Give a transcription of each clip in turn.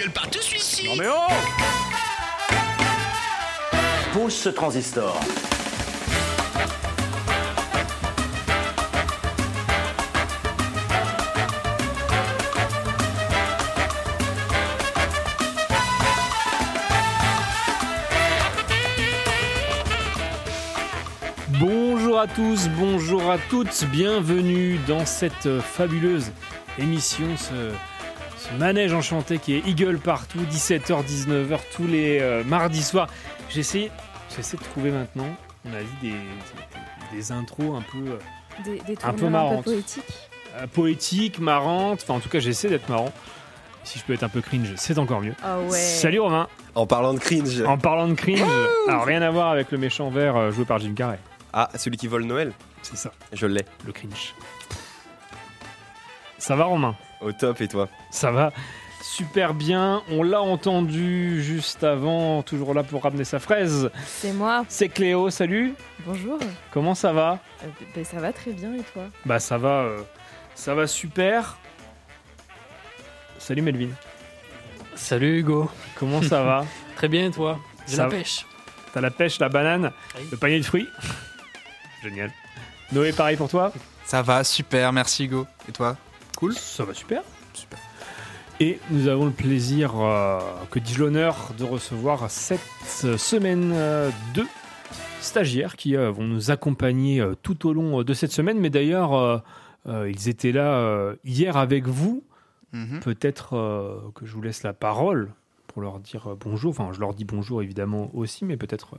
gueule partout celui-ci Non mais oh Pose ce transistor. Bonjour à tous, bonjour à toutes, bienvenue dans cette fabuleuse émission, ce manège enchanté qui est Eagle partout, 17h, 19h tous les euh, mardis soirs. J'essaie, j'essaie de trouver maintenant, on a dit des, des- des intros un peu euh, Des, des Un peu tournures un marrante. peu poétiques. euh, poétiques, marrantes, enfin en tout cas j'essaie d'être marrant. Si je peux être un peu cringe, c'est encore mieux. Ah ouais. Salut Romain, En parlant de cringe. en parlant de cringe, alors rien à voir avec le méchant vert joué par Jim Carrey, Ah, celui qui vole Noël c'est ça, Je l'ai. le cringe. Ça va Romain? Au top, et toi Ça va super bien. On l'a entendu juste avant, toujours là pour ramener sa fraise. C'est moi. C'est Cléo, salut. Bonjour. Comment ça va Euh, ben, ça va très bien et toi Bah ça va, euh, ça va super. Salut Melvin. Salut Hugo, Comment ça va très bien et toi J'ai Ça la va. pêche. T'as la pêche, la banane, Oui. le panier de fruits. Génial. Noé, pareil pour toi Ça va, super, merci Hugo. Et toi Cool Ça va super. Super. Et nous avons le plaisir, euh, que dis-je l'honneur, de recevoir cette euh, semaine euh, deux stagiaires qui euh, vont nous accompagner tout au long de cette semaine. Mais d'ailleurs, ils étaient là hier avec vous. Mhm. Peut-être que je vous laisse la parole pour leur dire bonjour. Enfin, je leur dis bonjour évidemment aussi, mais peut-être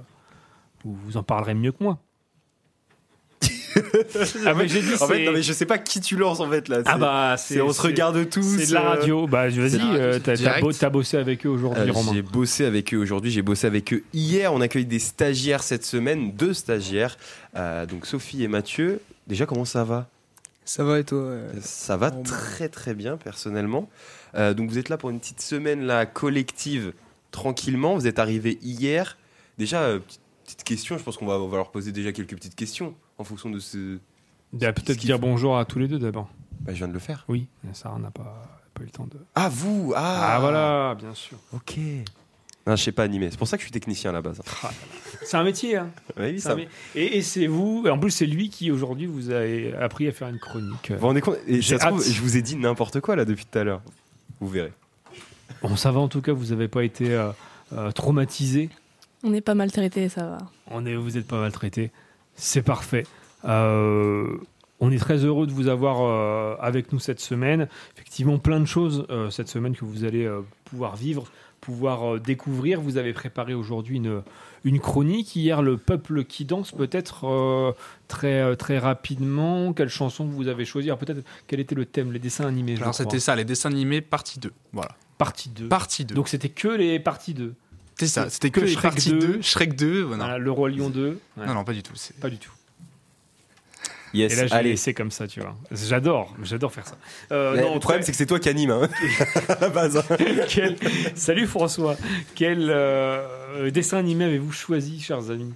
vous, vous en parlerez mieux que moi. ah, mais j'ai dit, En fait, non, mais je sais pas qui tu lances en fait là. Ah bah, c'est- on se regarde tous. c'est de la euh, radio. Bah, vas-y, C'est de la radio, euh, c'est t'as, bo- bossé avec eux aujourd'hui, euh, j'ai bossé avec eux aujourd'hui, j'ai bossé avec eux hier. On accueille des stagiaires cette semaine, deux stagiaires. Euh, donc Sophie et Mathieu. Déjà, comment ça va? Ça va et toi euh, Ça va bah. très très bien personnellement. Euh, donc vous êtes là pour une petite semaine là collective tranquillement. Vous êtes arrivés hier. Déjà euh, petite, question. Je pense qu'on va, on va leur poser déjà quelques petites questions en fonction de ce. Bah, peut-être ce qu'il dire bonjour à tous les deux d'abord. Bah, je viens de le faire. Oui, Sarah n'a pas, pas eu le temps de. Ah vous Ah, voilà, bien sûr. Ok. Non, je sais pas animer. C'est pour ça que je suis technicien à la base. C'est un métier, hein. Oui, C'est ça. un mé- Et, et c'est vous, en plus c'est lui qui aujourd'hui vous a appris à faire une chronique. Vous rendez compte? Et ça trouve, je vous ai dit n'importe quoi là depuis tout à l'heure. Vous verrez. Bon, ça va en tout cas, vous n'avez pas été euh, euh, traumatisé? On est pas mal traité, ça va. On est, vous n'êtes pas maltraité. C'est parfait. Euh, on est très heureux de vous avoir euh, avec nous cette semaine. Effectivement, plein de choses euh, cette semaine que vous allez pouvoir vivre, pouvoir découvrir. Vous avez préparé aujourd'hui une, une chronique. Hier, le peuple qui danse, peut-être très, très rapidement. Quelle chanson vous avez choisi? Peut-être quel était le thème? Les dessins animés, Alors c'était ça, les dessins animés partie 2. Voilà. Partie 2. Partie 2. Donc, c'était que les parties 2. C'est ça, c'était que Shrek parties 2. 2, Shrek 2, voilà. Voilà, le Roi Lion 2. Ouais, Non, non, pas du tout. c'est- Pas du tout. Yes. Et là, Allez. laissé comme ça, tu vois. J'adore, j'adore faire ça. Euh, non, le problème, c'est que c'est toi qui anime hein, à la base. hein. quel- Salut François. Quel euh, dessin animé avez-vous choisi, chers amis?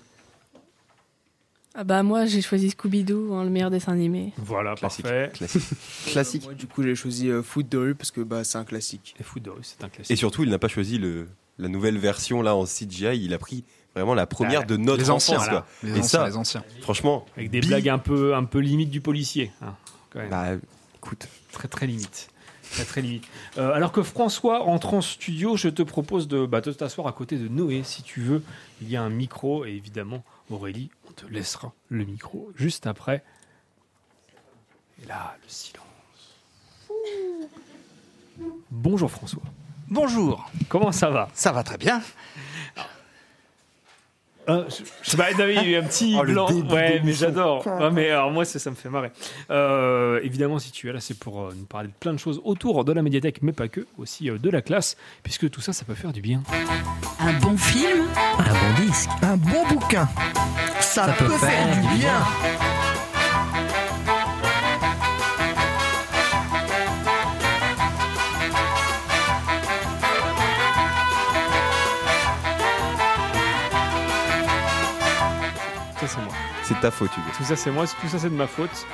Ah bah moi j'ai choisi Scooby-Doo, hein, le meilleur dessin animé. Voilà, Classique. parfait. Classique. Classique. Moi du coup j'ai choisi euh, Foot de rue parce que bah, c'est un classique. Et Foot de rue, c'est un Et classique. surtout, il n'a pas choisi le, la nouvelle version là en CGI. Il a pris vraiment la première Ah, de notre Les anciens, enfance. voilà. quoi. Les Et anciens, ça- les anciens. Franchement, Avec des Bi- blagues un peu, un peu limite du policier. hein, quand même. bah, écoute. Très très limite. Très très limite. Euh, alors que François entre en studio, je te propose de, bah, de t'asseoir à côté de Noé si tu veux. Il y a un micro et évidemment Aurélie, on te laissera le micro juste après. Et là, le silence. Bonjour François. Bonjour, Comment ça va? Ça va très bien. Euh, je, je sais pas, David, il y a eu un petit Oh, blanc. début Ouais, mais j'adore. Ouais, mais alors moi, ça, ça me fait marrer. Euh, évidemment, si tu es là, c'est pour euh, nous parler de plein de choses autour de la médiathèque, mais pas que, aussi euh, de la classe, puisque tout ça, ça peut faire du bien. Un bon film? Un bon disque, Un bon bouquin, ça, peut, faire, du bien. C'est ta faute, Hugo. Tout ça, c'est moi. Tout ça, c'est de ma faute.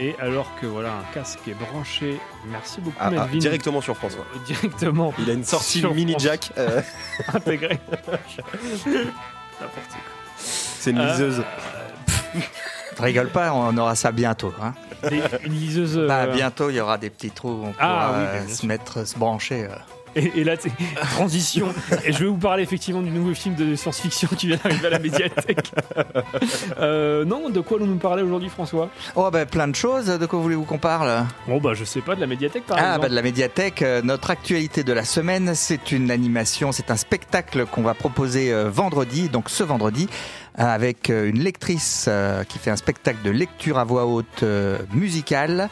Et alors que voilà, un casque est branché. Merci beaucoup, Ah, ah, directement sur François. Euh, Directement Il a une sortie Sur mini France. jack. euh, intégré. N'importe quoi. c'est une Euh, liseuse. Rigole pas, on aura ça bientôt. Hein. des- une liseuse. Bah, bientôt, il y aura des petits trous où on Ah, pourra oui, se mettre, se brancher. Et, et là, c'est transition. et je vais vous parler effectivement du nouveau film de science-fiction qui vient d'arriver à la médiathèque. Euh, non, de quoi allons nous parler aujourd'hui, François? Oh, bah, plein de choses. De quoi voulez-vous qu'on parle? Bon, bah, je sais pas, de la médiathèque par Ah, exemple. bah, de la médiathèque. euh, notre actualité de la semaine, c'est une animation, c'est un spectacle qu'on va proposer euh, vendredi, donc ce vendredi, avec euh, une lectrice qui fait un spectacle de lecture à voix haute musicale.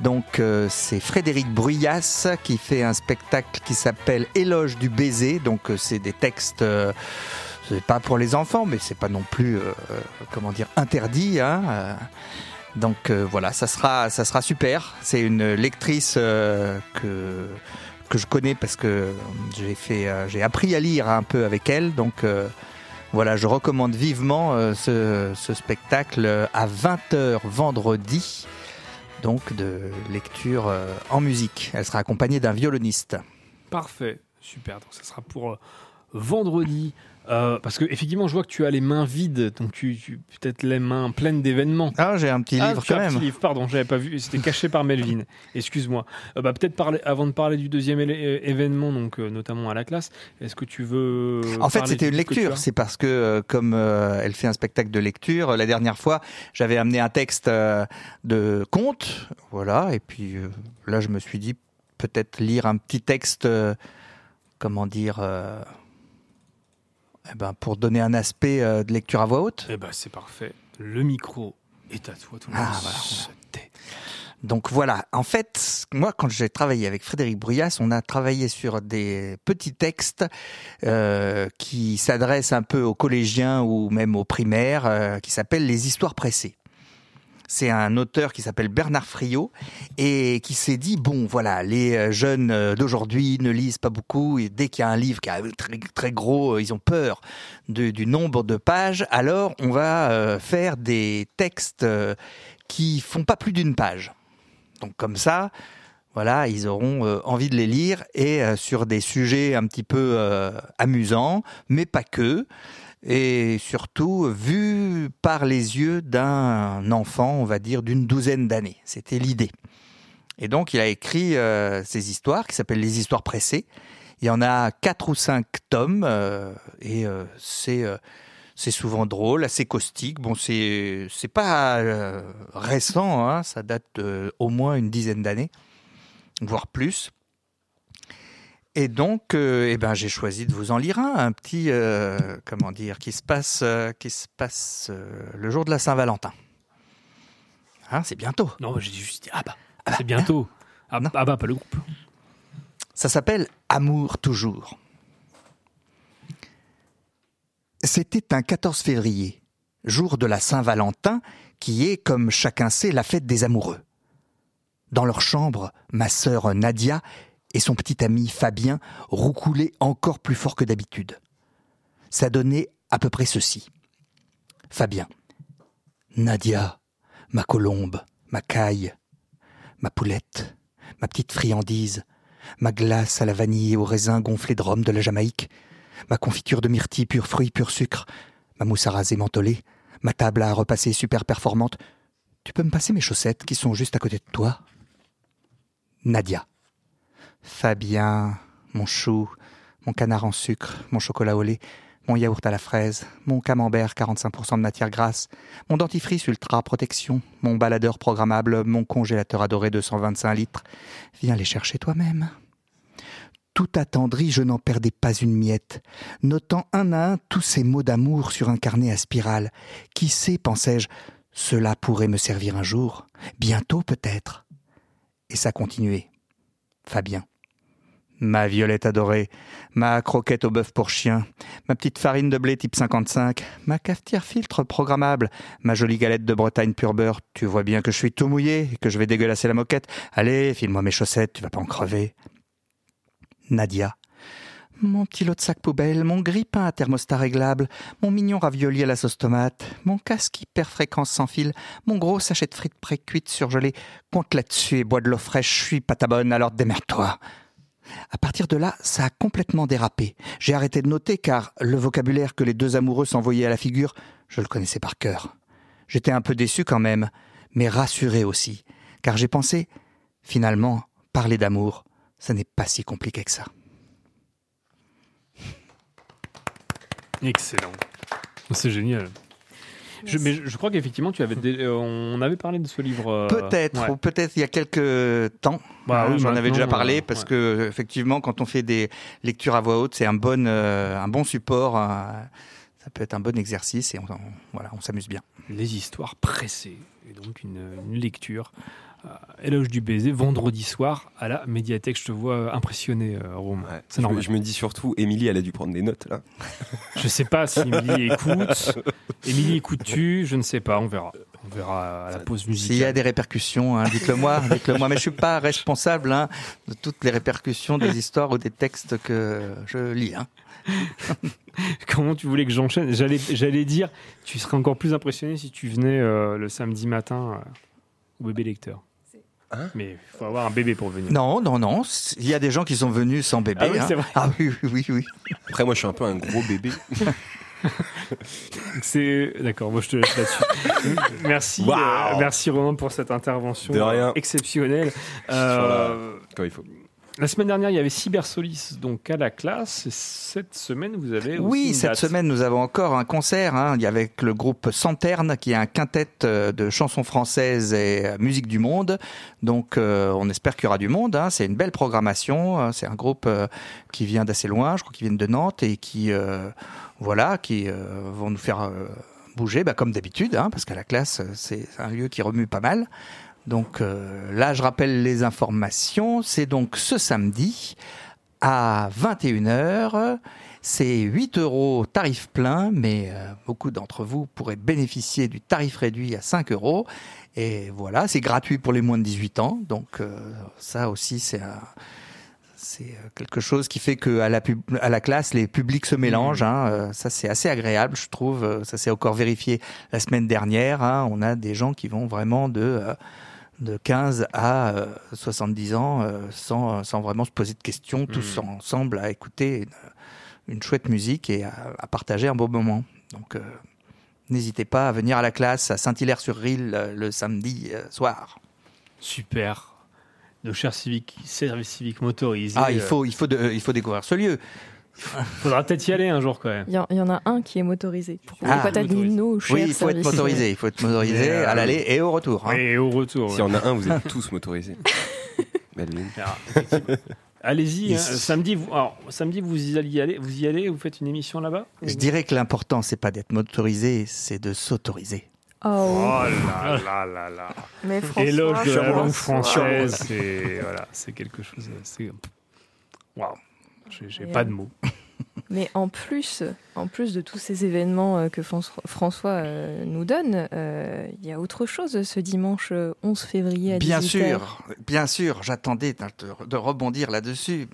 Donc euh, c'est Frédéric Bruyas qui fait un spectacle qui s'appelle Éloge du baiser. Donc euh, c'est des textes, euh, c'est pas pour les enfants, mais c'est pas non plus, euh, euh, comment dire, interdit. hein, euh. donc voilà, ça sera, ça sera super. C'est une lectrice que que je connais parce que j'ai fait, j'ai appris à lire un peu avec elle. Donc voilà, je recommande vivement ce, ce spectacle à 20h vendredi. Donc de lecture euh, en musique. Elle sera accompagnée d'un violoniste. Parfait, super. Donc, ça sera pour euh, vendredi. Euh, parce que effectivement, je vois que tu as les mains vides, donc tu, tu peut-être les mains pleines d'événements. Ah, j'ai un petit Ah, livre tu as quand un même. petit livre, pardon, j'avais pas vu, c'était caché par Melvin. Excuse-moi. Euh, bah, peut-être parler, avant de parler du deuxième événement, donc euh, notamment à la classe, est-ce que tu veux En fait, c'était une lecture. C'est parce que, comme elle fait un spectacle de lecture, la dernière fois, j'avais amené un texte de conte. Voilà. Et puis là, je me suis dit, peut-être lire un petit texte, comment dire, eh ben, pour donner un aspect euh, de lecture à voix haute. Eh ben, c'est parfait. Le micro est à toi, tout le Ah, monde voilà. se tait. Donc voilà, en fait, moi quand j'ai travaillé avec Frédéric Bruyas, on a travaillé sur des petits textes euh, qui s'adressent un peu aux collégiens ou même aux primaires, euh, qui s'appellent les histoires pressées. C'est un auteur qui s'appelle Bernard Friot et qui s'est dit bon voilà les euh, jeunes euh, d'aujourd'hui ne lisent pas beaucoup et dès qu'il y a un livre qui est très, très gros euh, ils ont peur du nombre de pages alors on va faire des textes qui font pas plus d'une page. Donc comme ça, voilà, ils auront envie de les lire et sur des sujets un petit peu amusants, mais pas que, et surtout vu par les yeux d'un enfant, on va dire d'une douzaine d'années. C'était l'idée. Et donc il a écrit euh, ces histoires qui s'appellent les histoires pressées. Il y en a quatre ou cinq tomes euh, et euh, c'est euh, c'est souvent drôle, assez caustique. Bon, c'est c'est pas récent, hein, ça date au moins une dizaine d'années, voire plus. Et donc, euh, eh ben, j'ai choisi de vous en lire un, un petit, euh, comment dire, qui se passe, euh, qui se passe le jour de la Saint-Valentin. Hein, c'est bientôt. Non, j'ai juste dit, ah bah, c'est bientôt. Ah, Non. ah bah, pas le groupe. Ça s'appelle Amour toujours. C'était un 14 février, jour de la Saint-Valentin, qui est, comme chacun sait, la fête des amoureux. Dans leur chambre, ma sœur Nadia et son petit ami Fabien roucoulaient encore plus fort que d'habitude. Ça donnait à peu près ceci. Fabien. Nadia, ma colombe, ma caille, ma poulette, ma petite friandise, ma glace à la vanille et au raisin gonflé de rhum de la Jamaïque, ma confiture de myrtille pur fruit, pur sucre, ma mousse à raser mentholée, ma table à repasser super performante. Tu peux me passer mes chaussettes qui sont juste à côté de toi? Nadia. Fabien, mon chou, mon canard en sucre, mon chocolat au lait, mon yaourt à la fraise, mon camembert 45% de matière grasse, mon dentifrice ultra protection, mon baladeur programmable, mon congélateur adoré 225 litres. Viens les chercher toi-même. Tout attendri, je n'en perdais pas une miette, notant un à un tous ces mots d'amour sur un carnet à spirale. Qui sait, pensais-je, cela pourrait me servir un jour, bientôt peut-être. Et ça continuait. Fabien. Ma violette adorée, ma croquette au bœuf pour chien, ma petite farine de blé type 55, ma cafetière filtre programmable, ma jolie galette de Bretagne pur beurre. Tu vois bien que je suis tout mouillé et que je vais dégueulasser la moquette. Allez, file-moi mes chaussettes, tu vas pas en crever. Nadia. Mon petit lot de sac poubelle, mon grille-pain à thermostat réglable, mon mignon ravioli à la sauce tomate, mon casque hyper fréquence sans fil, mon gros sachet de frites pré-cuites surgelées, compte là-dessus et bois de l'eau fraîche, je suis pas ta alors démerde-toi. À partir de là, ça a complètement dérapé. J'ai arrêté de noter car le vocabulaire que les deux amoureux s'envoyaient à la figure, je le connaissais par cœur. J'étais un peu déçu quand même, mais rassuré aussi, car j'ai pensé, finalement, parler d'amour, ça n'est pas si compliqué que ça. Excellent. C'est génial. Je, mais je, je crois qu'effectivement, tu avais dé- euh, on avait parlé de ce livre. euh, Peut-être, ouais. ou peut-être il y a quelques temps. Bah oui, J'en avais déjà parlé euh, parce ouais. que effectivement, quand on fait des lectures à voix haute, c'est un bon, euh, un bon support. euh, ça peut être un bon exercice et on, on- voilà, on s'amuse bien. Les histoires pressées. Et donc une, une lecture. Euh, Éloge du baiser, vendredi soir à la médiathèque. Je te vois euh, impressionné, euh, Rome. Ouais. C'est je, me, normal. je me dis surtout, Émilie, elle a dû prendre des notes là. Je sais pas si Émilie écoute. Émilie, écoutes-tu? Je ne sais pas, on verra. On verra à la pause musicale. S'il y a des répercussions, hein, dites-le moi, dites-le moi. Mais je suis pas responsable hein, de toutes les répercussions des histoires ou des textes que je lis. hein. Comment tu voulais que j'enchaîne? J'allais, j'allais dire, tu serais encore plus impressionné si tu venais euh, le samedi matin euh, au bébé lecteur. Hein Mais il faut avoir un bébé pour venir. Non, non, non. Il y a des gens qui sont venus sans bébé. Ah oui, hein. c'est vrai. Ah oui, oui, oui. Après, moi, je suis un peu un gros bébé. C'est d'accord. Moi, je te laisse là-dessus. merci, Waouh. euh, merci Romain pour cette intervention De rien. exceptionnelle. Euh, Quand il faut. La semaine dernière, il y avait Cybersolis donc à la classe. Et cette semaine, vous avez aussi Oui, cette date. semaine, nous avons encore un concert. Hein. Il y a avec le groupe Santerne, qui est un quintet euh, de chansons françaises et euh, musique du monde. Donc, euh, on espère qu'il y aura du monde. Hein. C'est une belle programmation. Euh, C'est un groupe euh, qui vient d'assez loin. Je crois qu'ils viennent de Nantes et qui, euh, voilà, qui vont nous faire bouger, bah, comme d'habitude, hein, parce qu'à la classe, c'est un lieu qui remue pas mal. Donc euh, là, je rappelle les informations. C'est donc ce samedi à 21h. C'est 8 euros tarif plein, mais euh, beaucoup d'entre vous pourraient bénéficier du tarif réduit à 5 euros. Et voilà, c'est gratuit pour les moins de 18 ans. Donc euh, ça aussi, c'est un- c'est quelque chose qui fait que à la, pub- à la classe, les publics se mélangent. hein. Euh, ça, c'est assez agréable, je trouve. Ça s'est encore vérifié la semaine dernière. hein. On a des gens qui vont vraiment de... euh, de 15 à euh, 70 ans euh, sans, sans vraiment se poser de questions, tous ensemble à écouter une, une chouette musique et à, à partager un beau moment. Donc euh, n'hésitez pas à venir à la classe à Saint-Hilaire-sur-Rille euh, le samedi euh, soir. Super. Nos chers civiques, services civiques motorisés. Ah, il euh, faut, il, faut de- il faut découvrir ce lieu. faudra peut-être y aller un jour quand même. Il y, en- y a un qui est motorisé. Pourquoi Ah, t'as dit Oui, il faut être motorisé. Il faut être motorisé euh, à l'aller et au retour. hein. Et au retour. S'il y ouais. en a un, vous êtes tous motorisés. Effectivement. Allez-y, hein. Samedi, vous, alors, samedi vous y allez, vous y allez, vous faites une émission là-bas? Je dirais que l'important, c'est pas d'être motorisé, c'est de s'autoriser. Oh, Oh là là là là. mais François, Éloge de la langue française, c'est voilà, c'est quelque chose. Waouh. J'ai pas de mots. Mais en plus, en plus de tous ces événements euh, que François euh, nous donne, euh, il y a autre chose ce dimanche euh, 11 février à Bien 18h. sûr, bien sûr, j'attendais de, rebondir là-dessus.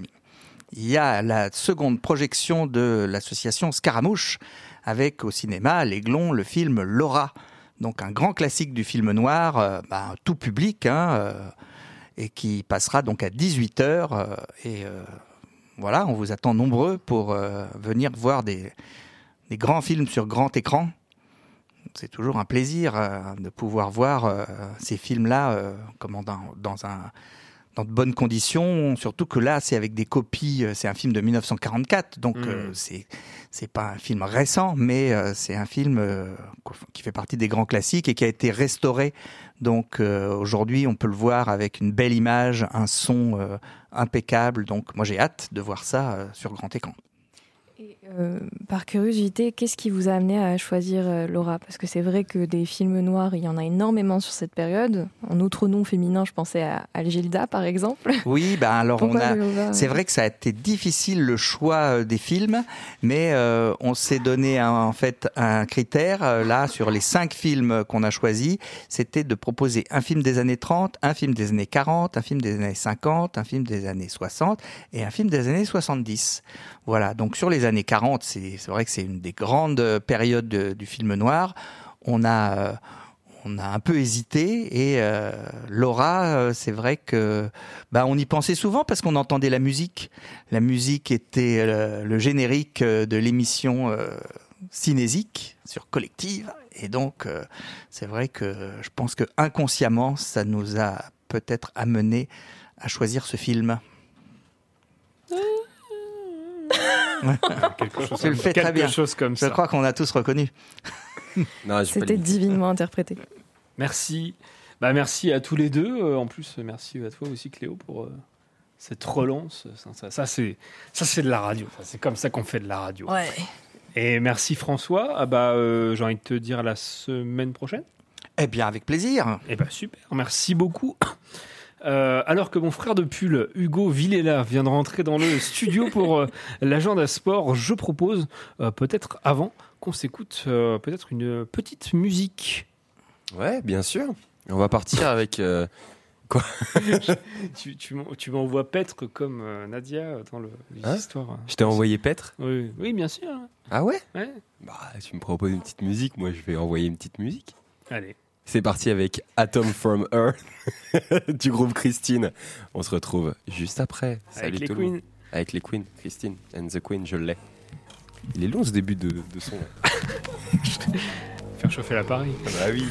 Il y a la seconde projection de l'association Scaramouche avec au cinéma l'Aiglon le film Laura, donc un grand classique du film noir, euh, bah, tout public, hein, euh, et qui passera donc à 18h. et euh, voilà, on vous attend nombreux pour euh, venir voir des, des grands films sur grand écran. C'est toujours un plaisir euh, de pouvoir voir euh, ces films-là comment dans, dans, un, dans de bonnes conditions. Surtout que là, c'est avec des copies. C'est un film de 1944, donc euh, c'est c'est pas un film récent, mais c'est un film qui fait partie des grands classiques et qui a été restauré. Donc aujourd'hui, on peut le voir avec une belle image, un son impeccable. Donc moi, j'ai hâte de voir ça euh, sur grand écran. Et Euh, par curiosité, qu'est-ce qui vous a amené à choisir euh, Laura? Parce que c'est vrai que des films noirs, il y en a énormément sur cette période. En autre nom féminin, je pensais à Algilda, par exemple. Oui, ben alors on a. C'est vrai que ça a été difficile le choix euh, des films, mais euh, on s'est donné un- en fait un critère là sur les cinq films qu'on a choisis, c'était de proposer un film des années 30, un film des années 40, un film des années 50, un film des années 60 et un film des années 70. Voilà, donc sur les années 40, c'est vrai que c'est une des grandes euh, périodes de- du film noir. On a euh, on a un peu hésité et euh, Laura, c'est vrai que bah, on y pensait souvent parce qu'on entendait la musique. La musique était le générique de l'émission Cinésique sur Collective et donc c'est vrai que je pense que inconsciemment ça nous a peut-être amené à choisir ce film. Quelque chose, Tu le comme- fais très bien. chose comme Je ça. crois qu'on a tous reconnu. C'était divinement interprété. Merci. Bah, merci à tous les deux. Euh, en plus, merci à toi aussi, Cléo, pour euh, cette relance. Ça, ça, ça, c'est, ça, c'est de la radio. C'est comme ça qu'on fait de la radio. Ouais. Et merci François. Ah bah, euh, j'ai envie de te dire à la semaine prochaine. Eh bien, avec plaisir. Eh ben super, merci beaucoup. Euh, alors que mon frère de pull, Hugo Villela, vient de rentrer dans le studio pour euh, l'agenda sport, je propose euh, peut-être avant qu'on s'écoute euh, peut-être une petite musique. Ouais, bien sûr. On va partir avec. euh, Tu, tu m'en- tu m'envoies paître comme Nadia dans le- Hein l'histoire. Je t'ai envoyé Petre? Oui, oui, bien sûr. Ah ouais? Ouais. Bah, tu me proposes une petite musique, moi je vais envoyer une petite musique. Allez. C'est parti avec Atom from Earth du groupe Christine. On se retrouve juste après. Salut Avec les tout le monde. Queens. Avec les Queens, Christine and the Queen, je l'ai. Il est long ce début de, de son. Faire chauffer l'appareil. Ah bah oui.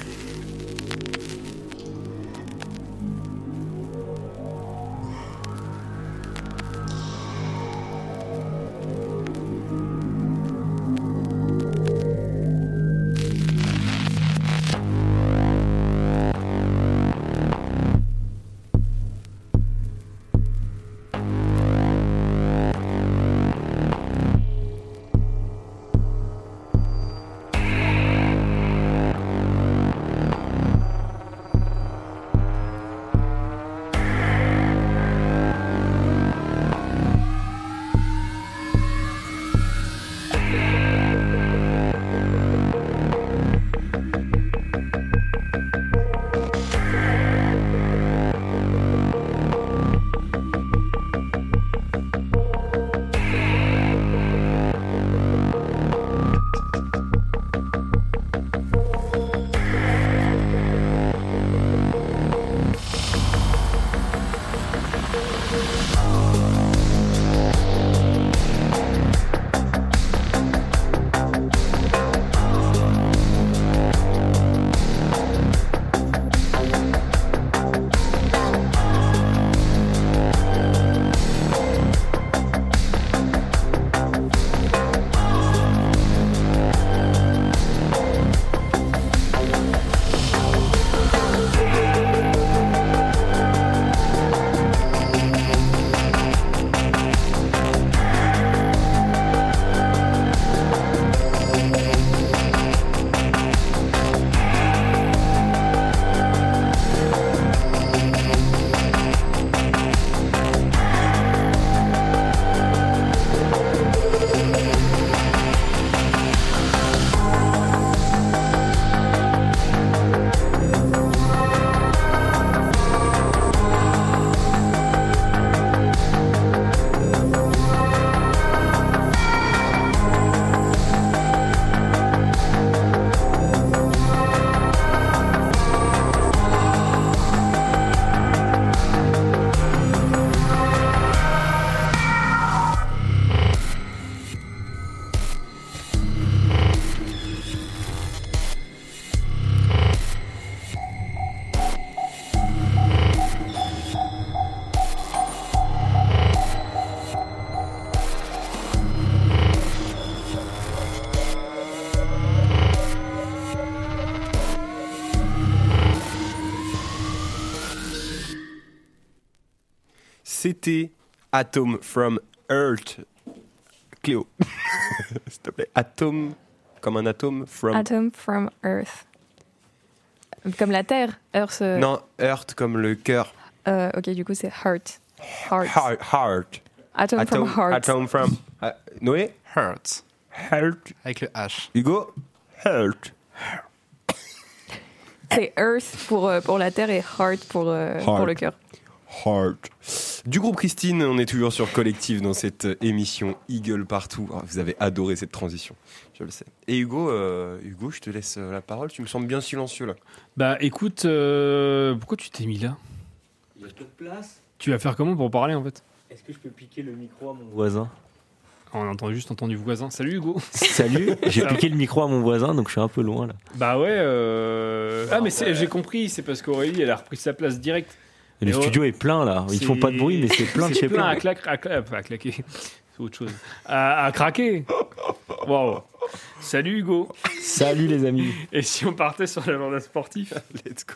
C'était Atom from Earth Cléo. S'il te plaît. Atome, comme un atome, from. Atom from Earth. Comme la Terre. Earth. euh, Non, Earth comme le cœur. euh, ok, du coup, c'est Heart. Heart. Heart. heart. Atom, Atome, from Heart. atome from. Ah, Noé? Hurt. Heart. Avec le H. Hugo? Heart. C'est Earth pour, euh, pour la Terre et Heart pour, euh, Heart. pour le cœur. Heart. Du groupe Christine, on est toujours sur Collectif dans cette émission Eagle partout. Ah, vous avez adoré cette transition, je le sais. Et Hugo, euh, Hugo, je te laisse euh, la parole. Tu me sembles bien silencieux là. Bah écoute, euh, pourquoi tu t'es mis là? Il y a peu de place. Tu vas faire comment pour parler en fait? Est-ce que je peux piquer le micro à mon voisin? On a entendu, juste entendu voisin. Salut Hugo Salut, j'ai piqué le micro à mon voisin, donc je suis un peu loin là. Bah ouais, euh... ah mais j'ai compris, c'est parce qu'Aurélie elle a repris sa place direct. Et le ouais. studio est plein là. Ils font pas de bruit, mais c'est plein de C'est chez plein plein. à, claquer, à, cla- pas à claquer, c'est autre chose. À, à craquer. Waouh. Salut Hugo. Salut les amis. Et si on partait sur l'agenda sportif? Let's go.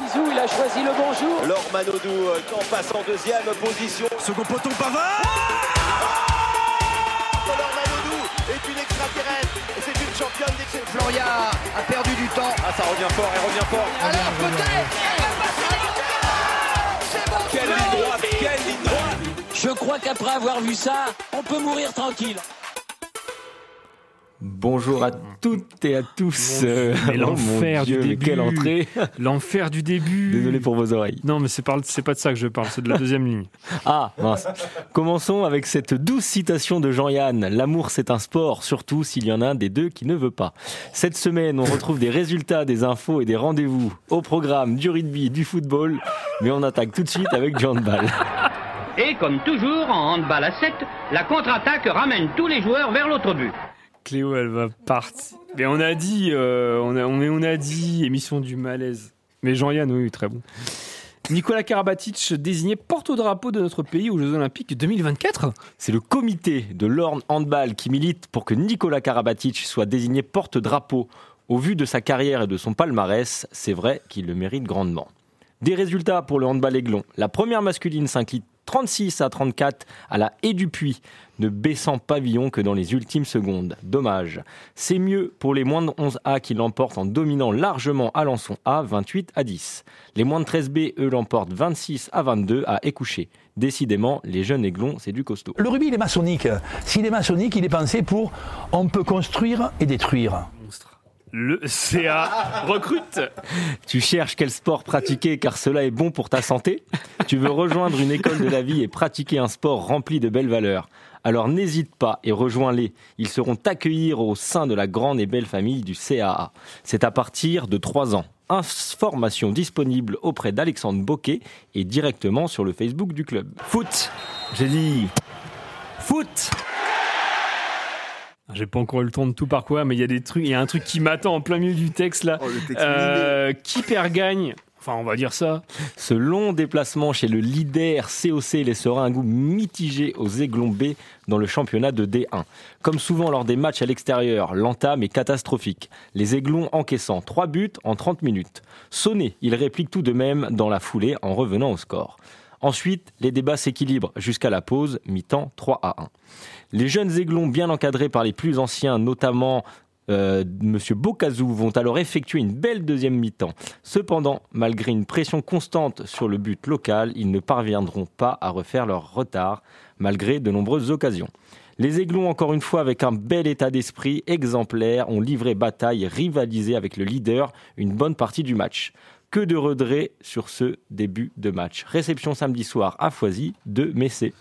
Zizou, il a choisi le bonjour. Laure Manodou euh, en passe en deuxième position. Second poteau Pavard Laure Floria a perdu du temps. Ah, ça revient fort, elle revient fort. Alors peut-être C'est bon Quelle ligne droite, quelle ligne droite. Je crois qu'après avoir vu ça, on peut mourir tranquille. Bonjour à toutes et à tous. Euh, oh l'enfer du début. Quelle entrée. L'enfer du début. Désolé pour vos oreilles. Non mais c'est c'est pas de ça que je parle, c'est de la deuxième ligne. Ah, mince. Commençons avec cette douce citation de Jean-Yann. L'amour, c'est un sport, surtout s'il y en a un des deux qui ne veut pas. Cette semaine, on retrouve des résultats, des infos et des rendez-vous. Au programme, du rugby, du football. Mais on attaque tout de suite avec du handball. Et comme toujours en handball à 7, la contre-attaque ramène tous les joueurs vers l'autre but. Cléo elle va partir. Mais on a dit, euh, on, a, a dit émission du malaise. Mais Jean-Yann, oui, très bon. Nicolas Karabatic désigné porte-drapeau de notre pays aux Jeux Olympiques 2024. C'est le comité de l'Orne Handball qui milite pour que Nicolas Karabatic soit désigné porte-drapeau. Au vu de sa carrière et de son palmarès, c'est vrai qu'il le mérite grandement. Des résultats pour le handball aiglon. La première masculine s'incline 36 à 34 à la haie du puits, ne baissant pavillon que dans les ultimes secondes. Dommage. C'est mieux pour les moins de 11A qui l'emportent en dominant largement Alençon A 28 à 10. Les moins de 13B, eux, l'emportent 26 à 22 à Écouché. Décidément, les jeunes aiglons, c'est du costaud. Le rugby, il est maçonnique. S'il est maçonnique, il est pensé pour on peut construire et détruire. Le CA recrute. Tu cherches quel sport pratiquer car cela est bon pour ta santé Tu veux rejoindre une école de la vie et pratiquer un sport rempli de belles valeurs Alors n'hésite pas et rejoins-les. Ils seront accueillis au sein de la grande et belle famille du CAA. C'est à partir de 3 ans. Information disponible auprès d'Alexandre Boquet et directement sur le Facebook du club. Foot J'ai dit foot J'ai pas encore eu le temps de tout parcourir, mais il y a des trucs, il y a un truc qui m'attend en plein milieu du texte là. Oh, le texte Euh, qui perd gagne Enfin, on va dire ça. Ce long déplacement chez le leader COC laissera un goût mitigé aux Aiglons B dans le championnat de D1. Comme souvent lors des matchs à l'extérieur, l'entame est catastrophique. Les Aiglons encaissant 3 buts en 30 minutes. Sonné, il réplique tout de même dans la foulée en revenant au score. Ensuite, les débats s'équilibrent jusqu'à la pause, mi-temps 3 à 1. Les jeunes Aiglons bien encadrés par les plus anciens, notamment euh, Monsieur Bocazou vont alors effectuer une belle deuxième mi-temps. Cependant, malgré une pression constante sur le but local, ils ne parviendront pas à refaire leur retard, malgré de nombreuses occasions. Les Aiglons, encore une fois, avec un bel état d'esprit exemplaire, ont livré bataille et rivalisé avec le leader une bonne partie du match. Que de regrets sur ce début de match. Réception samedi soir à Foisy de Messé.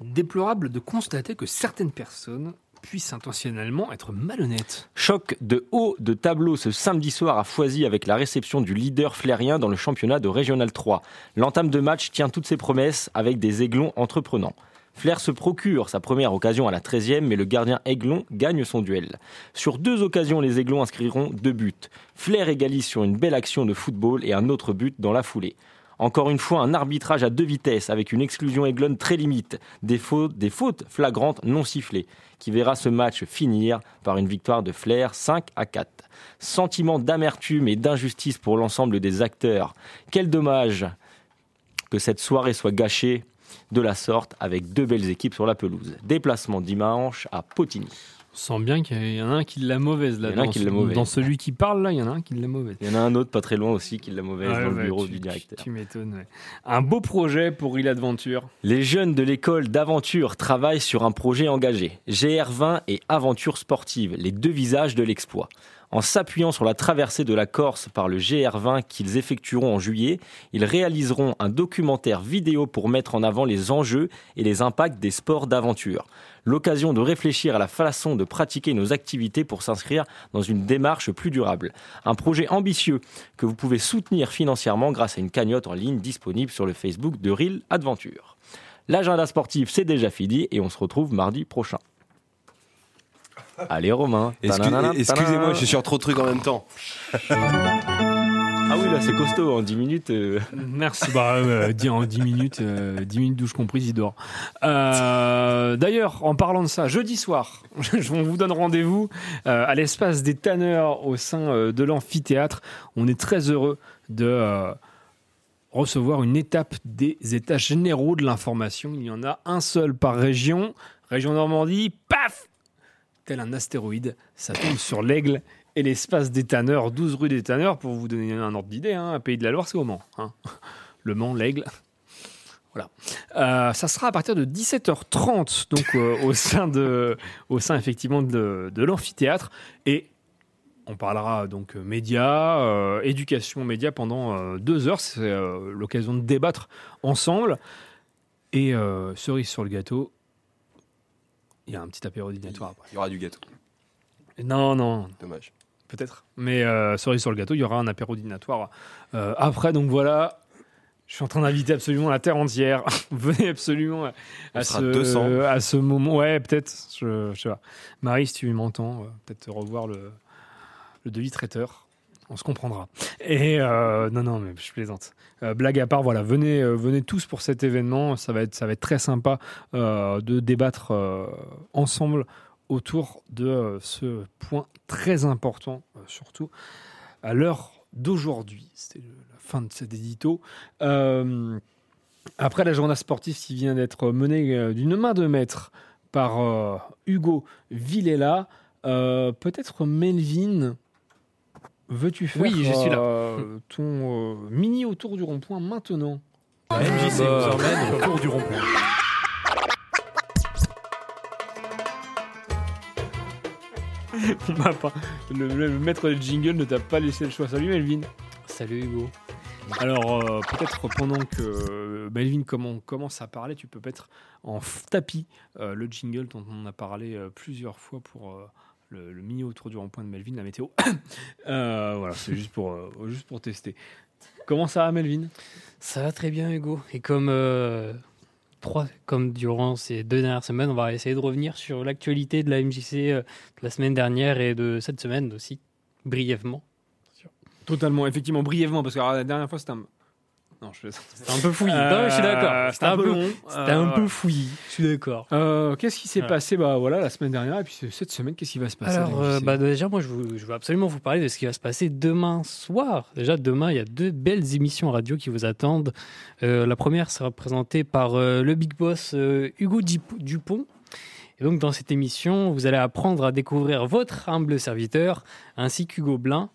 Déplorable de constater que certaines personnes puissent intentionnellement être malhonnêtes. Choc de haut de tableau ce samedi soir à Foisy avec la réception du leader flérien dans le championnat de Régional 3. L'entame de match tient toutes ses promesses avec des aiglons entreprenants. Flair se procure sa première occasion à la 13e, mais le gardien Aiglon gagne son duel. Sur deux occasions, les Aiglons inscriront deux buts. Flair égalise sur une belle action de football et un autre but dans la foulée. Encore une fois, un arbitrage à deux vitesses avec une exclusion aiglonne très limite, des fautes, des fautes flagrantes non sifflées, qui verra ce match finir par une victoire de Flair 5 à 4. Sentiment d'amertume et d'injustice pour l'ensemble des acteurs. Quel dommage que cette soirée soit gâchée de la sorte avec deux belles équipes sur la pelouse. Déplacement dimanche à Potigny. On sent bien qu'il y en a un qui l'a mauvaise là. Il y en a un dans qui ce- l'a mauvaise. Dans celui qui parle là, il y en a un qui l'a mauvaise. Il y en a un autre pas très loin aussi qui l'a mauvaise dans le bureau tu- du tu- directeur. Tu m'étonnes. ouais. Un beau projet pour Il Adventure. Les jeunes de l'école d'aventure travaillent sur un projet engagé. GR20 et aventure sportive, les deux visages de l'exploit. En s'appuyant sur la traversée de la Corse par le GR20 qu'ils effectueront en juillet, ils réaliseront un documentaire vidéo pour mettre en avant les enjeux et les impacts des sports d'aventure. L'occasion de réfléchir à la façon de pratiquer nos activités pour s'inscrire dans une démarche plus durable. Un projet ambitieux que vous pouvez soutenir financièrement grâce à une cagnotte en ligne disponible sur le Facebook de Real Adventure. L'agenda sportif, c'est déjà fini et on se retrouve mardi prochain. Allez Romain. Excusez-moi, je suis sur trop de trucs en même temps. Ah oui, là c'est costaud, en 10 minutes. euh. Merci. Bah, euh, en 10 minutes, euh, 10 minutes douche comprise, il dort. Euh, D'ailleurs, en parlant de ça, jeudi soir, je- on vous donne rendez-vous euh, à l'espace des tanneurs au sein euh, de l'amphithéâtre. On est très heureux de euh, recevoir une étape des états généraux de l'information. Il y en a un seul par région. Région Normandie, paf Tel un astéroïde, ça tombe sur l'aigle et l'espace des tanneurs, 12 rue des tanneurs, pour vous donner un ordre d'idée, hein, un pays de la Loire, c'est au Mans. hein. Le Mans, l'aigle. Voilà. Euh, ça sera à partir de 17h30, donc euh, au sein de, au sein effectivement de, l'amphithéâtre, et on parlera donc médias, euh, éducation médias pendant deux heures. C'est l'occasion de débattre ensemble. Et cerise sur le gâteau, il y a un petit apéro dînatoire après. Il y aura du gâteau. Non, non, Dommage. peut-être. Mais euh, cerise sur le gâteau, il y aura un apéro dînatoire euh, après. Donc voilà, je suis en train d'inviter absolument la terre entière. Venez absolument à, à ce, 200. à ce moment. Ouais, peut-être. Je, je sais pas. Marie, si tu m'entends, euh, peut-être revoir le, le devis traiteur. On se comprendra. Et euh, non, non, mais je plaisante. Euh, blague à part, voilà, venez, euh, venez tous pour cet événement. Ça va être, ça va être très sympa de débattre ensemble autour de ce point très important, surtout à l'heure d'aujourd'hui. C'était la fin de cet édito. Après la journée sportive qui vient d'être menée d'une main de maître par Hugo Villela, peut-être Melvin, veux-tu faire Oui, je suis là. euh, ton euh, mini autour du rond-point maintenant La MJC vous emmène autour du rond-point. Le, le maître des jingles ne t'a pas laissé le choix. Salut Melvin. Salut Hugo. Alors, euh, peut-être pendant que euh, Melvin comment- commence à parler, tu peux mettre en tapis euh, le jingle dont on a parlé euh, plusieurs fois pour euh, le, le mini autour du rond-point de Melvin, la météo. Euh, voilà, c'est juste pour, euh, juste pour tester. Comment ça va, Melvin? Ça va très bien Hugo. Et comme, euh, trois, comme durant ces deux dernières semaines, on va essayer de revenir sur l'actualité de la MJC de la semaine dernière et de cette semaine aussi, brièvement. Totalement, effectivement, brièvement, parce que alors, la dernière fois, c'était un... Non, je C'était un peu fouillis. Euh, Non, je suis d'accord. C'était un peu long. C'était un Euh, peu fouillis. Je suis d'accord. Euh, qu'est-ce qui s'est Ouais. passé? Bah, voilà, la semaine dernière et puis ce- cette semaine, qu'est-ce qui va se passer? Alors, euh, bah, déjà, moi, je, vous- je veux absolument vous parler de ce qui va se passer demain soir. Déjà, demain, il y a deux belles émissions radio qui vous attendent. Euh, la première sera présentée par euh, le big boss euh, Hugo Dupont. Et donc, dans cette émission, vous allez apprendre à découvrir votre humble serviteur, ainsi qu'Hugo Blin.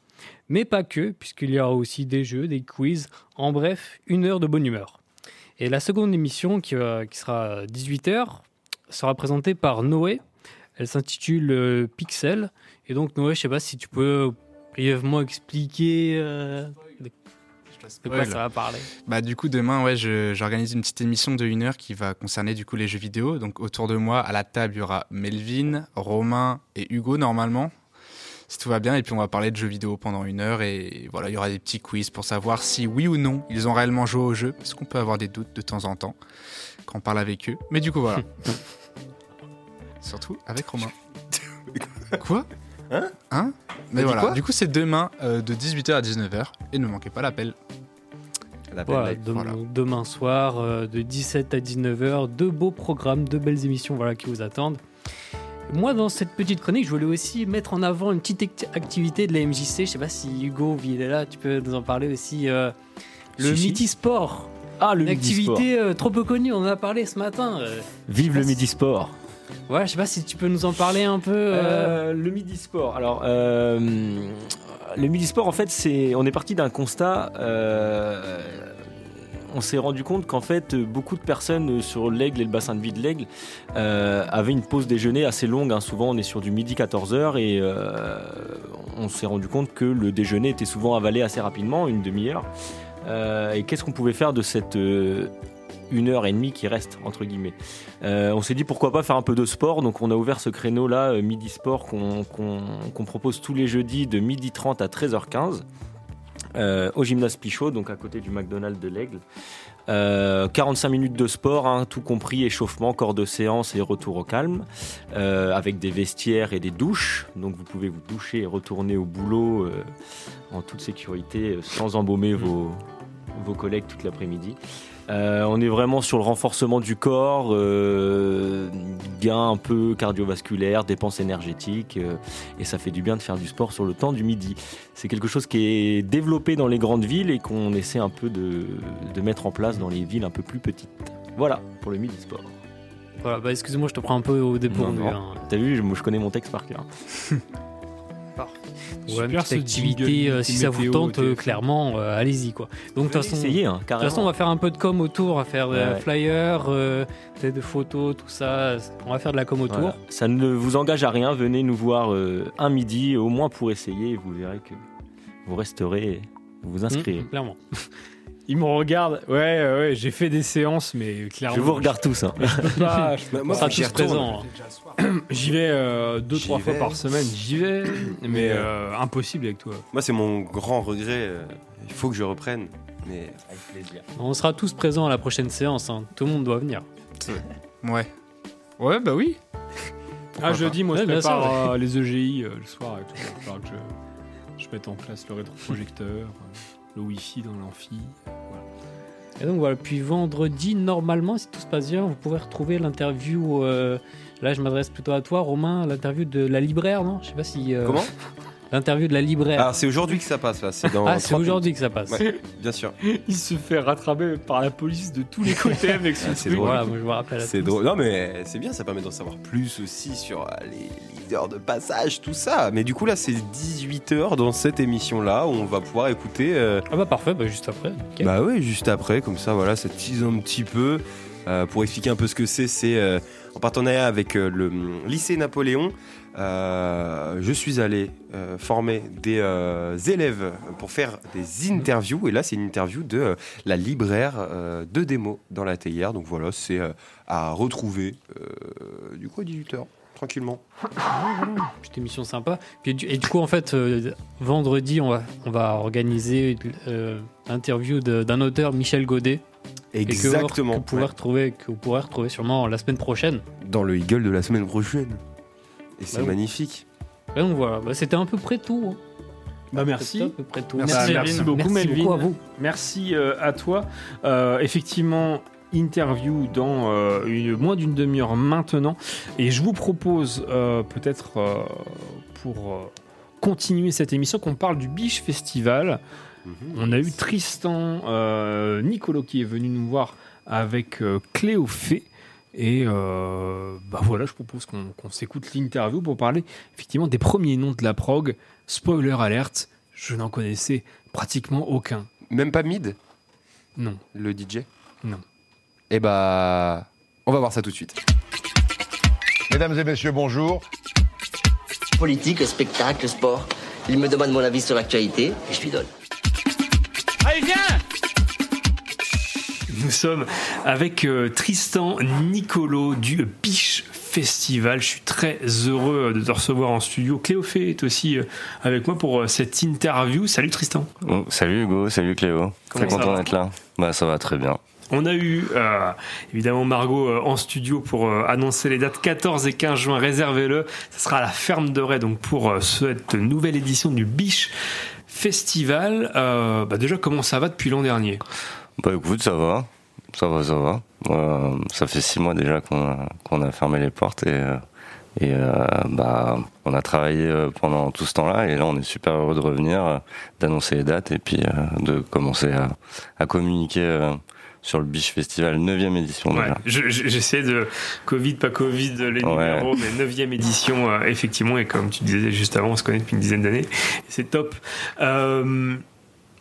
Mais pas que, puisqu'il y aura aussi des jeux, des quiz, en bref, une heure de bonne humeur. Et la seconde émission, qui, va- qui sera à 18h, sera présentée par Noé. Elle s'intitule euh, Pixel. Et donc, Noé, je sais pas si tu peux brièvement expliquer euh, de, de quoi ça va parler. Bah du coup demain ouais j'organise une petite émission de une heure qui va concerner du coup les jeux vidéo. Donc autour de moi à la table il y aura Melvin, Romain et Hugo normalement. Si tout va bien et puis on va parler de jeux vidéo pendant une heure et voilà il y aura des petits quiz pour savoir si oui ou non ils ont réellement joué au jeu parce qu'on peut avoir des doutes de temps en temps quand on parle avec eux. Mais du coup voilà. Surtout avec Romain. Quoi? Hein? Hein? Mais voilà, du coup c'est demain euh, de 18h à 19h et ne manquez pas l'appel. L'appel Voilà, voilà. Demain soir, euh, de 17 à 19h, deux beaux programmes, deux belles émissions voilà, qui vous attendent. Moi, dans cette petite chronique, je voulais aussi mettre en avant une petite acti- activité de la MJC. Je sais pas si Hugo, il est là, tu peux nous en parler aussi. euh, le Si. Miti Sport. Ah, le Une midi sport. activité euh, trop peu connue, on en a parlé ce matin. euh. Vive le midi sport. Ouais, je sais pas si tu peux nous en parler un peu. le midi sport. Alors, le midi sport, en fait, c'est, on est parti d'un constat. Euh, on s'est rendu compte qu'en fait, beaucoup de personnes sur l'Aigle et le bassin de vie de l'Aigle euh, avaient une pause déjeuner assez longue. hein. Souvent, on est sur du midi 14h et euh, on s'est rendu compte que le déjeuner était souvent avalé assez rapidement, une demi-heure. Euh, et qu'est-ce qu'on pouvait faire de cette euh, une heure et demie qui reste entre guillemets? Euh, On s'est dit pourquoi pas faire un peu de sport, donc on a ouvert ce créneau là, euh, midi sport, qu'on propose tous les jeudis de midi 30 à 13h15 euh, au gymnase Pichot, donc à côté du McDonald's de l'Aigle. Euh, 45 minutes de sport, hein, tout compris échauffement, corps de séance et retour au calme, euh, avec des vestiaires et des douches. Donc vous pouvez vous doucher et retourner au boulot euh, en toute sécurité, euh, sans embaumer vos collègues toute l'après-midi. Euh, on est vraiment sur le renforcement du corps, euh, gain un peu cardiovasculaire, dépenses énergétiques, euh, et ça fait du bien de faire du sport sur le temps du midi. C'est quelque chose qui est développé dans les grandes villes et qu'on essaie un peu de, de mettre en place dans les villes un peu plus petites. Voilà pour le midi sport. Voilà, bah, excuse-moi, je te prends un peu au dépourvu. Hein. T'as vu, je, je connais mon texte par cœur. Ouais, une petite activité, euh, si ça vous tente, euh, clairement, euh, allez-y quoi. Donc de toute façon, essayer, hein, de toute façon, on va faire un peu de com autour, on va faire des Ouais. flyers, euh, peut-être des photos, tout ça. On va faire de la com autour. Voilà. Ça ne vous engage à rien. Venez nous voir un midi, au moins pour essayer, vous verrez que vous resterez, vous vous inscrivez. Mmh, clairement. Il me regarde. Ouais, ouais, j'ai fait des séances, mais clairement. Je vous regarde tous. Hein. Je peux pas. je peux Bah, pas. moi, faut que j'y vais euh, deux, J'y trois fois vais. par semaine. J'y vais, mais euh, impossible avec toi. Moi, c'est mon grand regret. euh, il faut que je reprenne. Mais avec plaisir. On sera tous présents à la prochaine séance. hein. Tout le monde doit venir. Ouais. Ouais, bah oui. Ah, jeudi, moi, Ouais, je prépare ouais. euh, les EGI euh, le soir et tout. Il va falloir que je, je mette en place le rétroprojecteur, euh, le Wi-Fi dans l'amphi. Voilà. Et donc voilà, puis vendredi, normalement, si tout se passe bien, vous pourrez retrouver l'interview. euh, là, je m'adresse plutôt à toi, Romain, l'interview de la libraire, non? Je sais pas si. euh, Comment? L'interview de la libraire. Ah, c'est aujourd'hui que ça passe là. C'est dans Ah, c'est 30 aujourd'hui que ça passe. Ouais, bien sûr. Il se fait rattraper par la police de tous les côtés avec son Ah, c'est drôle. Voilà, moi, je vous rappelle à C'est drôle. Non, mais c'est bien, ça permet d'en savoir plus aussi sur euh, les leaders de passage, tout ça. Mais du coup, là, c'est 18h dans cette émission-là où on va pouvoir écouter. euh, Ah bah parfait, bah juste après. Bah oui, juste après, comme ça, voilà, ça tease un petit peu. Euh, pour expliquer un peu ce que c'est, c'est euh, en partenariat avec euh, le hum, lycée Napoléon. Euh, je suis allé euh, former des euh, élèves pour faire des interviews. Et là, c'est une interview de la libraire de démo dans la théière. Donc voilà, c'est à retrouver du coup à 18h, tranquillement. Petite émission sympa. Puis, et du coup, en fait, euh, vendredi, on va, on va organiser euh, l'interview d'un auteur, Michel Godet. et que- Exactement. Que, vous pourrez Ouais. retrouver, que vous pourrez retrouver sûrement la semaine prochaine. Dans le Eagle de la semaine prochaine. Et c'est Bah oui. magnifique. Et donc voilà, bah, c'était à peu près tout. hein. Bah merci. À peu près tout. Merci, beaucoup, Merci Melvin. beaucoup à vous. Merci euh, à toi. Euh, effectivement, interview dans euh, une- moins d'une demi-heure maintenant. Et je vous propose euh, peut-être euh, pour euh, continuer cette émission qu'on parle du Biche Festival. On a eu Tristan euh, Nicolo qui est venu nous voir avec euh, Cléo Fay. Et euh, bah voilà, je propose qu'on s'écoute l'interview pour parler effectivement des premiers noms de la prog. Spoiler alerte, je n'en connaissais pratiquement aucun. Même pas mid? Non. Le DJ Non. Eh bah, on va voir ça tout de suite. Mesdames et messieurs, bonjour. Politique, spectacle, sport. Il me demande mon avis sur l'actualité et je lui donne. Allez, viens Nous sommes avec euh, Tristan Nicolo du Biche Festival. Je suis très heureux de te recevoir en studio. Cléophée est aussi euh, avec moi pour euh, cette interview. Salut Tristan. Oh, salut Hugo, salut Cléo. Très content d'être là. Bah ça va très bien. On a eu euh, évidemment Margot euh, en studio pour euh, annoncer les dates 14 et 15 juin. Réservez-le. Ce sera à la ferme de Ray donc pour euh, cette nouvelle édition du Biche Festival. Euh, bah déjà, comment ça va depuis l'an dernier? Bah écoute, ça va. Ça va, ça va. Euh, ça fait six mois déjà qu'on a, qu'on a fermé les portes et, euh, et euh, bah, on a travaillé pendant tout ce temps-là et là on est super heureux de revenir, d'annoncer les dates et puis euh, de commencer à, à communiquer sur le Biche Festival 9e édition Ouais, déjà. je- je- j'essaie de Covid, pas Covid, les Ouais. numéros, mais 9 édition, euh, effectivement, et comme tu disais juste avant, on se connaît depuis une dizaine d'années, c'est top. Euh,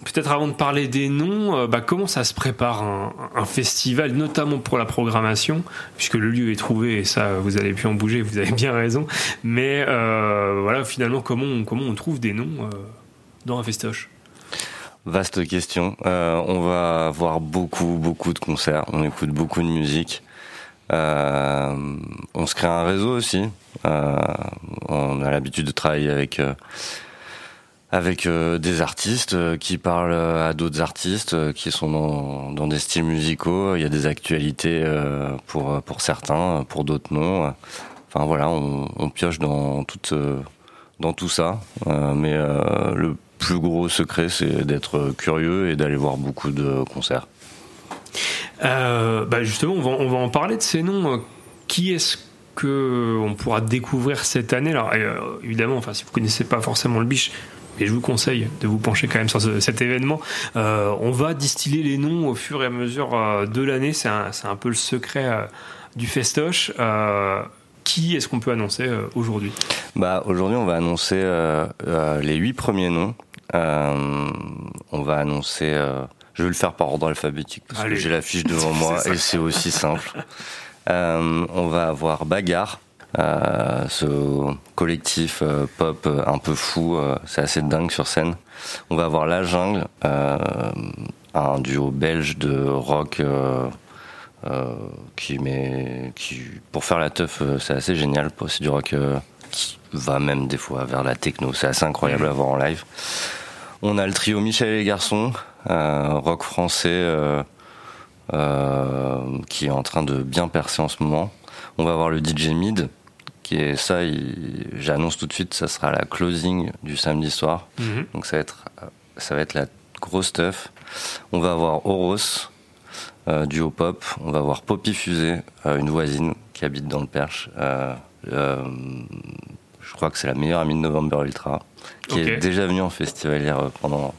Peut-être avant de parler des noms, euh, bah, comment ça se prépare un, festival, notamment pour la programmation, puisque le lieu est trouvé et ça, vous allez plus en bouger, vous avez bien raison. Mais euh, voilà, finalement, comment on, trouve des noms euh, dans un festoche? Vaste question. On va voir beaucoup, beaucoup de concerts. On écoute beaucoup de musique. On se crée un réseau aussi. On a l'habitude de travailler avec avec euh, des artistes euh, qui parlent à d'autres artistes euh, qui sont dans, des styles musicaux. Il y a des actualités euh, pour pour certains, pour d'autres non. Enfin voilà, on, pioche dans euh, tout ça. Euh, mais euh, le plus gros secret, c'est d'être curieux et d'aller voir beaucoup de concerts. Euh, bah justement, on va, en parler de ces noms. Euh, Qui est-ce que on pourra découvrir cette année? Alors, euh, évidemment, enfin, si vous connaissez pas forcément le biche, mais je vous conseille de vous pencher quand même sur ce- cet événement. Euh, on va distiller les noms au fur et à mesure euh, de l'année. C'est un, c'est un peu le secret euh, du festoche. Qui est-ce qu'on peut annoncer aujourd'hui? Bah, aujourd'hui, on va annoncer les huit premiers noms. On va annoncer. je vais le faire par ordre alphabétique parce Allez. que j'ai la fiche devant moi et c'est aussi simple. Euh, on va avoir Bagarre, ce collectif euh, pop euh, un peu fou, euh, c'est assez dingue sur scène. On va avoir La Jungle, euh, un duo belge de rock. euh, euh, qui met qui pour faire la teuf euh, c'est assez génial c'est du rock euh, qui va même des fois vers la techno c'est assez incroyable à voir en live on a le trio Michel et les garçons euh, rock français euh, euh, qui est en train de bien percer en ce moment on va avoir le DJ Mid qui est ça j'annonce tout de suite ça sera la closing du samedi soir Mhm. donc ça va être euh, ça va être la grosse stuff on va avoir Horos euh, duo pop. On va voir Poppy Fusée, euh, une voisine qui habite dans le Perche. Euh, je crois que c'est la meilleure amie de November Ultra, qui est déjà venue en festivalière euh, pendant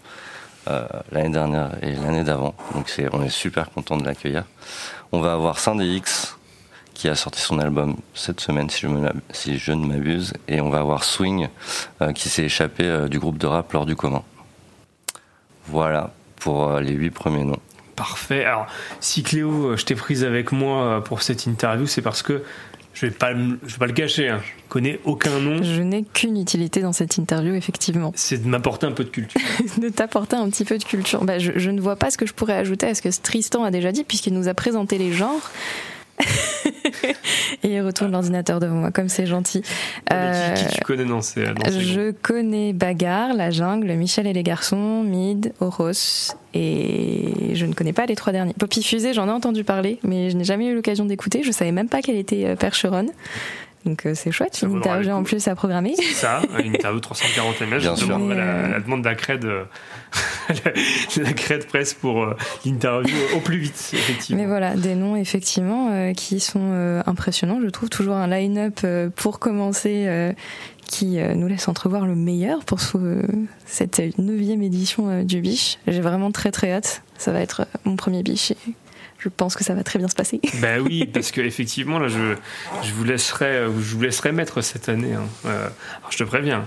l'année dernière et l'année d'avant. Donc on est super content de l'accueillir. On va avoir X qui a sorti son album cette semaine, si je, me, si je ne m'abuse. Et on va avoir Swing, euh, qui s'est échappé euh, du groupe de rap lors du commun. Voilà pour euh, les huit premiers noms. Parfait. Alors, si Cléo, je t'ai prise avec moi pour cette interview, c'est parce que je vais pas, je vais pas le cacher. Hein. Je connais aucun nom. Je n'ai qu'une utilité dans cette interview, effectivement. C'est de m'apporter un peu de culture. de t'apporter un petit peu de culture. Bah, je, je ne vois pas ce que je pourrais ajouter à ce que Tristan a déjà dit, puisqu'il nous a présenté les genres. Et il retourne l'ordinateur devant moi, comme c'est gentil. Mais qui, qui Euh, tu connais dans ces, dans ces groupes je connais Bagarre, La Jungle, Michel et les garçons, Mid, Horos, et je ne connais pas les trois derniers. Poppy Fusée, j'en ai entendu parler, mais je n'ai jamais eu l'occasion d'écouter. Je savais même pas qu'elle était euh, percheronne. Donc euh, c'est chouette, une interview en plus à programmer. C'est ça, une interview 340 ms. Bien je sûr. Mais, la, la demande d'Acred, euh, la, la crête presse pour euh, l'interview au plus vite, effectivement. Mais voilà, des noms effectivement euh, qui sont euh, impressionnants. Je trouve toujours un line-up pour commencer qui nous laisse entrevoir le meilleur pour ce- cette neuvième édition du Biche. J'ai vraiment très très hâte. Ça va être mon premier Biche et je pense que ça va très bien se passer. Ben oui, parce que effectivement là, je, je vous laisserai, euh, je vous laisserai mettre cette année. hein. Euh, alors je te préviens,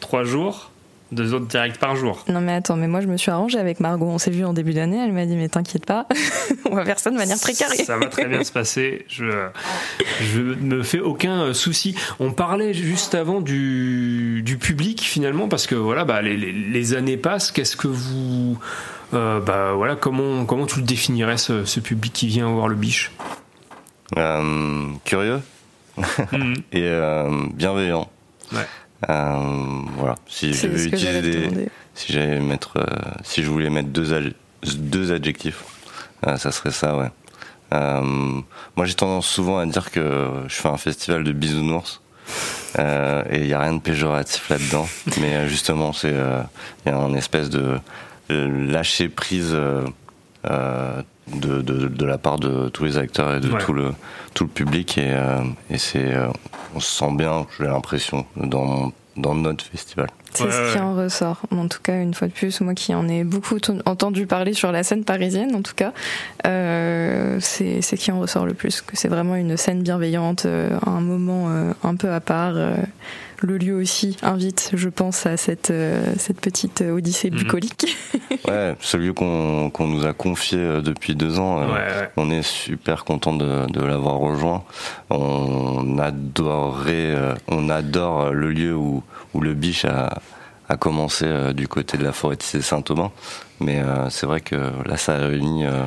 trois jours, deux autres directs par jour. Non mais attends, mais moi je me suis arrangée avec Margot. On s'est vu en début d'année. Elle m'a dit mais t'inquiète pas, on va faire ça de manière très carrée. Ça va très bien se passer. Je, je me fais aucun euh, souci. On parlait juste avant du, du public finalement parce que voilà, bah, les, les- les années passent. Qu'est-ce que vous, euh, bah voilà, comment comment tu le définirais ce, ce public qui vient voir le biche Euh, curieux Mhm. et euh, bienveillant. Ouais. Euh, voilà. Si je utiliser des, si j'allais mettre, euh, si je voulais mettre deux, deux adjectifs, euh, ça serait ça, ouais. Euh, moi, j'ai tendance souvent à dire que je fais un festival de bisounours. Euh, et il n'y a rien de péjoratif là-dedans. Mais justement, c'est euh, il y a une espèce de lâcher prise euh, euh, de, de, de la part de tous les acteurs et de Ouais. tout le tout le public et, euh, et c'est euh, on se sent bien, j'ai l'impression dans dans notre festival. C'est Ouais, ce ouais, qui en ressort. En tout cas, une fois de plus, moi qui en ai beaucoup entendu parler sur la scène parisienne, en tout cas, euh, c'est c'est ce qui en ressort le plus. Que c'est vraiment une scène bienveillante, euh, un moment euh, un peu à part. Euh, le lieu aussi invite, je pense, à cette, euh, cette petite odyssée Mhm. bucolique. Ouais, celui qu'on qu'on nous a confié euh, depuis deux ans, euh, Ouais, ouais. on est super content de, de l'avoir rejoint. On adorerait, euh, on adore euh, le lieu où, où le biche a, a commencé euh, du côté de la forêt de Saint-Aubin. Mais euh, c'est vrai que là, ça réunit euh, euh,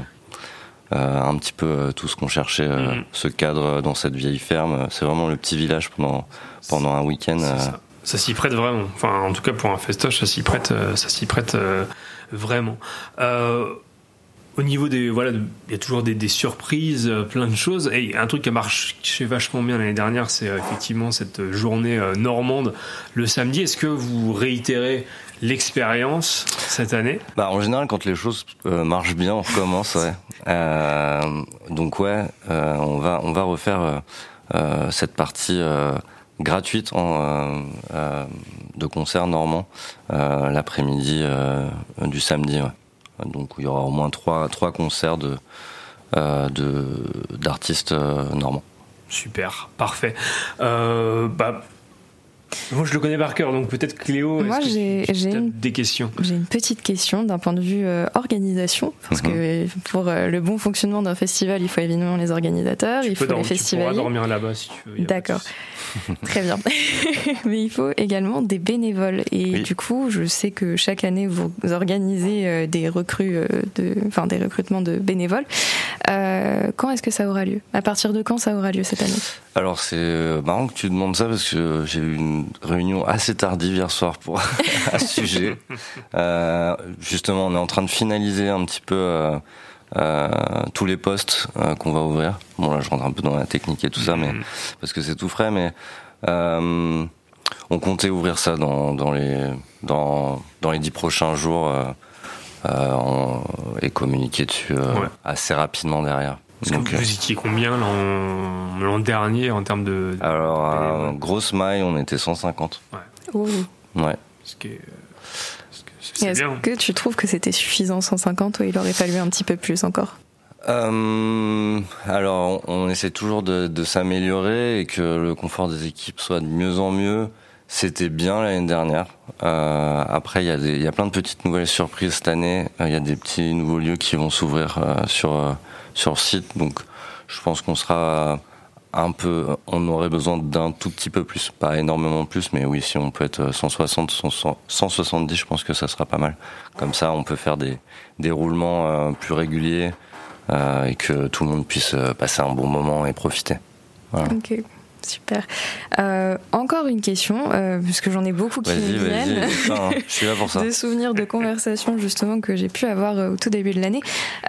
un petit peu euh, tout ce qu'on cherchait, euh, Mhm. ce cadre euh, dans cette vieille ferme. C'est vraiment le petit village pendant, pendant un week-end. euh, ça. Ça s'y prête vraiment. Enfin, en tout cas, pour un festoche, ça s'y prête, euh, ça s'y prête euh, vraiment. Euh, au niveau des. Voilà, il y a toujours des, des surprises, euh, plein de choses. Et un truc qui a marché vachement bien l'année dernière, c'est euh, effectivement cette journée euh, normande le samedi. Est-ce que vous réitérez l'expérience cette année? Bah, en général, quand les choses euh, marchent bien, on recommence, ouais. Euh, donc ouais, euh, on va on va refaire cette partie gratuite en, de concert normand l'après-midi du samedi. Ouais. Donc il y aura au moins trois trois concerts de de d'artistes normands. Super, parfait. Euh, bah, moi, je le connais par cœur, donc peut-être Cléo. Moi, que j'ai- une- des questions? J'ai une petite question d'un point de vue euh, organisation, parce que pour euh, le bon fonctionnement d'un festival, il faut évidemment les organisateurs, il Tu faut dormir- les tu pourras dormir là-bas si tu veux. D'accord. Très bien. Mais il faut également des bénévoles. Et du coup, je sais que chaque année, vous organisez euh, des recrues, de, enfin des recrutements de bénévoles. Quand est-ce que ça aura lieu? À partir de quand ça aura lieu cette année? Alors c'est euh, marrant que tu demandes ça parce que j'ai eu une réunion assez tardive hier soir pour à ce sujet. Euh, justement, on est en train de finaliser un petit peu euh, euh, tous les postes qu'on va ouvrir. Bon là, je rentre un peu dans la technique et tout ça, mais parce que c'est tout frais, mais euh, on comptait ouvrir ça dans, dans les dans dans les dix prochains jours en- et communiquer dessus Ouais. assez rapidement derrière. Parce Donc, euh, vous étiez combien l'an dernier en termes de. Alors, à grosse maille, on était 150. Oh. Ouais. Ce qui est, euh, que- Est-ce que tu trouves que c'était suffisant 150 ou il aurait fallu un petit peu plus encore? Euh, alors, on, on essaie toujours de, de s'améliorer et que le confort des équipes soit de mieux en mieux. C'était bien l'année dernière. Euh, après, il y, a des- il y a plein de petites nouvelles surprises cette année. Euh, Il y a des petits nouveaux lieux qui vont s'ouvrir euh, sur euh, sur site. Donc, je pense qu'on sera un peu. On aurait besoin d'un tout petit peu plus, pas énormément plus, mais oui, si on peut être 160, 100, 170, je pense que ça sera pas mal. Comme ça, on peut faire des des roulements euh, plus réguliers euh, et que tout le monde puisse euh, passer un bon moment et profiter. Voilà. Ok, super. Euh, encore une question, euh, puisque j'en ai beaucoup qui me viennent. je suis là pour ça. de souvenirs de conversations justement que j'ai pu avoir euh, au tout début de l'année.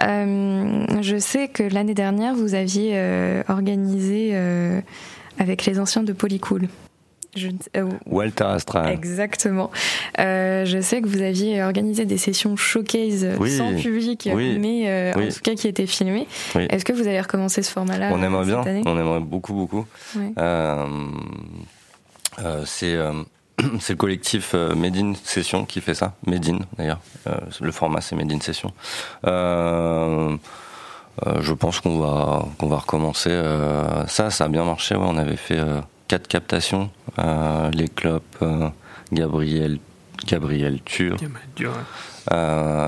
Euh, je sais que l'année dernière, vous aviez organisé avec les anciens de Polycool. Je, ne- euh, Walter Astral. Exactement. Euh, je sais que vous aviez organisé des sessions showcase Oui. sans public, Oui. mais euh, Oui. en tout cas qui étaient filmées. Est-ce que vous allez recommencer ce format-là on aimerait euh, bien, année on aimerait beaucoup, beaucoup. Euh, euh, c'est euh, c'est le collectif euh, Made in Session qui fait ça. Made in d'ailleurs. Euh, le format c'est Made in Session. Euh, euh, je pense qu'on va qu'on va recommencer euh, ça. Ça a bien marché. ouais. on avait fait euh, quatre captations. Euh, les clopes, euh, Gabriel Gabriel Tur, euh,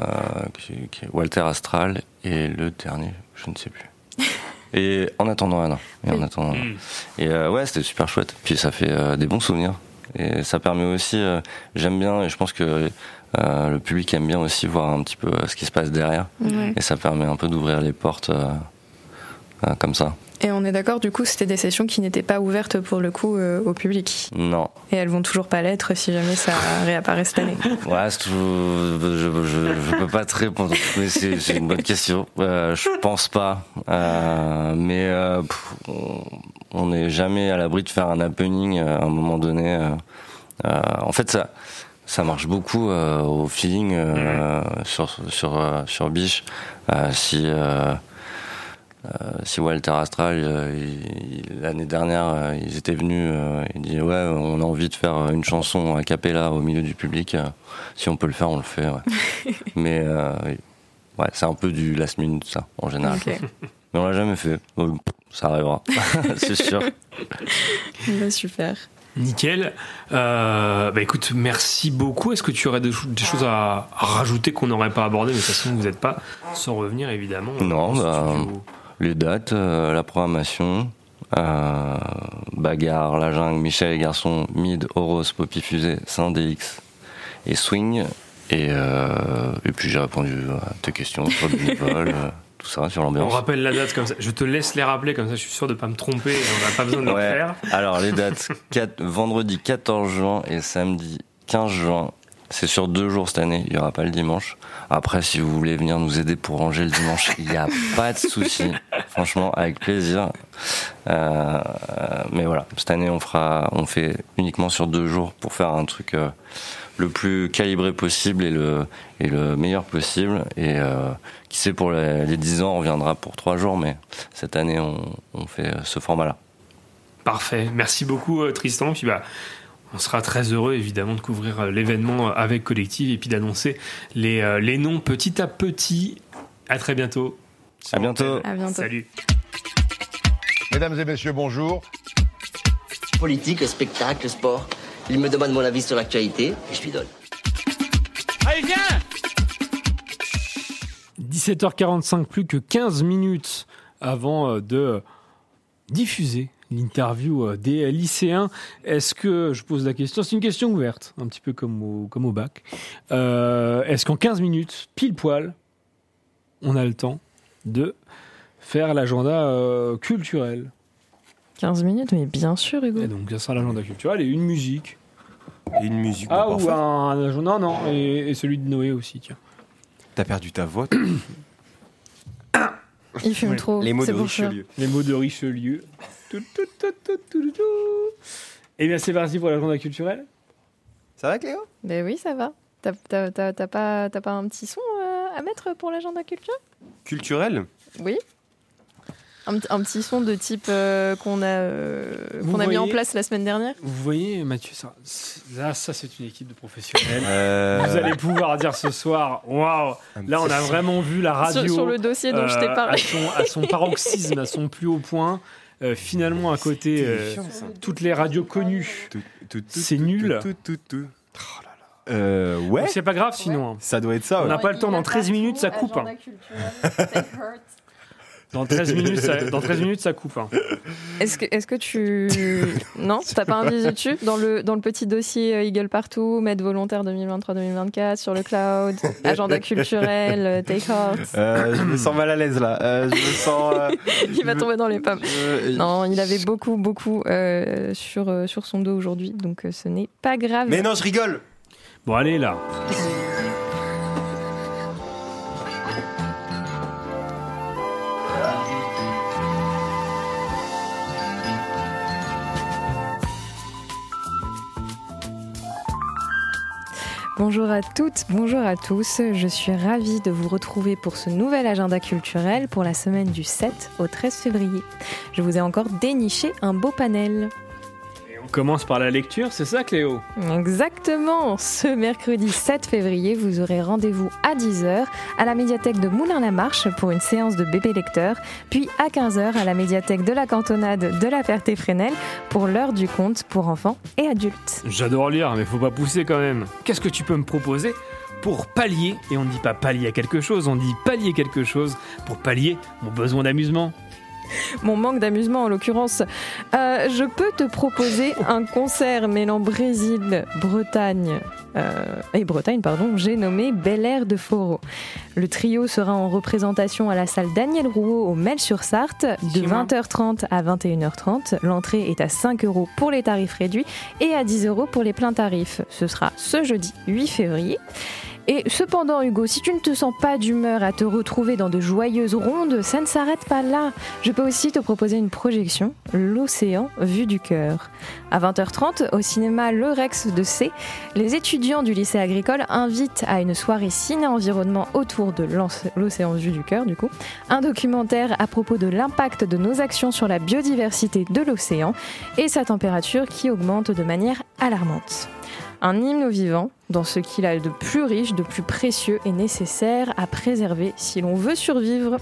Walter Astral et le dernier, je ne sais plus. Et en attendant Anna. Et en attendant Anna. Mm. Et euh, ouais, c'était super chouette. Puis ça fait euh, des bons souvenirs. Et ça permet aussi, euh, j'aime bien, et je pense que euh, le public aime bien aussi voir un petit peu ce qui se passe derrière. Ouais. Et ça permet un peu d'ouvrir les portes euh, euh, comme ça. Et on est d'accord, du coup, c'était des sessions qui n'étaient pas ouvertes pour le coup euh, au public. Non. Et elles vont toujours pas l'être si jamais ça réapparaît cette année. Ouais, je, je, je peux pas te répondre, mais c'est c'est une bonne question. Euh, je pense pas, Euh, mais euh, pff, on- n'est jamais à l'abri de faire un happening à un moment donné. euh. Euh, en fait, ça, ça marche beaucoup euh, au feeling euh, sur sur sur Biche. Euh, si si Walter Astral, euh, l'année dernière, euh, ils étaient venus, euh, ils disaient ouais, on a envie de faire une chanson a cappella au milieu du public. euh, si on peut le faire, on le fait. ouais. Mais euh, ouais, c'est un peu du last minute ça, en général. Mais on l'a jamais fait. Donc, ça arrivera, c'est sûr. Bah, super. Nickel. Euh, bah écoute, merci beaucoup. Est-ce que tu aurais des, cho- des choses à, à rajouter qu'on n'aurait pas abordées, mais de toute façon vous n'êtes pas sans revenir évidemment. Non, bah, studio. Les dates, euh, la programmation, euh, Bagarre, La Jungle, Michel et Garçons, Mid, Horos, Poppy Fusée, Saint-DX et Swing. Et, euh, et puis j'ai répondu à tes questions sur le bénévole, euh, tout ça, sur On l'ambiance. rappelle la date comme ça. Je te laisse les rappeler comme ça. Je suis sûr de pas me tromper. et On n'a pas besoin de le Ouais. faire. Alors les dates, vendredi 14 juin et samedi 15 juin. C'est sur deux jours cette année, il n'y aura pas le dimanche. Après, si vous voulez venir nous aider pour ranger le dimanche, il n'y a pas de souci. Franchement, avec plaisir. Euh, mais voilà, cette année, on fera, on fait uniquement sur deux jours pour faire un truc euh, le plus calibré possible et le, et le meilleur possible. Et euh, qui sait, pour les, les 10 ans, on reviendra pour trois jours, mais cette année, on, on fait ce format-là. Parfait. Merci beaucoup Tristan. Puis bah, on sera très heureux évidemment de couvrir euh, l'événement avec Collective et puis d'annoncer les, euh, les noms petit à petit. À très bientôt. À bientôt. À bientôt. Salut. Mesdames et messieurs, bonjour. Politique, spectacle, sport. Il me demande mon avis sur l'actualité et je lui donne. Allez, viens 17h45, plus que 15 minutes avant euh, de diffuser l'interview euh, des lycéens. Est-ce que, je pose la question, c'est une question ouverte, un petit peu comme au, comme au bac. Euh, Est-ce qu'en 15 minutes, pile poil, on a le temps de faire l'agenda euh, culturel? 15 minutes, mais bien sûr, Hugo. Et donc, ça sera l'agenda culturel et une musique. Et une musique. Ah, ou un, agenda, non, non, et, et celui de Noé aussi, tiens. T'as perdu ta voix. toi. Il fume Ouais. trop. Les mots de. Richelieu. Les mots de Richelieu. Eh bien, c'est parti pour l'agenda culturel. Ça va, Cléo? Ben oui, ça va. T'as- T'as t'as- t'as pas, t'as pas un petit son euh, à mettre pour l'agenda culture? Culturel? Oui. Un, petit son de type euh, qu'on a, euh, qu'on a mis en place la semaine dernière? Vous voyez, Mathieu, ça, ça, c'est une équipe de professionnels. Euh, Vous allez pouvoir dire ce soir, waouh, là, on a vraiment vu la radio sur, sur le dossier dont je t'ai parlé. à, son, à son paroxysme, à son plus haut point. Euh, finalement, à côté, euh, toutes les radios connues. C'est nul. Euh, ouais. Mais C'est pas grave sinon. hein. Ça doit être ça. On n'a pas le temps, dans 13 minutes, ça coupe. hein. Dans 13 minutes, ça, dans 13 minutes, ça coupe. hein. Est-ce que, est-ce que tu. non T'as pas un visu dessus dans le, dans le petit dossier euh, Eagle Partout, Maître volontaire 2023-2024 sur le cloud, agenda culturel, euh, Take Heart? Euh, je me sens mal à l'aise là. Euh, je me sens. euh, Il va tomber dans les pommes. Non, il avait beaucoup, beaucoup euh, sur, sur son dos aujourd'hui, donc euh, ce n'est pas grave. Mais non, je rigole. Bon, allez, là. Bonjour à toutes, bonjour à tous. Je suis ravie de vous retrouver pour ce nouvel agenda culturel pour la semaine du 7 au 13 février. Je vous ai encore déniché un beau panel. On commence par la lecture, c'est ça, Cléo? Exactement, ce mercredi 7 février, vous aurez rendez-vous à 10h à la médiathèque de Moulin-la-Marche pour une séance de bébé lecteur, puis à 15h à la médiathèque de la cantonade de la Ferté-Fresnel pour l'heure du conte pour enfants et adultes. J'adore lire, mais faut pas pousser quand même. Qu'est-ce que tu peux me proposer pour pallier, et on ne dit pas pallier à quelque chose, on dit pallier quelque chose pour pallier mon besoin d'amusement? mon manque d'amusement en l'occurrence. Euh, je peux te proposer un concert mêlant Brésil, Bretagne euh, et Bretagne, pardon, j'ai nommé Bel Air de Foro. Le trio sera en représentation à la salle Daniel Rouault au Mel-sur-Sarthe de 20h30 à 21h30. L'entrée est à 5 euros pour les tarifs réduits et à 10 euros pour les pleins tarifs. Ce sera ce jeudi 8 février. Et cependant, Hugo, si tu ne te sens pas d'humeur à te retrouver dans de joyeuses rondes, ça ne s'arrête pas là. Je peux aussi te proposer une projection, L'océan vu du cœur. À 20h30, au cinéma Le Rex de C, les étudiants du lycée agricole invitent à une soirée ciné-environnement autour de l'océan vu du cœur, du coup, un documentaire à propos de l'impact de nos actions sur la biodiversité de l'océan et sa température qui augmente de manière alarmante. Un hymne au vivant, dans ce qu'il a de plus riche, de plus précieux et nécessaire à préserver si l'on veut survivre.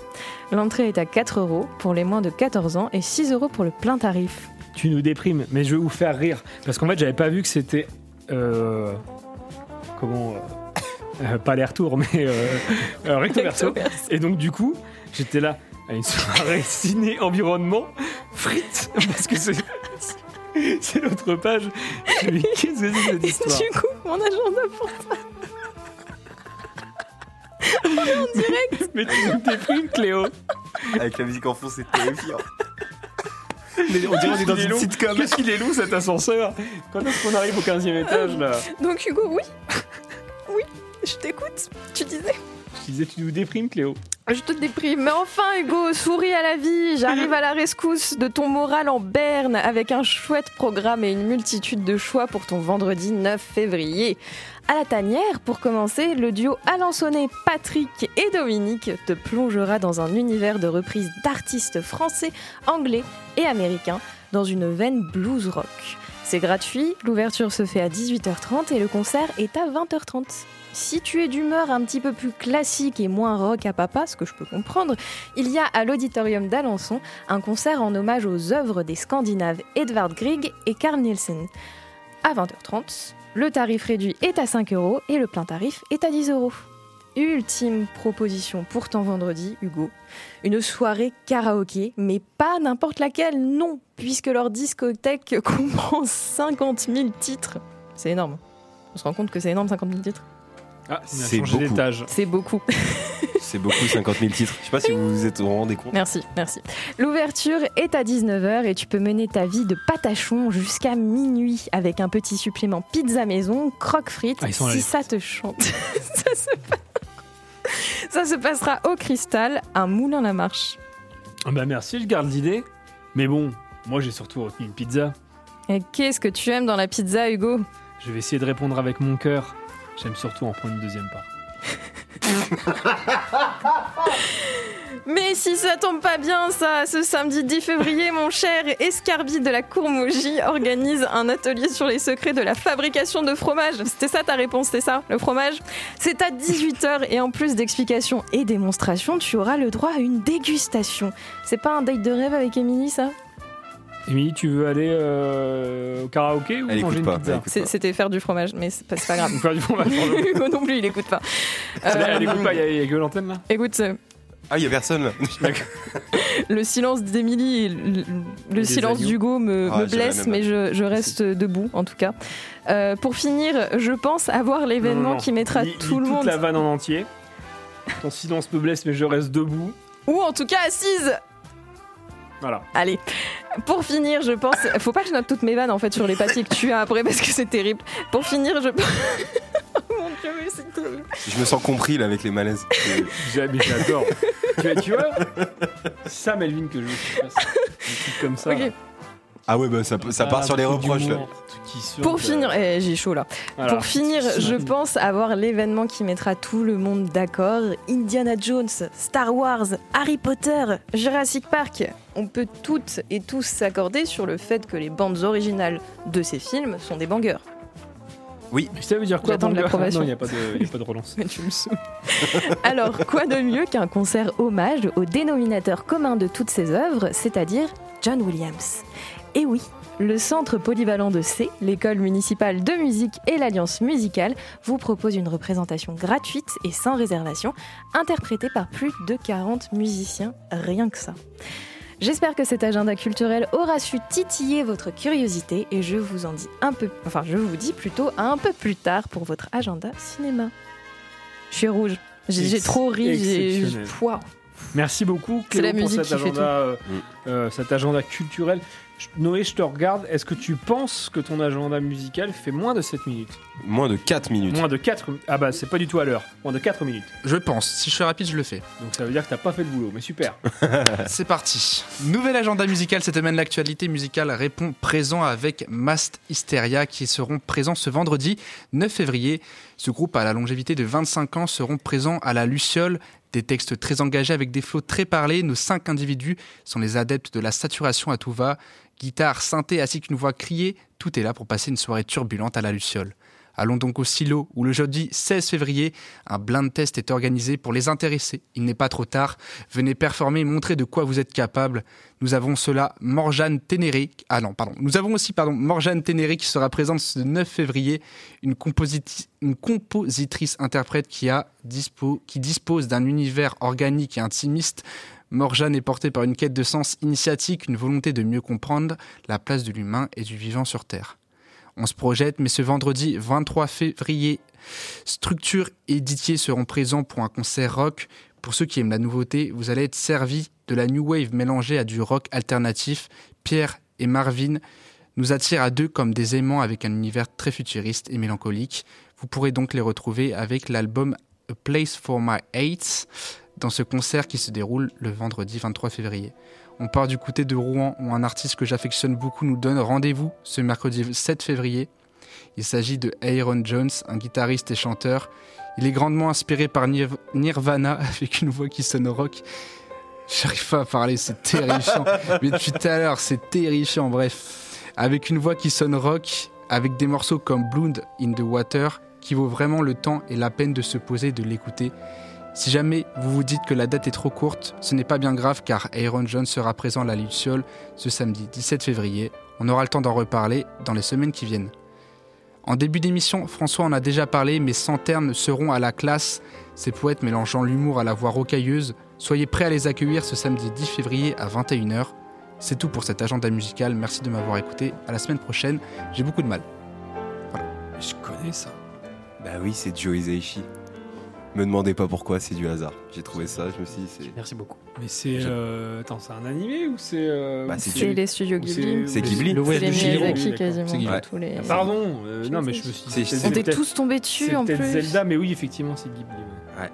L'entrée est à 4 euros pour les moins de 14 ans et 6 euros pour le plein tarif. Tu nous déprimes, mais je vais vous faire rire. Parce qu'en fait, j'avais pas vu que c'était. euh, comment. euh, euh, pas les retours, mais. euh, euh, recto verso. Et donc, du coup, j'étais là à une soirée ciné-environnement frites. Parce que c'est. C'est l'autre page. Je dis, Qu'est-ce que c'est cette histoire Tu coupes mon agenda pour toi. On est en direct. Mais tu nous déprimes, Cléo. Avec la musique en fond, c'est terrifiant. Mais on dirait qu'on est dans une sitcom. Qu'est-ce qu'il est lourd cet ascenseur Quand est-ce qu'on arrive au 15 e étage là Donc Hugo, oui. Oui, je t'écoute. Tu disais. Je disais, tu nous déprimes, Cléo. Je te déprime. Mais enfin, Hugo, souris à la vie. J'arrive à la rescousse de ton moral en berne avec un chouette programme et une multitude de choix pour ton vendredi 9 février. À la tanière, pour commencer, le duo Alençonné, Patrick et Dominique te plongera dans un univers de reprises d'artistes français, anglais et américains dans une veine blues rock. C'est gratuit, l'ouverture se fait à 18h30 et le concert est à 20h30. Si tu es d'humeur un petit peu plus classique et moins rock à papa, ce que je peux comprendre, il y a à l'auditorium d'Alençon un concert en hommage aux œuvres des Scandinaves Edvard Grieg et Carl Nielsen. À 20h30, le tarif réduit est à 5 euros et le plein tarif est à 10 euros. Ultime proposition pour ton vendredi, Hugo. Une soirée karaoké, mais pas n'importe laquelle, non, puisque leur discothèque comprend 50 000 titres. C'est énorme. On se rend compte que c'est énorme, 50 000 titres Ah, C'est beaucoup. C'est beaucoup. C'est beaucoup, 50 000 titres. Je sais pas si vous vous êtes vous rendez compte. Merci, merci. L'ouverture est à 19h et tu peux mener ta vie de patachon jusqu'à minuit avec un petit supplément pizza maison, croque frites, Ah, si ça te chante. ça, se... pa- ça se passera au cristal, un moulin la marche. Ah bah merci, je garde l'idée. Mais bon, moi j'ai surtout retenu une pizza. Et qu'est-ce que tu aimes dans la pizza, Hugo? Je vais essayer de répondre avec mon cœur. J'aime surtout en prendre une deuxième part. Mais si ça tombe pas bien, ça, ce samedi 10 février, mon cher Escarbi de la Courmougie organise un atelier sur les secrets de la fabrication de fromage. C'était ça ta réponse, c'était ça, le fromage? C'est à 18h et en plus d'explications et démonstrations, tu auras le droit à une dégustation. C'est pas un date de rêve avec Émilie, ça? Émilie, tu veux aller euh, au karaoké ou Elle manger une pas, pizza C'était faire du fromage, mais c'est pas, pas grave. Faire du fromage. Hugo non plus, il écoute pas. Euh, elle écoute pas, il y a- il y, a que l'antenne là écoute, euh, Ah, il y a personne là. Le silence d'Émilie et le, le silence d'Hugo me, Ah, me blesse, mais je, je reste debout en tout cas. Euh, pour finir, je pense avoir l'événement qui mettra Lis- tout lis le monde, toute la vanne en entier. Ton silence me blesse, mais je reste debout. ou en tout cas assise. Voilà. Allez, pour finir, je pense. Faut pas que je note toutes mes vannes en fait sur les papiers que tu as après parce que c'est terrible. Pour finir, je. oh mon dieu, mais c'est terrible. Je me sens compris là avec les malaises. J'ai- mais J'adore. tu, tu vois C'est ça, Melvin, que je trucs comme ça. Ah ouais, bah ça, ça part Ah, sur les reproches là. Pour finir, eh, j'ai chaud là. voilà. Pour finir, je pense avoir l'événement qui mettra tout le monde d'accord. Indiana Jones, Star Wars, Harry Potter, Jurassic Park. On peut toutes et tous s'accorder sur le fait que les bandes originales de ces films sont des bangers. Oui. Ça veut dire quoi J'attends de Banga l'approbation. Non, il n'y a, pas de- y a pas de relance. Mais tu me saoules. Alors, quoi de mieux qu'un concert hommage au dénominateur commun de toutes ces œuvres, c'est-à-dire John Williams? Et oui, le Centre polyvalent de C, l'école municipale de musique et l'Alliance musicale vous propose une représentation gratuite et sans réservation, interprétée par plus de 40 musiciens, rien que ça. J'espère que cet agenda culturel aura su titiller votre curiosité et je vous en dis un peu, enfin je vous dis plutôt un peu plus tard pour votre agenda cinéma. Je suis rouge. J'ai trop ri. j'ai-. Merci beaucoup Cléo pour cet agenda, euh, euh, cet agenda culturel. Noé, je te regarde. Est-ce que tu penses que ton agenda musical fait moins de 7 minutes? Moins de 4 minutes. Moins de 4 Ah bah c'est pas du tout à l'heure. Moins de 4 minutes. Je pense. Si je suis rapide, je le fais. Donc ça veut dire que t'as pas fait le boulot, mais super. C'est parti. Nouvel agenda musical cette semaine. L'actualité musicale répond présent avec Mast Hysteria qui seront présents ce vendredi 9 février. Ce groupe à la longévité de 25 ans seront présents à la Luciole. Des textes très engagés avec des flots très parlés. Nos cinq individus sont les adeptes de la saturation à tout va. Guitare, synthé ainsi qu'une voix criée, tout est là pour passer une soirée turbulente à la Luciole. Allons donc au silo où le jeudi 16 février, un blind test est organisé pour les intéressés. Il n'est pas trop tard. Venez performer montrer de quoi vous êtes capable. Nous avons cela Morjane Ténéré. Ah non, pardon. Nous avons aussi pardon, Morjane Ténéré qui sera présente ce 9 février, une, une compositrice interprète qui, a qui dispose d'un univers organique et intimiste. Morjane est portée par une quête de sens initiatique, une volonté de mieux comprendre la place de l'humain et du vivant sur Terre. On se projette, mais ce vendredi 23 février, Structure et Ditier seront présents pour un concert rock. Pour ceux qui aiment la nouveauté, vous allez être servis de la new wave mélangée à du rock alternatif. Pierre et Marvin nous attirent à deux comme des aimants avec un univers très futuriste et mélancolique. Vous pourrez donc les retrouver avec l'album A Place for My Hates dans ce concert qui se déroule le vendredi 23 février. On part du côté de Rouen où un artiste que j'affectionne beaucoup nous donne rendez-vous ce mercredi 7 février. Il s'agit de Aaron Jones, un guitariste et chanteur. Il est grandement inspiré par Nir- Nirvana avec une voix qui sonne rock. J'arrive pas à parler, c'est terrifiant. Mais depuis tout à l'heure, c'est terrifiant, bref. Avec une voix qui sonne rock, avec des morceaux comme Blood in the Water, qui vaut vraiment le temps et la peine de se poser et de l'écouter. Si jamais vous vous dites que la date est trop courte, ce n'est pas bien grave car Aaron Jones sera présent à la Luciole ce samedi 17 février. On aura le temps d'en reparler dans les semaines qui viennent. En début d'émission, François en a déjà parlé, mais sans termes seront à la classe. Ces poètes mélangeant l'humour à la voix rocailleuse. Soyez prêts à les accueillir ce samedi 10 février à 21h. C'est tout pour cet agenda musical. Merci de m'avoir écouté. À la semaine prochaine. J'ai beaucoup de mal. Je connais ça. Bah oui, c'est Joe Hisaishi. Me demandez pas pourquoi, c'est du hasard. J'ai trouvé ça, je me suis dit, c'est. Merci beaucoup. Mais c'est. euh, Attends, c'est un animé ou c'est. euh, Bah, c'est C'est du- les studios Ghibli. C'est Ghibli. Le C'est voyage les de Chihiro. Quasiment. C'est Ghibli. tous les... Ah, Pardon, euh, non mais je me suis C'est- dit. c'est- On était tous tombés dessus c'est en plus. Zelda, mais oui, effectivement, c'est Ghibli. ouais.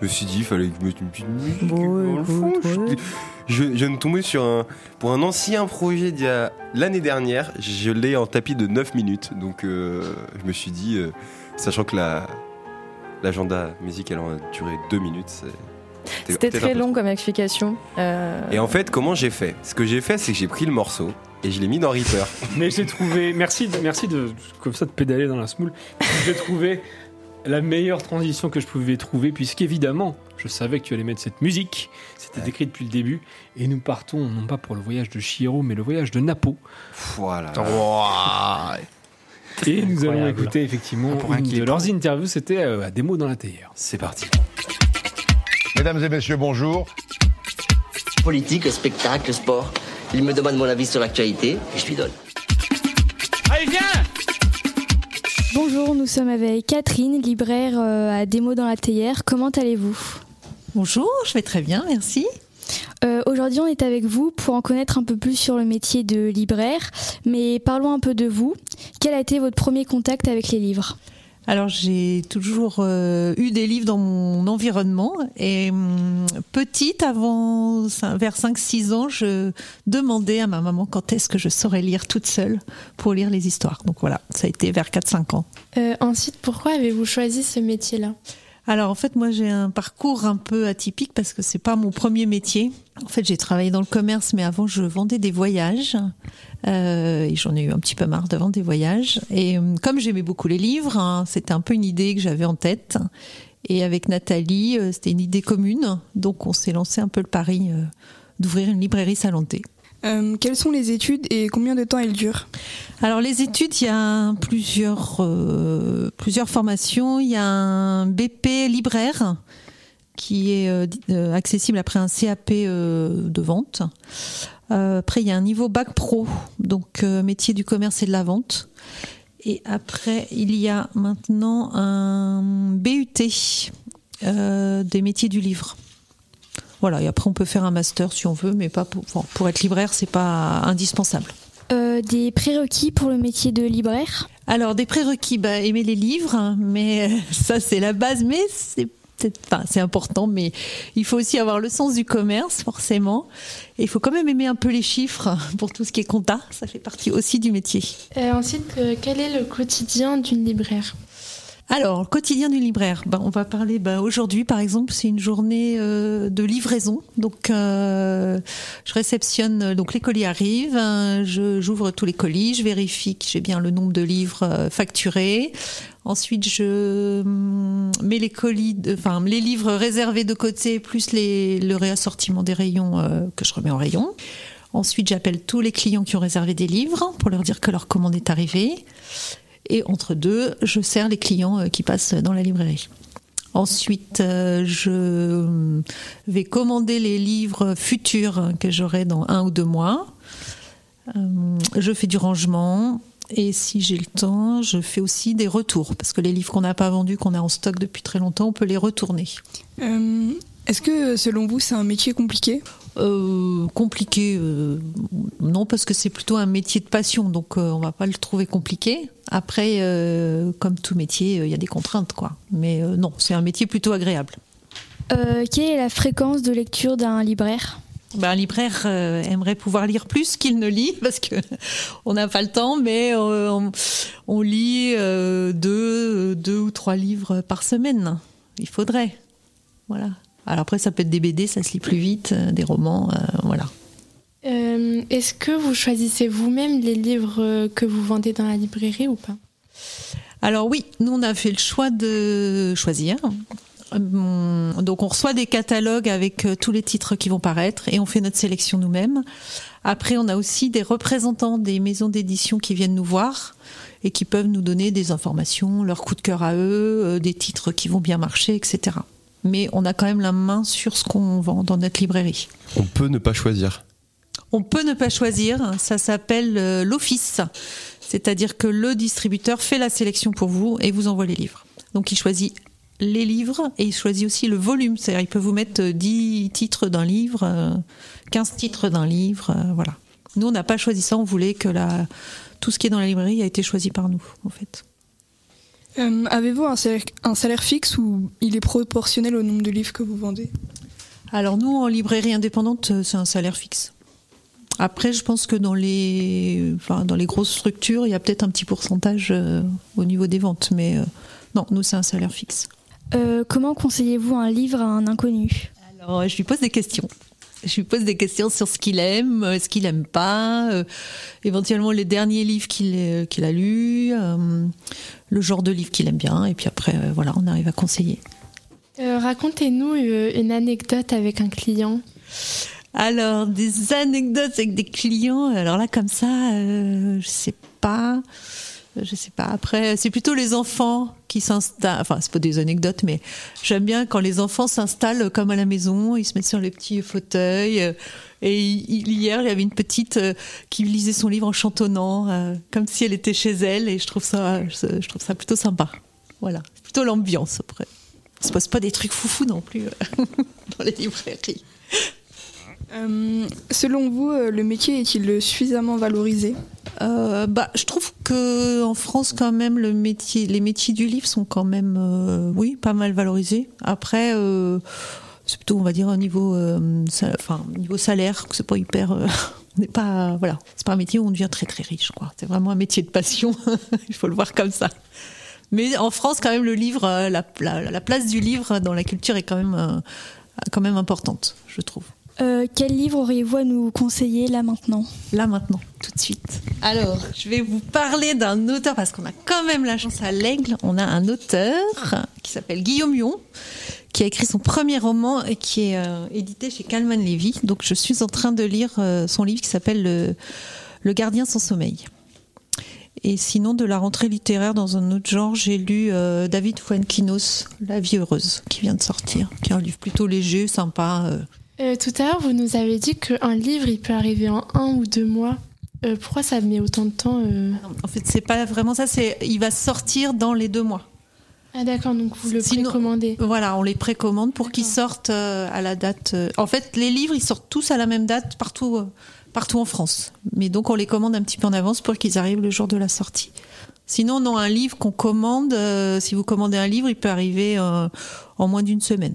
Je me suis dit, il fallait que je mette une petite musique. Bon, le fond. ouais. Je, je viens de tomber sur un. Pour un ancien projet d'il y a l'année dernière, je l'ai en tapis de 9 minutes. Donc euh, je me suis dit, euh, sachant que la. L'agenda musical a duré 2 minutes. C'était très long comme explication. Euh, Et en fait, comment j'ai fait? Ce que j'ai fait, c'est que j'ai pris le morceau et je l'ai mis dans Reaper. Mais j'ai trouvé. Merci, de- merci de comme ça de pédaler dans la smoule. J'ai trouvé la meilleure transition que je pouvais trouver, puisqu'évidemment, je savais que tu allais mettre cette musique. C'était écrit depuis le début. Et nous partons non pas pour le voyage de Shiro, mais le voyage de Napo. Voilà. Et nous allons écouter effectivement Pour un une de leurs interviews. C'était euh, à des mots dans la théière. C'est parti. Mesdames et messieurs, bonjour. Politique, spectacle, sport. Il me demande mon avis sur l'actualité et je lui donne. Allez, viens Bonjour, nous sommes avec Catherine, libraire euh, à Démo dans la théière. Comment allez-vous? Bonjour, je vais très bien, merci. Euh, Aujourd'hui, on est avec vous pour en connaître un peu plus sur le métier de libraire. Mais parlons un peu de vous. Quel a été votre premier contact avec les livres? Alors j'ai toujours euh, eu des livres dans mon environnement et hum, petite, avant vers 5-6 ans, je demandais à ma maman quand est-ce que je saurais lire toute seule pour lire les histoires. Donc voilà, ça a été vers 4-5 ans. Euh, Ensuite, pourquoi avez-vous choisi ce métier-là? Alors en fait, moi j'ai un parcours un peu atypique parce que c'est pas mon premier métier. En fait, j'ai travaillé dans le commerce, mais avant je vendais des voyages Euh, et j'en ai eu un petit peu marre de vendre des voyages. Et euh, comme j'aimais beaucoup les livres, hein, c'était un peu une idée que j'avais en tête. Et avec Nathalie, euh, c'était une idée commune, donc on s'est lancé un peu le pari euh, d'ouvrir une librairie Salanté. Euh, quelles sont les études et combien de temps elles durent? Alors les études, il y a plusieurs, euh, plusieurs formations. Il y a un BP libraire qui est euh, accessible après un CAP de vente. Après, il y a un niveau bac pro, donc métier du commerce et de la vente. Et après, il y a maintenant un BUT des métiers du livre. Voilà, et après on peut faire un master si on veut, mais pas pour, enfin, pour être libraire, c'est pas indispensable. Euh, des prérequis pour le métier de libraire? Alors des prérequis, bah, aimer les livres, hein, mais euh, ça c'est la base, mais c'est c'est enfin, c'est important, mais il faut aussi avoir le sens du commerce, forcément. Et il faut quand même aimer un peu les chiffres pour tout ce qui est compta. Ça fait partie aussi du métier. Euh, ensuite, euh, quel est le quotidien d'une libraire? Alors, quotidien du libraire. Ben, on va parler. Ben, aujourd'hui, par exemple, c'est une journée euh, de livraison. Donc, euh, je réceptionne. euh, Donc, les colis arrivent. hein, je j'ouvre tous les colis. Je vérifie que j'ai bien le nombre de livres facturés. Ensuite, je hum, mets les colis, enfin les livres réservés de côté, plus le réassortiment des rayons que je remets en rayon. Ensuite, j'appelle tous les clients qui ont réservé des livres pour leur dire que leur commande est arrivée. Et entre deux, je sers les clients euh, qui passent dans la librairie. Ensuite, euh, je vais commander les livres futurs que j'aurai dans un ou deux mois. Euh, je fais du rangement. Et si j'ai le temps, je fais aussi des retours. Parce que les livres qu'on n'a pas vendus, qu'on a en stock depuis très longtemps, on peut les retourner. Est-ce que selon vous c'est un métier compliqué? Euh, compliqué, euh, non, parce que c'est plutôt un métier de passion, donc euh, on va pas le trouver compliqué. Après, euh, comme tout métier, euh, il y a des contraintes, quoi. Mais euh, non, c'est un métier plutôt agréable. Euh, Quelle est la fréquence de lecture d'un libraire? Ben, un libraire euh, aimerait pouvoir lire plus qu'il ne lit parce que on n'a pas le temps, mais euh, on, on lit euh, deux, deux ou trois livres par semaine. Il faudrait, voilà. Alors après, ça peut être des BD, ça se lit plus vite, euh, des romans, euh, voilà. Euh, Est-ce que vous choisissez vous-même les livres que vous vendez dans la librairie ou pas? Alors oui, nous on a fait le choix de choisir. Donc on reçoit des catalogues avec tous les titres qui vont paraître et on fait notre sélection nous-mêmes. Après on a aussi des représentants des maisons d'édition qui viennent nous voir et qui peuvent nous donner des informations, leur coup de cœur à eux, des titres qui vont bien marcher, etc. Mais on a quand même la main sur ce qu'on vend dans notre librairie. On peut ne pas choisir. On peut ne pas choisir, ça s'appelle euh, l'office. C'est-à-dire que le distributeur fait la sélection pour vous et vous envoie les livres. Donc il choisit les livres et il choisit aussi le volume. C'est-à-dire il peut vous mettre euh, 10 titres d'un livre, euh, 15 titres d'un livre, euh, voilà. Nous on n'a pas choisi ça, on voulait que la, tout ce qui est dans la librairie a été choisi par nous en fait. Euh, Avez-vous un salaire, un salaire fixe ou il est proportionnel au nombre de livres que vous vendez? Alors nous, en librairie indépendante, euh, c'est un salaire fixe. Après, je pense que dans les, enfin, dans les grosses structures, il y a peut-être un petit pourcentage euh, au niveau des ventes, mais euh, non, nous, c'est un salaire fixe. Euh, Comment conseillez-vous un livre à un inconnu? Alors, je lui pose des questions. Je lui pose des questions sur ce qu'il aime, euh, ce qu'il aime pas, euh, éventuellement les derniers livres qu'il euh, a lus, euh, le genre de livre qu'il aime bien, et puis après, voilà, on arrive à conseiller. Racontez-nous une anecdote avec un client. Alors, des anecdotes avec des clients, alors là, comme ça, je sais pas. Je sais pas. Après, c'est plutôt les enfants qui s'installent. Enfin, c'est pas des anecdotes, mais j'aime bien quand les enfants s'installent comme à la maison, ils se mettent sur les petits fauteuils. euh, Et il- hier, il y avait une petite euh, qui lisait son livre en chantonnant, euh, comme si elle était chez elle, et je trouve ça, je, trouve ça plutôt sympa. Voilà, plutôt l'ambiance après. On se passe pas des trucs foufous non plus dans les librairies. Euh, Selon vous, euh, le métier est-il suffisamment valorisé Euh, bah, je trouve que en France quand même le métier, les métiers du livre sont quand même, oui, pas mal valorisés. Après, c'est plutôt, on va dire, un niveau, euh, sa- enfin, niveau salaire, c'est pas hyper, n'est pas, voilà, c'est pas un métier où on devient très très riche, quoi. C'est vraiment un métier de passion. Il faut le voir comme ça. Mais en France, quand même, le livre, la, la- la place du livre dans la culture est quand même, quand même importante, je trouve. Euh, Quel livre auriez-vous à nous conseiller là maintenant Là maintenant, tout de suite. Alors, je vais vous parler d'un auteur parce qu'on a quand même la chance à l'Aigle. On a un auteur qui s'appelle Guillaume Yon, qui a écrit son premier roman et qui est euh, édité chez Calman Levy. Donc, je suis en train de lire euh, son livre qui s'appelle le, Le gardien sans sommeil. Et sinon, de la rentrée littéraire dans un autre genre, j'ai lu euh, David Fuenquinos, La vie heureuse, qui vient de sortir, qui est un livre plutôt léger, sympa. Euh, tout à l'heure, vous nous avez dit qu'un livre, il peut arriver en un ou deux mois. Euh, pourquoi ça met autant de temps euh En fait, c'est pas vraiment ça. C'est il va sortir dans les deux mois. Ah d'accord, donc vous le Sinon- précommandez. Voilà, on les précommande pour qu'ils sortent à la date. En fait, les livres, ils sortent tous à la même date partout, partout en France. Mais donc, on les commande un petit peu en avance pour qu'ils arrivent le jour de la sortie. Sinon, non, un livre qu'on commande, si vous commandez un livre, il peut arriver en moins d'une semaine.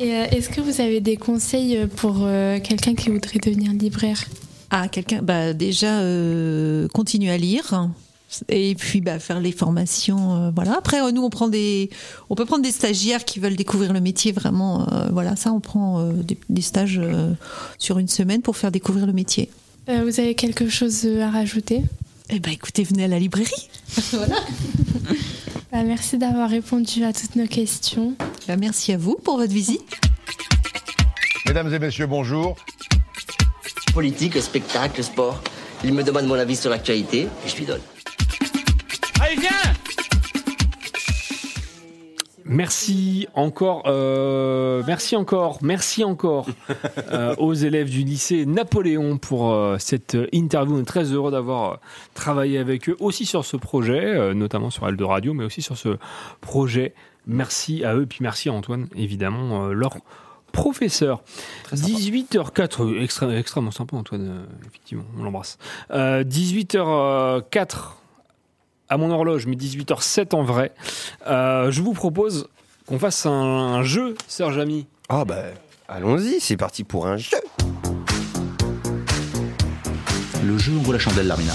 Et euh, est-ce que vous avez des conseils pour euh, quelqu'un qui voudrait devenir libraire? Ah, quelqu'un, bah déjà, euh, continuer à lire. Et puis bah, faire les formations, euh, voilà. Après, euh, nous, on prend des, on peut prendre des stagiaires qui veulent découvrir le métier vraiment. euh, voilà, ça, on prend euh, des, des stages euh, sur une semaine pour faire découvrir le métier. Euh, Vous avez quelque chose à rajouter? Eh ben, écoutez, venez à la librairie. voilà. Bah, Merci d'avoir répondu à toutes nos questions. Bah, merci à vous pour votre visite. Mesdames et messieurs, bonjour. Politique, spectacle, sport. Il me demande mon avis sur l'actualité et je lui donne. Allez, viens Merci encore, euh, merci encore, merci encore euh, aux élèves du lycée Napoléon pour euh, cette interview. On est très heureux d'avoir euh, travaillé avec eux aussi sur ce projet, euh, notamment sur L2 Radio, mais aussi sur ce projet. Merci à eux, puis merci à Antoine, évidemment, euh, leur professeur. 18h04, euh, extra- extrêmement sympa Antoine, effectivement, on l'embrasse. Euh, 18h04 à mon horloge, mais 18h07 en vrai. Euh, je vous propose qu'on fasse un, un jeu, Sœur Jamy. Ah bah, allons-y, c'est parti pour un jeu. Le jeu envoie la chandelle, Larmina.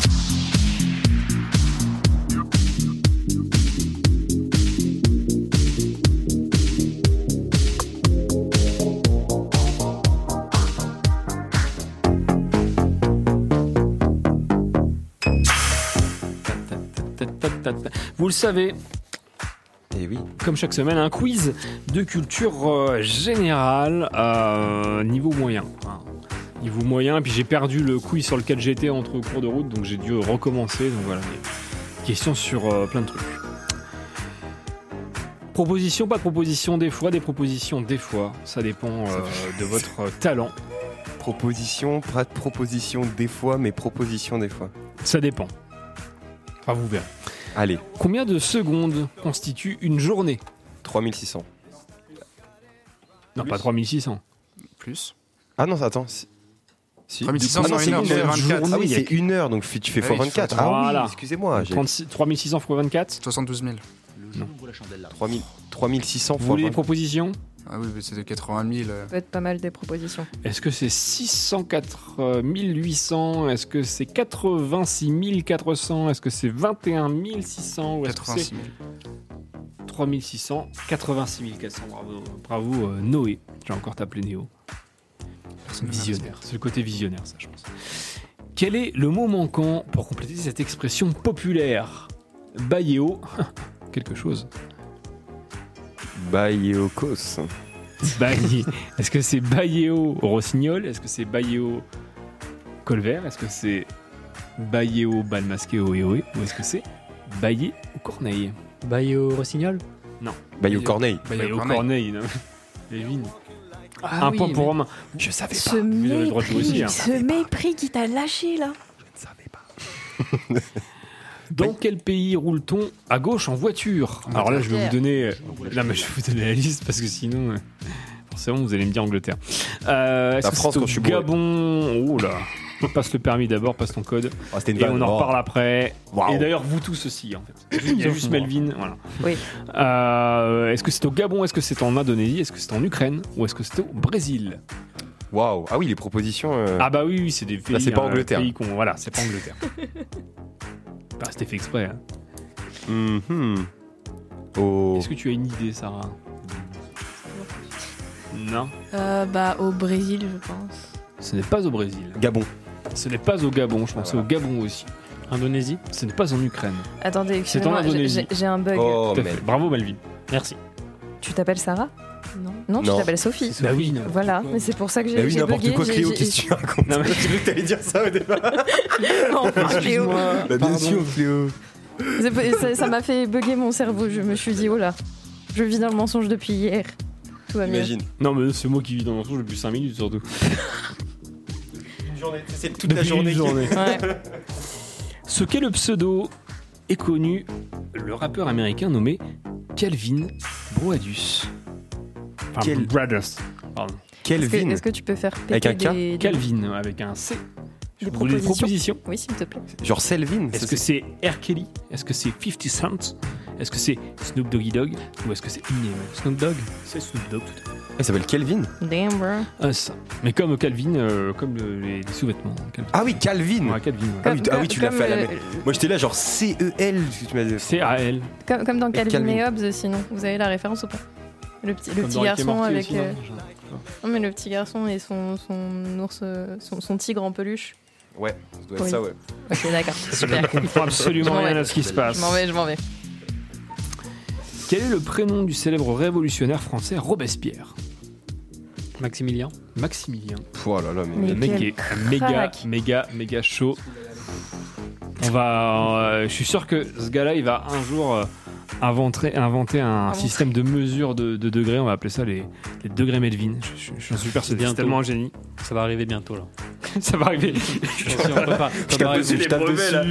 Vous le savez, Et oui. comme chaque semaine, un quiz de culture euh, générale euh, niveau moyen. hein. Niveau moyen, et puis j'ai perdu le quiz sur lequel j'étais entre cours de route, donc j'ai dû recommencer. Donc voilà, questions sur euh, plein de trucs. Proposition, pas de proposition, des fois, des propositions, des fois. Ça dépend euh, de votre talent. Proposition, pas de proposition des fois, mais proposition des fois. Ça dépend. Enfin, vous verrez. Allez, Combien de secondes constitue une journée 3600. Non, pas 3600. Plus. Ah non, attends. si- si- 3600 Ah c'est une heure, une heure. 24. Ah oui, c'est une heure, donc tu fais Ah fois oui, il faut 24. attendre. Ah oui, Voilà. excusez-moi. j'ai- 36 3600 x 24 72 000. Le jeu envoie la chandelle, Larmina. 3000 3600 Vous fois voulez des 20. propositions? Ah oui, mais c'est de 80 000. euh. Ça peut être pas mal des propositions. Est-ce que c'est 604 800 Est-ce que c'est 86 400 Est-ce que c'est 21 600 Ou est-ce que 86 c'est 000. 3600 86 400 Bravo, bravo euh, Noé. J'ai encore t'appeler Néo. Visionnaire. C'est le côté visionnaire, ça, je pense. Quel est le mot manquant pour compléter cette expression populaire? Bailléo. Quelque chose. Bailly. Est-ce que c'est Bailléo Rossignol? Est-ce que c'est Bailléo Colvert Est-ce que c'est Bailléo Balmasqué Oé Ou est-ce que c'est Baillé ou Corneille? Bayo Rossignol? Non. Baillot Corneille. Bailléo Corneille. Corneille. non. Lévin. Ah Un oui, point pour Romain. Je savais Ce pas. Vous avez le droit de mépris, aussi. hein. ce mépris qui t'a lâché là. Dans quel pays roule-t-on à gauche en voiture? Alors là, je vais vous donner. Là, mais je vais vous donner la liste parce que sinon, euh, forcément, vous allez me dire Angleterre. Euh, Est-ce que France, c'est au quand je suis bourré. Gabon? Oh là Passe le permis d'abord, passe ton code. Ah, une Et on en Oh. reparle après. Et d'ailleurs, vous tous aussi, en fait. Il y a juste Melvin. Voilà. Oui. Euh, est-ce que c'est au Gabon? Est-ce que c'est en Indonésie? Est-ce que c'est en Ukraine? Ou est-ce que c'est au Brésil? Waouh. Ah oui, les propositions. euh, Ah bah oui, oui, c'est des pays. Là, c'est pas hein, Angleterre. pays Voilà, c'est pas Angleterre. bah, c'était fait exprès. hein. mhm. Oh. Est-ce que tu as une idée, Sarah? Non, Euh, bah, au Brésil, je pense. ce n'est pas au Brésil. Gabon. Ce n'est pas au Gabon, je pensais voilà. au Gabon aussi. Indonésie Ce n'est pas en Ukraine. Attendez, C'est en excusez-moi, j'ai- Indonésie. j'ai j'ai un bug. Oh, Tout à fait. mais. Bravo Melvin. Merci. Tu t'appelles Sarah? Non. Non, tu t'appelles Sophie. Bah oui, non. Voilà, mais c'est pour ça que j'ai Bah oui, n'importe bugué. quoi, Cléo, qu'est-ce que tu racontes Non, mais- J'ai cru que t'allais dire ça au départ. Cléo. Bah, bien sûr, Cléo. Ça- m'a fait bugger mon cerveau. Je me suis dit, oh là, je vis dans le mensonge depuis hier. Tout va mieux. Imagine. Non, mais c'est moi qui vis dans le mensonge depuis 5 minutes surtout. C'est toute la Depuis journée. une journée. Ouais. Ce qu'est le pseudo est connu le rappeur américain nommé Calvin Broadus. Enfin, Quel- Brothers. Pardon. Quel Est-ce que, vin est-ce que tu peux faire péter Avec un K des, Calvin avec un C. des propositions Oui, s'il te plaît. Genre Selvin Est-ce que c'est R. Kelly? Est-ce que c'est 50 Cent Est-ce que c'est Snoop Doggy Dogg? Ou est-ce que c'est Eminem Snoop Dogg? C'est Snoop Dogg tout à fait. Il s'appelle Kelvin Damn, bro. Ah, ça. Mais comme Calvin, euh, comme le- les, les sous-vêtements. Calvin. Ah oui, Calvin Ouais, Calvin. Ah oui, Comme- ah oui, tu l'as comme, fait à la euh, main. Moi j'étais là genre C-E-L. tu m'as dit. C-A-L. Comme, comme dans Calvin, Calvin. et Hobbes, sinon. Vous avez la référence ou pas? Le petit, le garçon avec. aussi, euh, non, mais le petit garçon et son, son ours, euh, son, son tigre en peluche. Ouais, ça doit être Oui. ça, ouais. Ok, d'accord. Super. Je comprends absolument rien à ce qui se passe. Je m'en vais, je m'en vais. Quel est le prénom du célèbre révolutionnaire français Robespierre? Maximilien. Maximilien. Oh là là, mais. Le mec est méga, méga, méga chaud. On va, euh, je suis sûr que ce gars-là, il va un jour euh, inventer, inventer un Inventer. système de mesure de, de degrés. On va appeler ça les, les degrés Melvin. Je, suis persuadé. C'est Bientôt. tellement un génie. Ça va arriver bientôt là. ça va arriver. Attention, on peut pas- on peut Je pas brevets, là.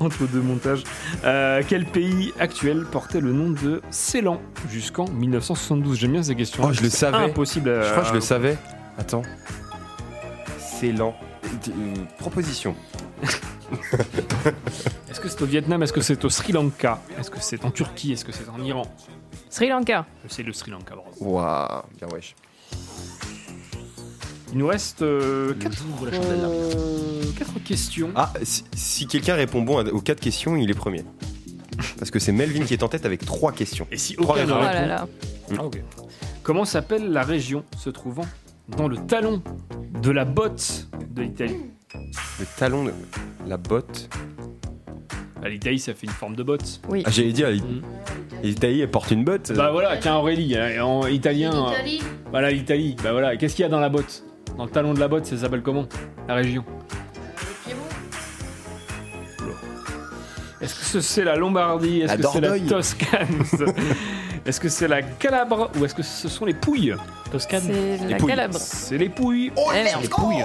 Entre deux montages. Euh, quel pays actuel portait le nom de Ceylan jusqu'en 1972 J'aime bien ces questions. Oh, je le savais. Impossible. à- Je crois que je le savais. Attends. C'est lent. Euh, proposition. Est-ce que c'est au Vietnam? Est-ce que c'est au Sri Lanka? Est-ce que c'est en Turquie? Est-ce que c'est en Iran? Sri Lanka. C'est le Sri Lanka, bravo. Waouh, bien wesh. Il nous reste euh, Le quatre, jour où la chandelle l'armina. euh, quatre questions. Ah, si, si quelqu'un répond bon aux quatre questions, il est premier. Parce que c'est Melvin qui est en tête avec trois questions. Et si aucun ne Oh répond là. Ah, ok. Comment s'appelle la région se trouvant dans le talon de la botte de l'Italie Le talon de la botte. Bah, L'Italie, ça fait une forme de botte. Oui. Ah, j'allais dire, Mm. l'Italie, elle porte une botte. Bah voilà, tiens Aurélie, euh, en italien. euh, Voilà l'Italie. Bah voilà, qu'est-ce qu'il y a dans la botte? Dans le talon de la botte, ça s'appelle comment La région? Oula. Est-ce que ce- c'est la Lombardie? Est-ce La que c'est la Dordogne. Toscane? Est-ce que c'est la Calabre Ou est-ce que ce sont les Pouilles Toscane. C'est la pouilles. calabre. C'est les Pouilles Oh, Eh merde. Les Pouilles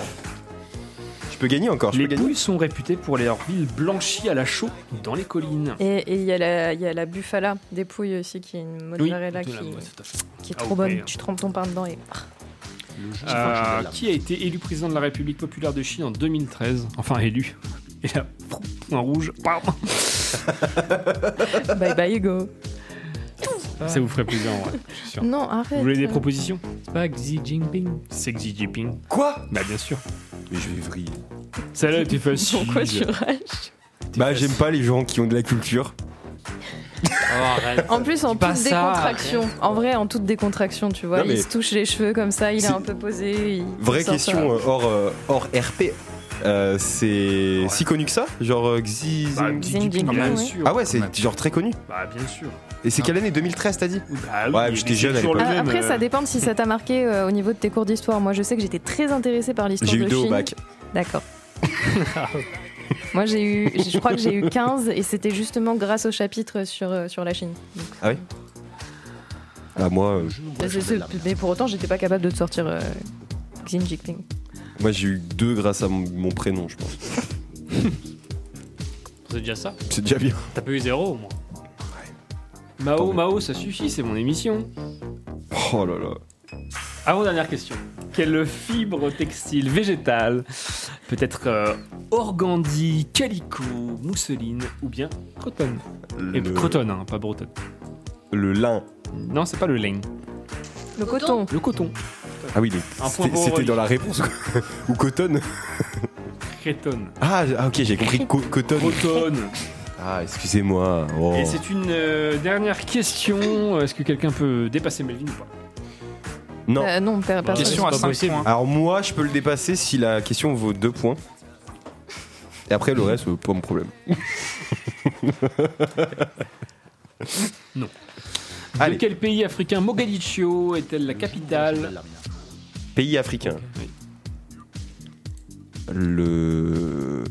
Je peux gagner encore, je Les peux gagner. Pouilles sont réputées pour leurs villes blanchies à la chaux dans les collines. Et et il y, a la- il y a la Buffala des pouilles aussi, qui est une mozzarella qui, qui est Ah, trop ok. bonne. Tu trempes ton pain dedans et. Euh, qui a été élu président de la République populaire de Chine en 2013 Enfin élu. Et là, point rouge. Bye bye Hugo. Ça vous ferait plaisir en vrai, je suis sûr. Non, arrête. Vous voulez des propositions C'est pas Xi Jinping. C'est Xi Jinping. Quoi? Bah bien sûr. Mais je vais vriller. Celle-là était facile. Pourquoi tu rages? Bah, j'aime pas les gens qui ont de la culture. Oh, arrête. En plus, en Dis pas toute ça, décontraction. En vrai, en toute décontraction, tu vois. Non, mais- Il se touche les cheveux comme ça, il est C'est- un peu posé. il- Vraie question ça. euh, hors, euh, hors RP. Euh, c'est si connu que ça Genre euh, Xi Bah, Xi bien sûr. Ah ouais, c'est genre très connu. Bah bien sûr. Et c'est quelle année? 2013 t'as dit? Bah, Ouais, j'étais mais jeune à l'époque. Ah, Après, ça euh, dépend de si ça t'a marqué euh, au niveau de tes cours d'histoire. Moi, je sais que j'étais très intéressée par l'histoire J'ai de eu deux Chine. au bac. D'accord. Moi, j'ai eu, je crois que j'ai eu 15 et c'était justement grâce au chapitre sur, sur la Chine. Donc, Ah oui Ah moi, euh, c'est- chandelle l'armina. mais pour autant, j'étais pas capable de te sortir euh, Xi Jinping. Moi j'ai eu deux grâce à mon, mon prénom, je pense. C'est déjà ça. C'est déjà bien. T'as pas eu zéro au moins. Mao, Mao, ça suffit, c'est mon émission. Oh là là. Avant-dernière question. Quelle fibre textile végétale peut être euh, organdie, calico, mousseline ou bien coton Et Le, croton, hein, pas breton. le lin. Non, c'est pas le lin. Le coton. Le coton. Ah oui, c'était dans la réponse ou coton. Créton. Ah, ah, ok, j'ai compris co- coton. Croton. Ah, excusez-moi. Oh. Et c'est une euh, dernière question. Est-ce que quelqu'un peut dépasser Melvin ou pas? Non. Euh, non, per- personne. Question à pas 5 possible. points. Alors moi, je peux le dépasser si la question vaut deux points. Et après, le reste, euh, pas mon problème. Non. Allez. De quel pays africain Mogadiscio est-elle la capitale? Pays africain. Oui. Le.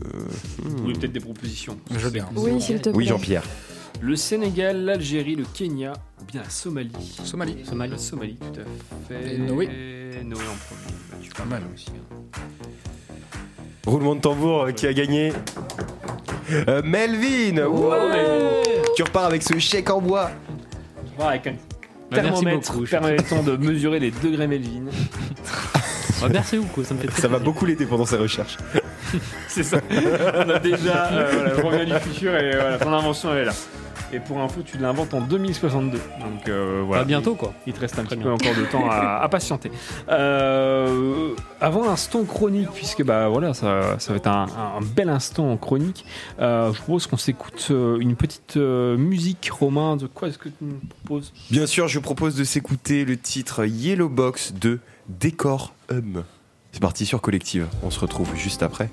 Vous voulez peut-être des propositions Je veux bien. Oui, s'il te plaît. Oui, Jean-Pierre. Le Sénégal, l'Algérie, le Kenya ou bien la Somalie Somalie. La Somalie, tout à fait. Et Noé. Noé en premier. Bah, tu Pas mal. aussi. hein. Roulement de tambour euh, qui a gagné Euh, Melvin Ouais. Tu repars avec ce chèque en bois. Avec un thermomètre beaucoup, je- permettant de mesurer les degrés Melvin. Bah, merci beaucoup, ça me fait très Ça va plaisir. beaucoup l'aider pendant ses recherches. C'est ça. On a déjà euh, voilà, le revient du futur et voilà, ton invention elle est là. Et pour info, tu l'inventes en 2062. Donc euh, voilà. Bah, bientôt, quoi. Il te reste un Très petit bien. peu encore de temps à, à patienter. Euh, avant l'instant chronique, puisque bah voilà, ça, ça va être un, un bel instant en chronique. euh, je propose qu'on s'écoute euh, une petite euh, musique, Romain. De quoi est-ce que tu nous proposes? Bien sûr, je propose de s'écouter le titre Yellow Box de Décor Hum. C'est parti sur Collective. On se retrouve juste après.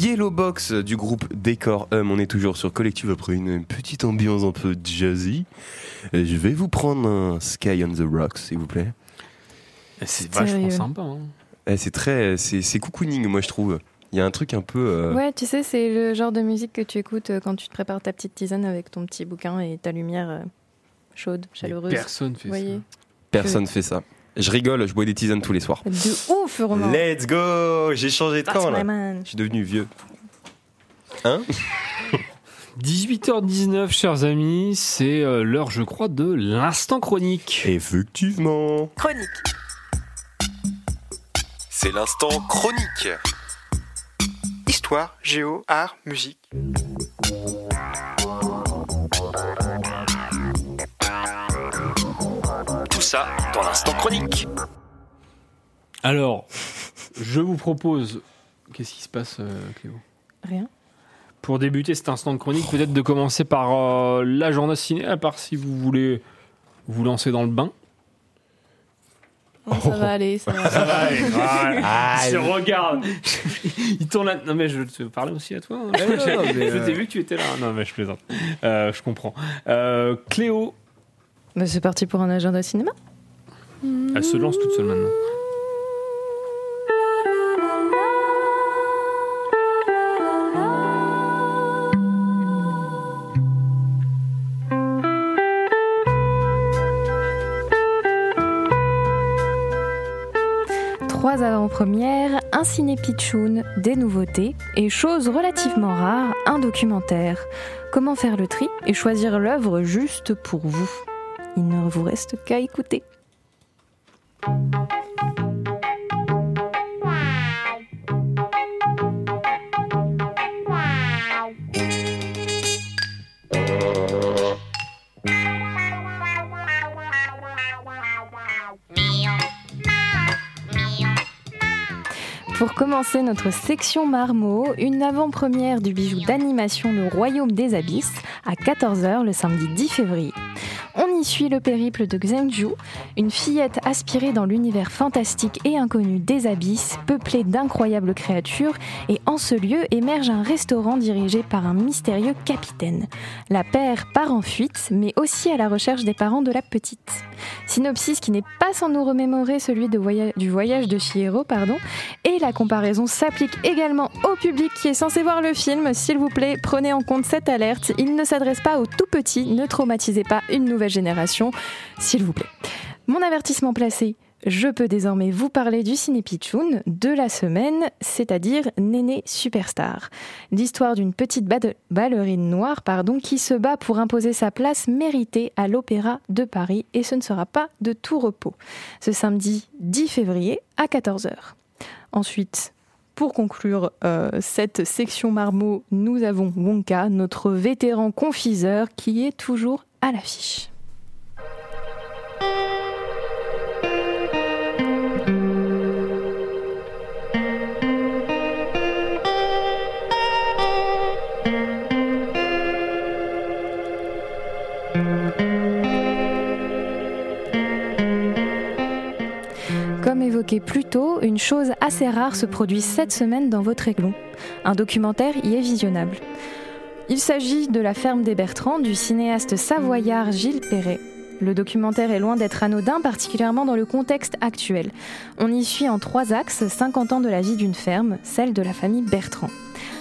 Yellow Box du groupe Décor Hum. On est toujours sur Collective après une petite ambiance un peu jazzy. Euh, Je vais vous prendre un Sky on the Rocks, s'il vous plaît. C'est vachement sympa. hein. Eh, C'est très, c'est c'est cocooning, moi je trouve. Il y a un truc un peu. euh, Ouais, tu sais, c'est le genre de musique que tu écoutes euh, quand tu te prépares ta petite tisane avec ton petit bouquin et ta lumière chaude, chaleureuse. personne fait voyez Personne fait ça. Je rigole, je bois des tisanes tous les soirs. De ouf, Romain. Let's go J'ai changé de That's camp là. man. Je suis devenu vieux. Hein 18h19, chers amis, c'est euh, l'heure, je crois, de l'instant chronique. Effectivement. Chronique. C'est l'instant chronique. Histoire, géo, art, musique. Ça dans l'instant chronique. Alors, je vous propose. Qu'est-ce qui se passe, euh, Cléo? Rien. Pour débuter cet instant de chronique, peut-être de commencer par euh, l'agenda ciné, à part si vous voulez vous lancer dans le bain. Oh, ça va aller, ça va. Ça va aller, voilà. Ah, Je regarde. Il tourne là. Non, mais je te parlais aussi à toi. hein. Je euh, t'ai vu que tu étais là. Non, mais je plaisante. Euh, je comprends. Euh, Cléo, Bah, c'est parti pour un agenda cinéma. elle se lance toute seule maintenant. Trois avant-premières, un ciné pitchoun, des nouveautés et, chose relativement rare, un documentaire. Comment faire le tri et choisir l'œuvre juste pour vous? Il ne vous reste qu'à écouter. Pour commencer notre section marmot, une avant-première du bijou d'animation Le Royaume des Abysses à 14h le samedi 10 février. Suit le périple de Xengju, une fillette aspirée dans l'univers fantastique et inconnu des abysses, peuplé d'incroyables créatures, et en ce lieu émerge un restaurant dirigé par un mystérieux capitaine. La père part en fuite, mais aussi à la recherche des parents de la petite. Synopsis qui n'est pas sans nous remémorer celui du voyage de Chihiro, pardon, et la comparaison s'applique également au public qui est censé voir le film. S'il vous plaît, prenez en compte cette alerte. Il ne s'adresse pas aux tout petits. Ne traumatisez pas une nouvelle génération, s'il vous plaît. Mon avertissement placé. Je peux désormais vous parler du ciné pitchoun de la semaine, c'est-à-dire Néné Superstar. L'histoire d'une petite ballerine noire pardon, qui se bat pour imposer sa place méritée à l'Opéra de Paris et ce ne sera pas de tout repos. Ce samedi 10 février à 14h. Ensuite, pour conclure euh, cette section marmot, nous avons Wonka, notre vétéran confiseur qui est toujours à l'affiche. Comme évoqué plus tôt, une chose assez rare se produit cette semaine dans votre aiglon. Un documentaire y est visionnable. Il s'agit de La ferme des Bertrands du cinéaste savoyard Gilles Perret. Le documentaire est loin d'être anodin, particulièrement dans le contexte actuel. On y suit en trois axes 50 ans de la vie d'une ferme, celle de la famille Bertrand.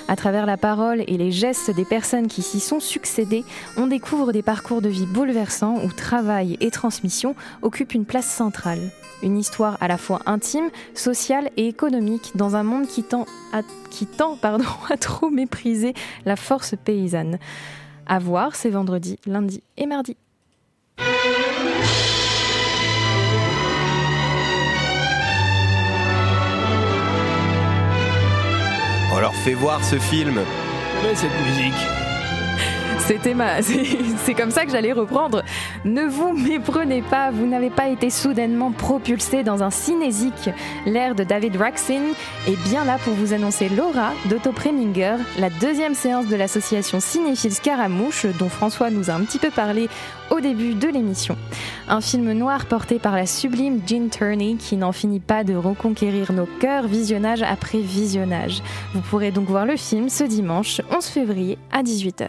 À travers la parole et les gestes des personnes qui s'y sont succédées, on découvre des parcours de vie bouleversants où travail et transmission occupent une place centrale. Une histoire à la fois intime, sociale et économique dans un monde qui tend à, trop mépriser la force paysanne. À voir, c'est vendredi, lundi et mardi. On leur fait voir ce film. Mais cette musique. C'était ma, c'est comme ça que j'allais reprendre. Ne vous méprenez pas, vous n'avez pas été soudainement propulsé dans un cinésique. L'air de David Raksin est bien là pour vous annoncer Laura d'Otto Preminger, la deuxième séance de l'association Cinéphile Scaramouche, dont François nous a un petit peu parlé au début de l'émission. Un film noir porté par la sublime Jean Turney qui n'en finit pas de reconquérir nos cœurs visionnage après visionnage. Vous pourrez donc voir le film ce dimanche 11 février à 18h.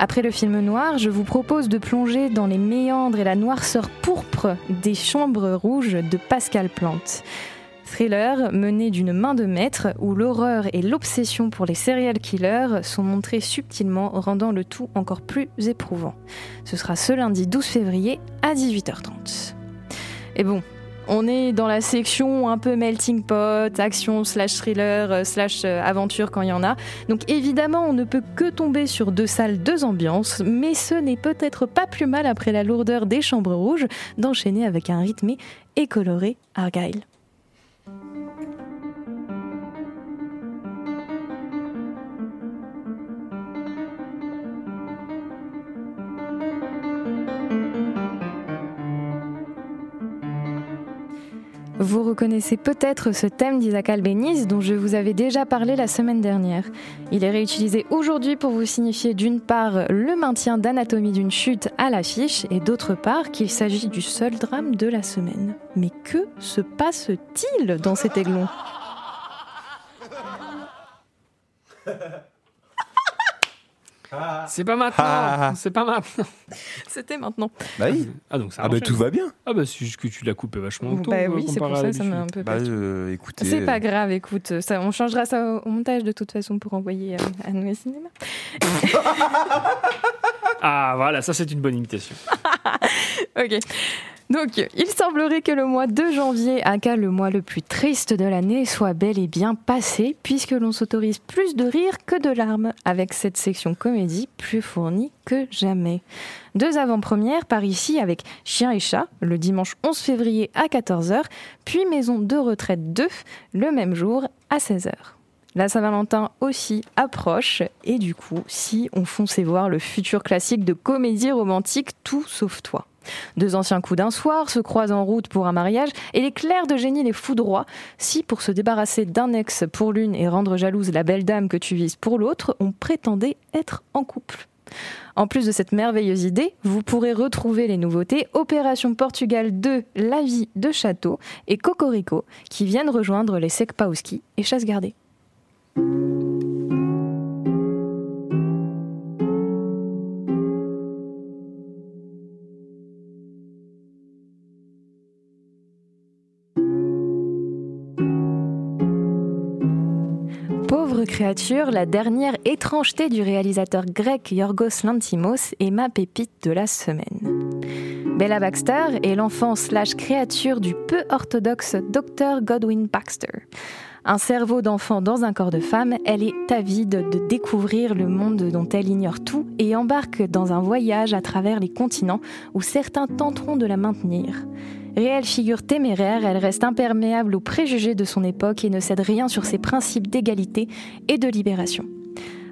Après le film noir, je vous propose de plonger dans les méandres et la noirceur pourpre des chambres rouges de Pascal Plante. Thriller mené d'une main de maître où l'horreur et l'obsession pour les serial killers sont montrés subtilement, rendant le tout encore plus éprouvant. Ce sera ce lundi 12 février à 18h30. Et bon, on est dans la section un peu melting pot, action slash thriller euh, slash euh, aventure quand il y en a. Donc évidemment, on ne peut que tomber sur deux salles, deux ambiances, mais ce n'est peut-être pas plus mal après la lourdeur des chambres rouges d'enchaîner avec un rythmé et coloré Argyle. Vous reconnaissez peut-être ce thème d'Isaac Albéniz dont je vous avais déjà parlé la semaine dernière. Il est réutilisé aujourd'hui pour vous signifier d'une part le maintien d'anatomie d'une chute à l'affiche et d'autre part qu'il s'agit du seul drame de la semaine. Mais que se passe-t-il dans cet aiglon? C'est pas maintenant. C'est pas maintenant. C'était maintenant. Bah oui. Ah donc ça Ah bah tout va bien. Ah bah c'est juste que tu l'as coupé vachement tôt. Bah euh, oui, c'est comparé pour ça ça m'a un peu Bah euh, écoutez. C'est pas grave, écoute, ça, on changera ça au, au montage de toute façon pour envoyer euh, à nous cinéma. Ah voilà, ça c'est une bonne imitation. Ok. Donc, il semblerait que le mois de janvier, aka le mois le plus triste de l'année, soit bel et bien passé, puisque l'on s'autorise plus de rire que de larmes, avec cette section comédie plus fournie que jamais. Deux avant-premières par ici avec Chien et Chat, le dimanche 11 février à 14h, puis Maison de retraite 2, le même jour à 16h. La Saint-Valentin aussi approche, et du coup, si on fonçait voir le futur classique de comédie romantique Tout sauf toi. Deux anciens coups d'un soir se croisent en route pour un mariage et les clercs de génie les foudroient. Si, pour se débarrasser d'un ex pour l'une et rendre jalouse la belle dame que tu vises pour l'autre, on prétendait être en couple. En plus de cette merveilleuse idée, vous pourrez retrouver les nouveautés Opération Portugal 2, La vie de château et Cocorico qui viennent rejoindre les Sekpaoski et Chasse gardée. Créature, la dernière étrangeté du réalisateur grec Yorgos Lantimos est ma pépite de la semaine. Bella Baxter est l'enfant slash créature du peu orthodoxe Dr Godwin Baxter. Un cerveau d'enfant dans un corps de femme, elle est avide de découvrir le monde dont elle ignore tout et embarque dans un voyage à travers les continents où certains tenteront de la maintenir. Réelle figure téméraire, elle reste imperméable aux préjugés de son époque et ne cède rien sur ses principes d'égalité et de libération.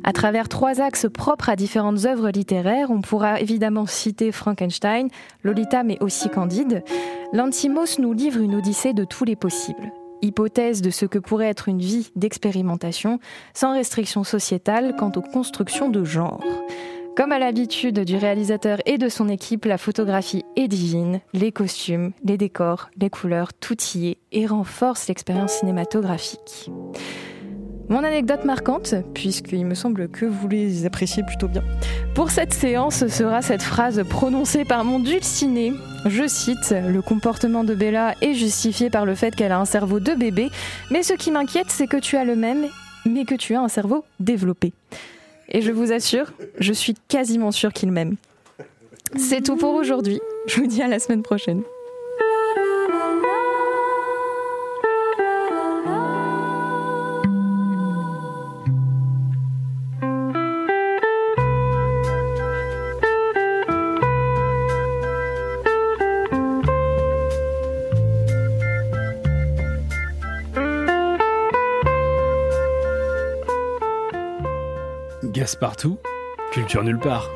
À travers trois axes propres à différentes œuvres littéraires, on pourra évidemment citer Frankenstein, Lolita mais aussi Candide. Lantimos nous livre une odyssée de tous les possibles. Hypothèse de ce que pourrait être une vie d'expérimentation, sans restriction sociétale quant aux constructions de genre. Comme à l'habitude du réalisateur et de son équipe, la photographie est divine, les costumes, les décors, les couleurs, tout y est et renforce l'expérience cinématographique. Mon anecdote marquante, puisqu'il me semble que vous les appréciez plutôt bien, pour cette séance sera cette phrase prononcée par mon dulciné. Je cite Le comportement de Bella est justifié par le fait qu'elle a un cerveau de bébé, mais ce qui m'inquiète, c'est que tu as le même, mais que tu as un cerveau développé. Et je vous assure, je suis quasiment sûre qu'il m'aime. C'est tout pour aujourd'hui. Je vous dis à la semaine prochaine. Gasse partout, culture nulle part.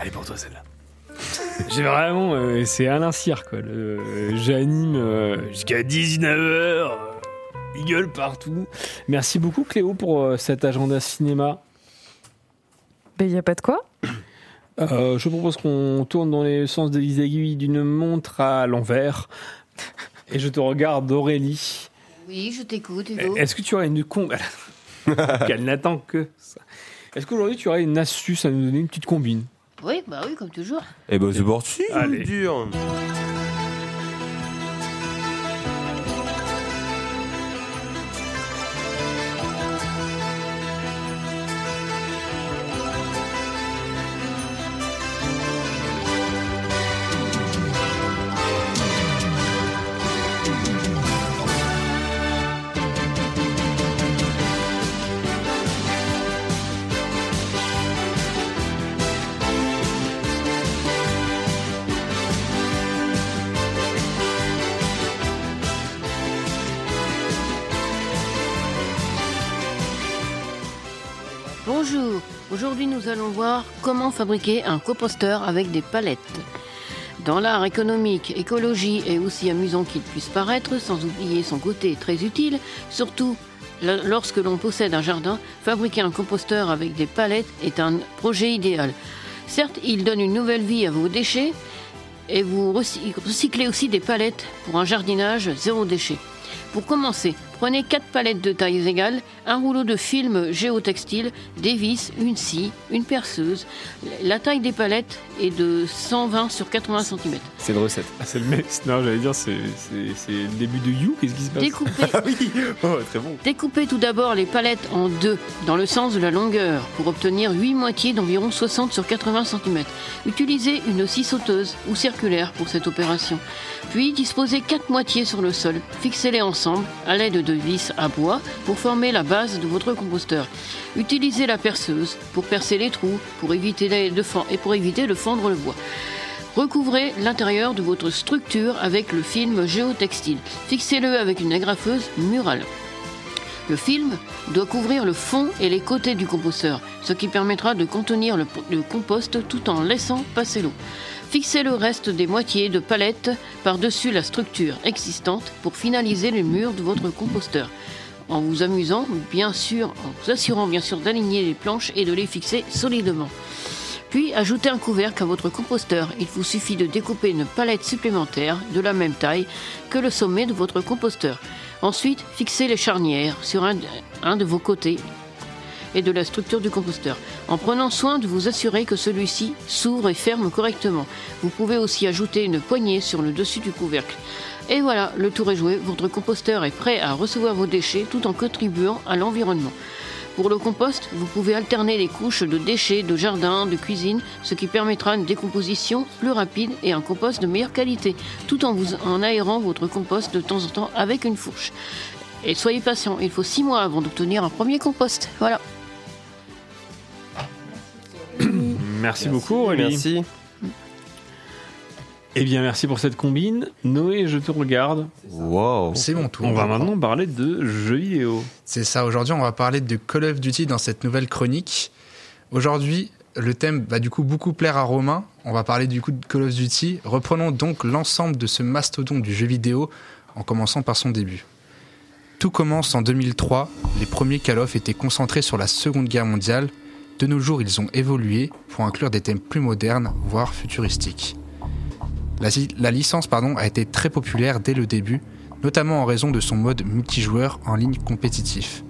Est pour toi celle-là. J'ai vraiment. euh, c'est Alain Cyr, quoi. Le- J'anime euh, jusqu'à 19h. il gueule partout. Merci beaucoup, Cléo, pour euh, cet agenda cinéma. Ben, y a pas de quoi. Euh, je propose qu'on tourne dans les sens des aiguilles d'une montre à l'envers. Et je te regarde, Aurélie. Oui, je t'écoute, Hugo. Est-ce que tu aurais une con... Qu'elle n'attend que ça. Est-ce qu'aujourd'hui tu aurais une astuce à nous donner, une petite combine? Oui, bah oui, comme toujours. Eh ben, c'est parti, Allez. dur. Allons voir comment fabriquer un composteur avec des palettes. Dans l'art économique, écologie et aussi amusant qu'il puisse paraître, sans oublier son côté très utile, surtout lo- lorsque l'on possède un jardin, fabriquer un composteur avec des palettes est un projet idéal. Certes, il donne une nouvelle vie à vos déchets et vous recy- recyclez aussi des palettes pour un jardinage zéro déchet. Pour commencer, prenez 4 palettes de tailles égales, un rouleau de film géotextile, des vis, une scie, une perceuse. La taille des palettes est de 120 sur 80 cm. C'est une recette. Ah, c'est le mec. Non, j'allais dire, c'est c'est- c'est le début de You. Qu'est-ce qui se passe? Découpez. Ah oui, oh, très bon. Découpez tout d'abord les palettes en deux, dans le sens de la longueur, pour obtenir 8 moitiés d'environ 60 sur 80 cm. Utilisez une scie sauteuse ou circulaire pour cette opération. Puis disposez 4 moitiés sur le sol. Fixez-les ensemble à l'aide de vis à bois pour former la base de votre composteur. Utilisez la perceuse pour percer les trous pour éviter de et pour éviter de fendre le bois. Recouvrez l'intérieur de votre structure avec le film géotextile. Fixez-le avec une agrafeuse murale. Le film doit couvrir le fond et les côtés du composteur, ce qui permettra de contenir le compost tout en laissant passer l'eau. Fixez le reste des moitiés de palettes par-dessus la structure existante pour finaliser le mur de votre composteur. En vous amusant, bien sûr, en vous assurant bien sûr d'aligner les planches et de les fixer solidement. Puis ajoutez un couvercle à votre composteur. Il vous suffit de découper une palette supplémentaire de la même taille que le sommet de votre composteur. Ensuite, fixez les charnières sur un de vos côtés et de la structure du composteur, en prenant soin de vous assurer que celui-ci s'ouvre et ferme correctement. Vous pouvez aussi ajouter une poignée sur le dessus du couvercle. Et voilà, le tour est joué, votre composteur est prêt à recevoir vos déchets tout en contribuant à l'environnement. Pour le compost, vous pouvez alterner les couches de déchets de jardin, de cuisine, ce qui permettra une décomposition plus rapide et un compost de meilleure qualité, tout en vous en aérant votre compost de temps en temps avec une fourche. Et soyez patient, il faut 6 mois avant d'obtenir un premier compost. Voilà. Merci, beaucoup, Aurélie. Merci. Eh bien, merci pour cette combine. Noé, je te regarde. Wow. C'est mon tour. On va maintenant parler de jeux vidéo. C'est ça, aujourd'hui on va parler de Call of Duty dans cette nouvelle chronique. Aujourd'hui, le thème va du coup beaucoup plaire à Romain. On va parler du coup de Call of Duty. Reprenons donc l'ensemble de ce mastodonte du jeu vidéo en commençant par son début. Tout commence en 2003. Les premiers Call of étaient concentrés sur la Seconde Guerre mondiale. De nos jours, ils ont évolué pour inclure des thèmes plus modernes, voire futuristiques. La, licence a été très populaire dès le début, notamment en raison de son mode multijoueur en ligne compétitif.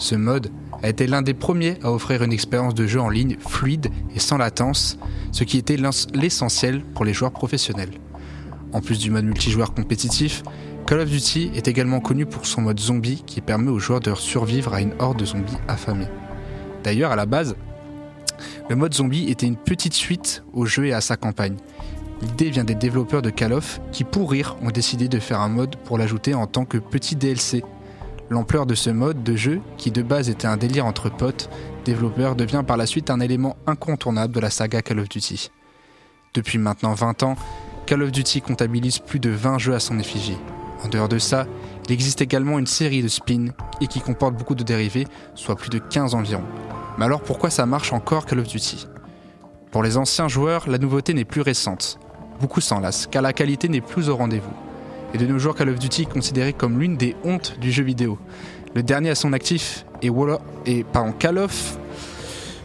Ce mode a été l'un des premiers à offrir une expérience de jeu en ligne fluide et sans latence, ce qui était l'essentiel pour les joueurs professionnels. En plus du mode multijoueur compétitif, Call of Duty est également connu pour son mode zombie qui permet aux joueurs de survivre à une horde de zombies affamés. D'ailleurs, à la base, le mode zombie était une petite suite au jeu et à sa campagne. L'idée vient des développeurs de Call of qui, pour rire, ont décidé de faire un mode pour l'ajouter en tant que petit DLC. L'ampleur de ce mode de jeu, qui de base était un délire entre potes, développeurs, devient par la suite un élément incontournable de la saga Call of Duty. Depuis maintenant 20 ans, Call of Duty comptabilise plus de 20 jeux à son effigie. En dehors de ça, il existe également une série de spins et qui comporte beaucoup de dérivés, soit plus de 15 environ. Mais alors pourquoi ça marche encore Call of Duty? Pour les anciens joueurs, la nouveauté n'est plus récente. Beaucoup s'en lassent, car la qualité n'est plus au rendez-vous. Et de nos jours, Call of Duty est considéré comme l'une des hontes du jeu vidéo. Le dernier à son actif est, Wall- et, Call of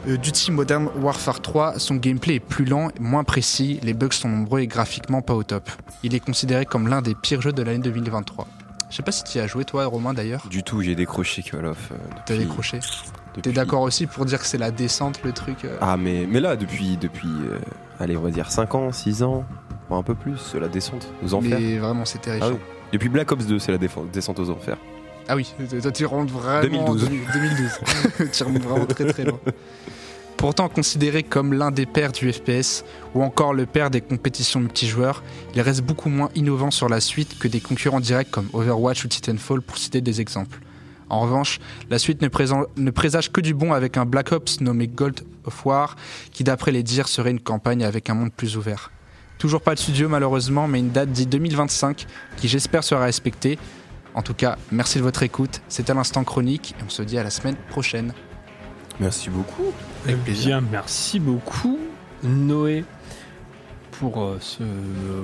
euh, Duty Modern Warfare 3. Son gameplay est plus lent, moins précis, les bugs sont nombreux et graphiquement pas au top. Il est considéré comme l'un des pires jeux de l'année 2023. Je sais pas si tu y as joué toi, Romain d'ailleurs. Du tout, j'ai décroché Call of. euh, T'as depuis- décroché. T'es d'accord aussi pour dire que c'est la descente le truc euh Ah, mais, mais là, depuis, depuis euh, allez, on va dire 5 ans, 6 ans, un peu plus, la descente aux enfers. Mais vraiment, c'est terrifiant. Ah oui. Depuis Black Ops 2, c'est la descente aux enfers. Ah oui, toi tu rentres vraiment 2012. en 2012. tu remontes vraiment très très loin. Pourtant considéré comme l'un des pères du FPS ou encore le père des compétitions multijoueurs, il reste beaucoup moins innovant sur la suite que des concurrents directs comme Overwatch ou Titanfall pour citer des exemples. En revanche, la suite ne, présage que du bon avec un Black Ops nommé Gold of War, qui d'après les dires serait une campagne avec un monde plus ouvert. Toujours pas de studio malheureusement, mais une date dit 2025 qui j'espère sera respectée. En tout cas, merci de votre écoute. C'était l'instant chronique et on se dit à la semaine prochaine. Merci beaucoup. Eh bien, merci beaucoup, Noé, pour euh, ce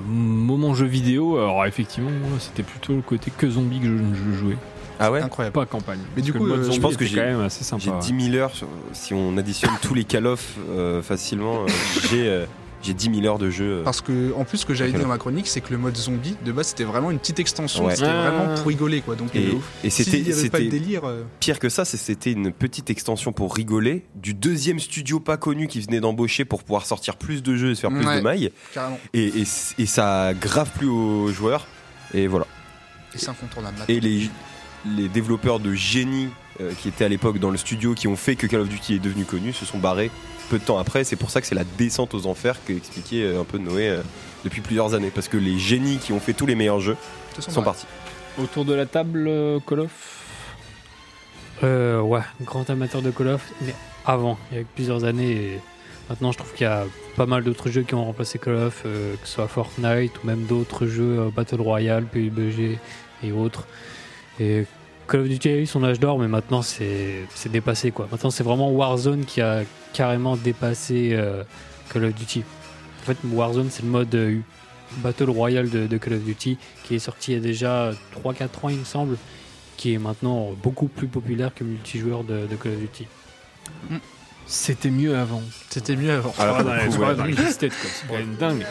moment jeu vidéo. Alors, effectivement, moi, c'était plutôt le côté que zombie que je, je jouais. Ah ouais? Incroyable. Pas campagne. Mais du coup, euh, je pense que j'ai quand même assez sympa. j'ai 10 000 heures. sur- si on additionne tous les Call of euh, facilement, euh, j'ai euh, j'ai 10 000 heures de jeu. euh. Parce que, en plus, ce que j'avais dit dans ma chronique, c'est que le mode zombie, de base, c'était vraiment une petite extension. Ouais. C'était Ah. vraiment pour rigoler, quoi. Donc, Et, c'était c'était délire. euh, pire que ça, c'était une petite extension pour rigoler du deuxième studio pas connu qui venait d'embaucher pour pouvoir sortir plus de jeux et se faire plus Ouais, de mailles. carrément. Et, et, et ça grave plu aux joueurs. Et voilà. Et c'est incontournable. Et les, les développeurs de génie euh, qui étaient à l'époque dans le studio qui ont fait que Call of Duty est devenu connu se sont barrés peu de temps après. C'est pour ça que c'est la descente aux enfers que expliquait euh, un peu Noé euh, depuis plusieurs années. Parce que les génies qui ont fait tous les meilleurs jeux sont partis. Autour de la table, euh, Call of Euh, ouais, grand amateur de Call of, mais avant, il y a plusieurs années. Et maintenant, je trouve qu'il y a pas mal d'autres jeux qui ont remplacé Call of, euh, que ce soit Fortnite ou même d'autres jeux euh, Battle Royale, PUBG et autres. Et Call of Duty a eu son âge d'or, mais maintenant c'est c'est dépassé quoi. Maintenant, c'est vraiment Warzone qui a carrément dépassé euh, Call of Duty. En fait, Warzone, c'est le mode euh, Battle Royale de, de Call of Duty qui est sorti il y a déjà 3-4 ans, il me semble qui est maintenant beaucoup plus populaire que le multijoueur de, de Call of Duty. C'était mieux avant. C'était mieux avant. Alors, ouais. C'est quand même dingue.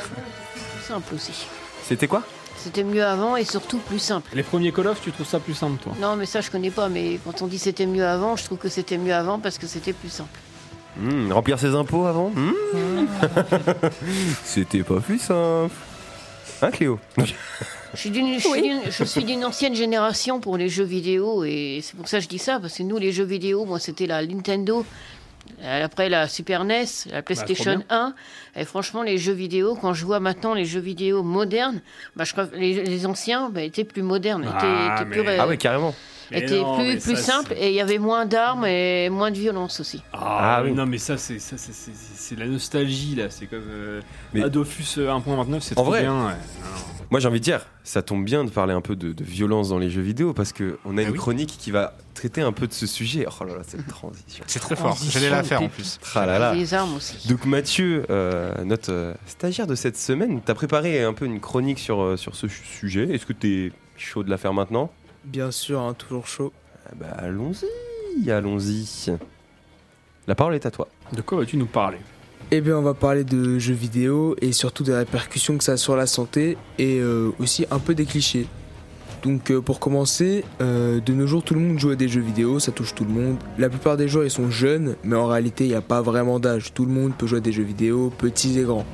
C'était quoi? C'était mieux avant et surtout plus simple. Les premiers Call of, tu trouves ça plus simple, toi? Non, mais ça, je connais pas. Mais quand on dit c'était mieux avant, je trouve que c'était mieux avant parce que c'était plus simple. Hmm, Remplir ses impôts avant? Hmm. C'était pas plus simple. Hein Cléo? Je suis d'une- je suis d'une- je suis d'une ancienne génération pour les jeux vidéo et c'est pour ça que je dis ça parce que nous, les jeux vidéo, moi, c'était la Nintendo. Euh, Après la Super NES, la PlayStation bien. 1, et franchement les jeux vidéo, quand je vois maintenant les jeux vidéo modernes, bah, je, préf- les, les anciens bah, étaient plus modernes, étaient, Ah, étaient plus, mais- Ah ouais, carrément. Mais étaient non, plus, mais plus ça, simples et il y avait moins d'armes et moins de violence aussi. Ah, Ah oui. Non, mais ça, c'est ça, c'est- c'est- c'est la nostalgie, là. C'est comme euh, Mais- Adofus euh, 1.29, c'est En trop vrai, bien. ouais. Moi j'ai envie de dire, ça tombe bien de parler un peu de, de violence dans les jeux vidéo parce que on a une oui. chronique qui va traiter un peu de ce sujet. Oh là là, cette transition. C'est très fort. J'allais la faire en plus. Ah là là. Les armes aussi. Donc Mathieu, euh, notre euh, stagiaire de cette semaine, t'as préparé un peu une chronique sur, euh, sur ce sujet. Est-ce que t'es chaud de la faire maintenant? Bien sûr, hein, toujours chaud. Ah Bah allons-y, allons-y. La parole est à toi. De quoi vas-tu nous parler? Eh bien, on va parler de jeux vidéo et surtout des répercussions que ça a sur la santé et euh, aussi un peu des clichés. Donc, euh, pour commencer, euh, de nos jours, tout le monde joue à des jeux vidéo, ça touche tout le monde. La plupart des joueurs, ils sont jeunes, mais en réalité, il n'y a pas vraiment d'âge. Tout le monde peut jouer à des jeux vidéo, petits et grands.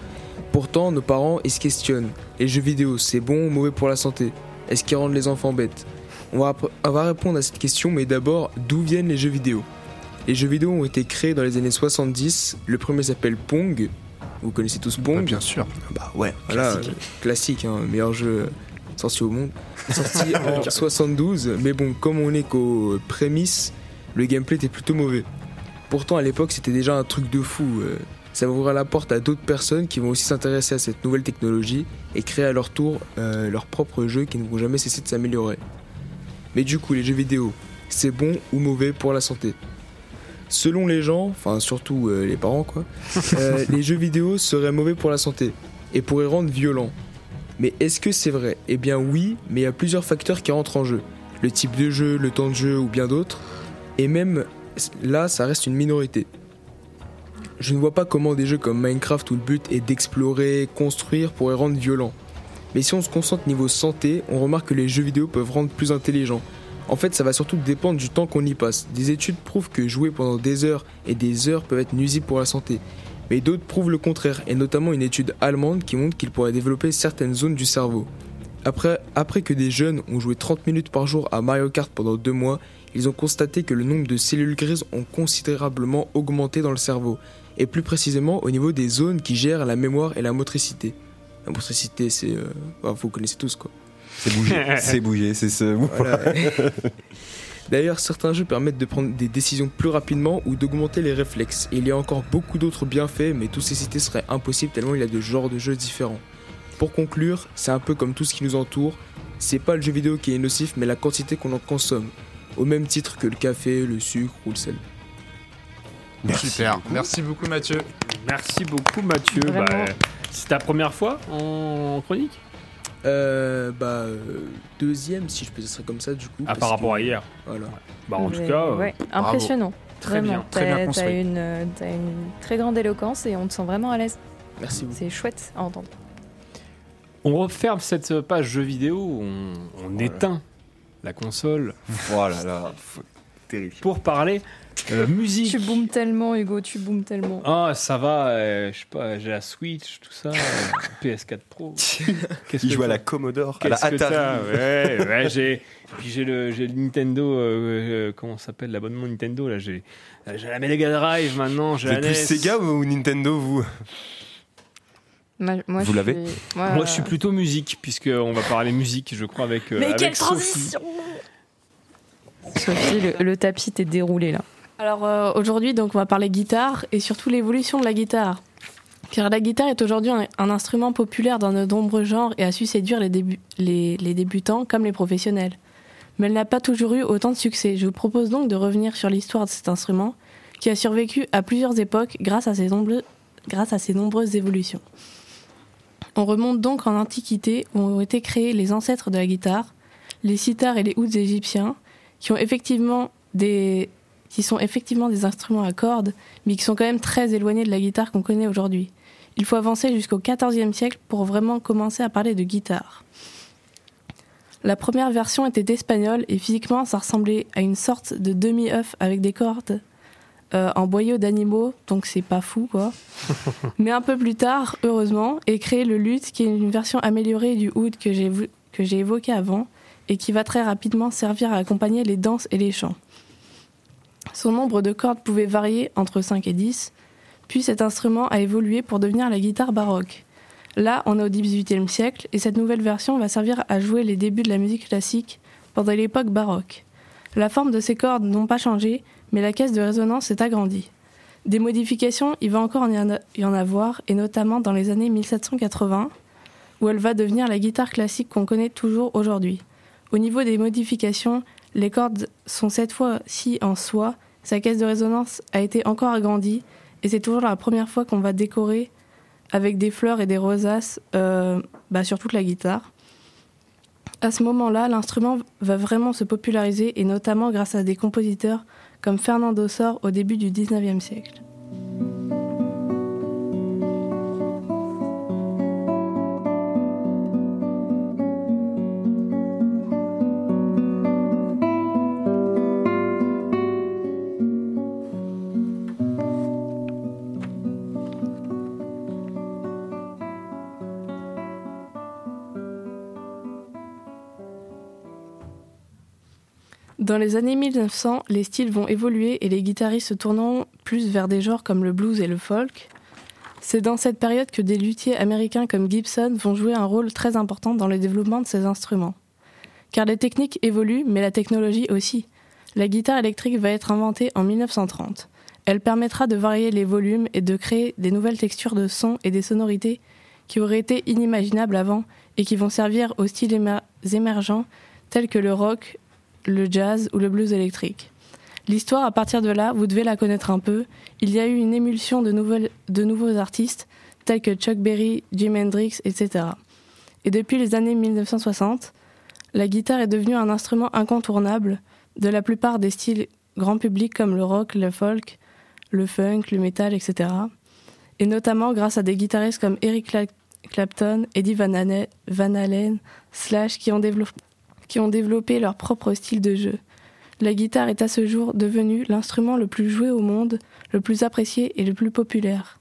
Pourtant, nos parents, ils se questionnent. Les jeux vidéo, c'est bon ou mauvais pour la santé? Est-ce qu'ils rendent les enfants bêtes? On va, on va répondre à cette question, mais d'abord, d'où viennent les jeux vidéo? Les jeux vidéo ont été créés dans les années 70. Le premier s'appelle Pong. Vous connaissez tous Pong? Bien sûr. Bah ouais, voilà, Classique. euh, classique, hein, meilleur jeu sorti au monde. Sorti en 72, mais bon, comme on est qu'aux prémices, le gameplay était plutôt mauvais. Pourtant, à l'époque, c'était déjà un truc de fou. euh, ça va ouvrir la porte à d'autres personnes qui vont aussi s'intéresser à cette nouvelle technologie et créer à leur tour euh, leurs propres jeux qui ne vont jamais cesser de s'améliorer. Mais du coup, les jeux vidéo, c'est bon ou mauvais pour la santé? Selon les gens, enfin surtout euh, les parents quoi, euh, les jeux vidéo seraient mauvais pour la santé et pourraient rendre violents. Mais est-ce que c'est vrai? Eh bien oui, mais il y a plusieurs facteurs qui rentrent en jeu. Le type de jeu, le temps de jeu ou bien d'autres. Et même là, ça reste une minorité. Je ne vois pas comment des jeux comme Minecraft où le but est d'explorer, construire pourraient rendre violents. Mais si on se concentre niveau santé, on remarque que les jeux vidéo peuvent rendre plus intelligents. En fait, ça va surtout dépendre du temps qu'on y passe. Des études prouvent que jouer pendant des heures et des heures peuvent être nuisibles pour la santé. Mais d'autres prouvent le contraire, et notamment une étude allemande qui montre qu'il pourrait développer certaines zones du cerveau. Après, après que des jeunes ont joué 30 minutes par jour à Mario Kart pendant deux mois, ils ont constaté que le nombre de cellules grises ont considérablement augmenté dans le cerveau, et plus précisément au niveau des zones qui gèrent la mémoire et la motricité. La c'est... Euh, bah, vous connaissez tous quoi. C'est bouger, c'est bouger, c'est ce. Voilà. D'ailleurs, certains jeux permettent de prendre des décisions plus rapidement ou d'augmenter les réflexes. Et il y a encore beaucoup d'autres bienfaits, mais tous ces cités seraient impossibles tellement il y a de genres de jeux différents. Pour conclure, c'est un peu comme tout ce qui nous entoure. C'est pas le jeu vidéo qui est nocif, mais la quantité qu'on en consomme. Au même titre que le café, le sucre ou le sel. Super. Merci beaucoup, Mathieu. Merci beaucoup, Mathieu. Vraiment. Bah, c'est ta première fois en chronique? Euh, bah, euh, deuxième, si je peux dire ça comme ça, du coup. Ah, par rapport que- à hier. Voilà. Bah, en tout cas, euh, ouais, bravo. impressionnant. Très Vraiment. bien, très bien T'as- construit. T'as une, euh, t'as une très grande éloquence et on te sent vraiment à l'aise. Merci beaucoup. C'est chouette à entendre. On referme cette page jeux vidéo, on, on éteint la console. Voilà, là, terrible. Pour parler euh, musique. Tu boomes tellement, Hugo, tu boomes tellement. Ah, ça va, euh, je sais pas, j'ai la Switch, tout ça, euh, PS4 Pro. Qu'est-ce Il que joue à la Commodore, à la Qu'est-ce que Atari. Ouais, ouais, j'ai. Puis j'ai le, j'ai le Nintendo, euh, euh, comment ça s'appelle, l'abonnement Nintendo, là, j'ai, j'ai la Mega Drive maintenant, j'ai Vous la plus NES. Sega ou Nintendo, vous? Moi, moi, Vous je l'avez? suis- moi, Moi, je suis plutôt musique, puisqu'on va parler musique, je crois, avec. euh, Mais avec quelle Sophie. transition Sophie, le, le tapis t'est déroulé là. Alors euh, aujourd'hui, donc, on va parler guitare et surtout l'évolution de la guitare. Car la guitare est aujourd'hui un, instrument populaire dans de nombreux genres et a su séduire les, débu- les- les débutants comme les professionnels. Mais elle n'a pas toujours eu autant de succès. Je vous propose donc de revenir sur l'histoire de cet instrument qui a survécu à plusieurs époques grâce à ses, nombreux- grâce à ses nombreuses évolutions. On remonte donc en Antiquité où ont été créés les ancêtres de la guitare, les sitars et les ouds égyptiens, qui ont effectivement des qui sont effectivement des instruments à cordes, mais qui sont quand même très éloignés de la guitare qu'on connaît aujourd'hui. Il faut avancer jusqu'au XIVe siècle pour vraiment commencer à parler de guitare. La première version était d'espagnol et physiquement ça ressemblait à une sorte de demi-œuf avec des cordes euh, en boyaux d'animaux, donc c'est pas fou quoi. Mais un peu plus tard, heureusement, est créé le luth qui est une version améliorée du oud que j'ai évoqué avant et qui va très rapidement servir à accompagner les danses et les chants. Son nombre de cordes pouvait varier entre 5 et 10, puis cet instrument a évolué pour devenir la guitare baroque. Là, on est au XVIIIe siècle et cette nouvelle version va servir à jouer les débuts de la musique classique pendant l'époque baroque. La forme de ces cordes n'ont pas changé, mais la caisse de résonance s'est agrandie. Des modifications, il va encore y en avoir, et notamment dans les années 1780, où elle va devenir la guitare classique qu'on connaît toujours aujourd'hui. Au niveau des modifications, les cordes sont cette fois-ci en soie, sa caisse de résonance a été encore agrandie, et c'est toujours la première fois qu'on va décorer avec des fleurs et des rosaces euh, bah, sur toute la guitare. À ce moment-là, l'instrument va vraiment se populariser, et notamment grâce à des compositeurs comme Fernando Sor au début du 19e siècle. Dans les années 1900, les styles vont évoluer et les guitaristes se tourneront plus vers des genres comme le blues et le folk. C'est dans cette période que des luthiers américains comme Gibson vont jouer un rôle très important dans le développement de ces instruments. Car les techniques évoluent, mais la technologie aussi. La guitare électrique va être inventée en 1930. Elle permettra de varier les volumes et de créer des nouvelles textures de son et des sonorités qui auraient été inimaginables avant et qui vont servir aux styles émer- émergents tels que le rock, le jazz ou le blues électrique. L'histoire, à partir de là, vous devez la connaître un peu. Il y a eu une émulsion de, nouveaux artistes, tels que Chuck Berry, Jim Hendrix, etc. Et depuis les années 1960, la guitare est devenue un instrument incontournable de la plupart des styles grand public comme le rock, le folk, le funk, le metal, etc. Et notamment grâce à des guitaristes comme Eric Cla- Clapton, Eddie Van Halen, Slash, qui ont, développé, qui ont développé leur propre style de jeu. La guitare est à ce jour devenue l'instrument le plus joué au monde, le plus apprécié et le plus populaire.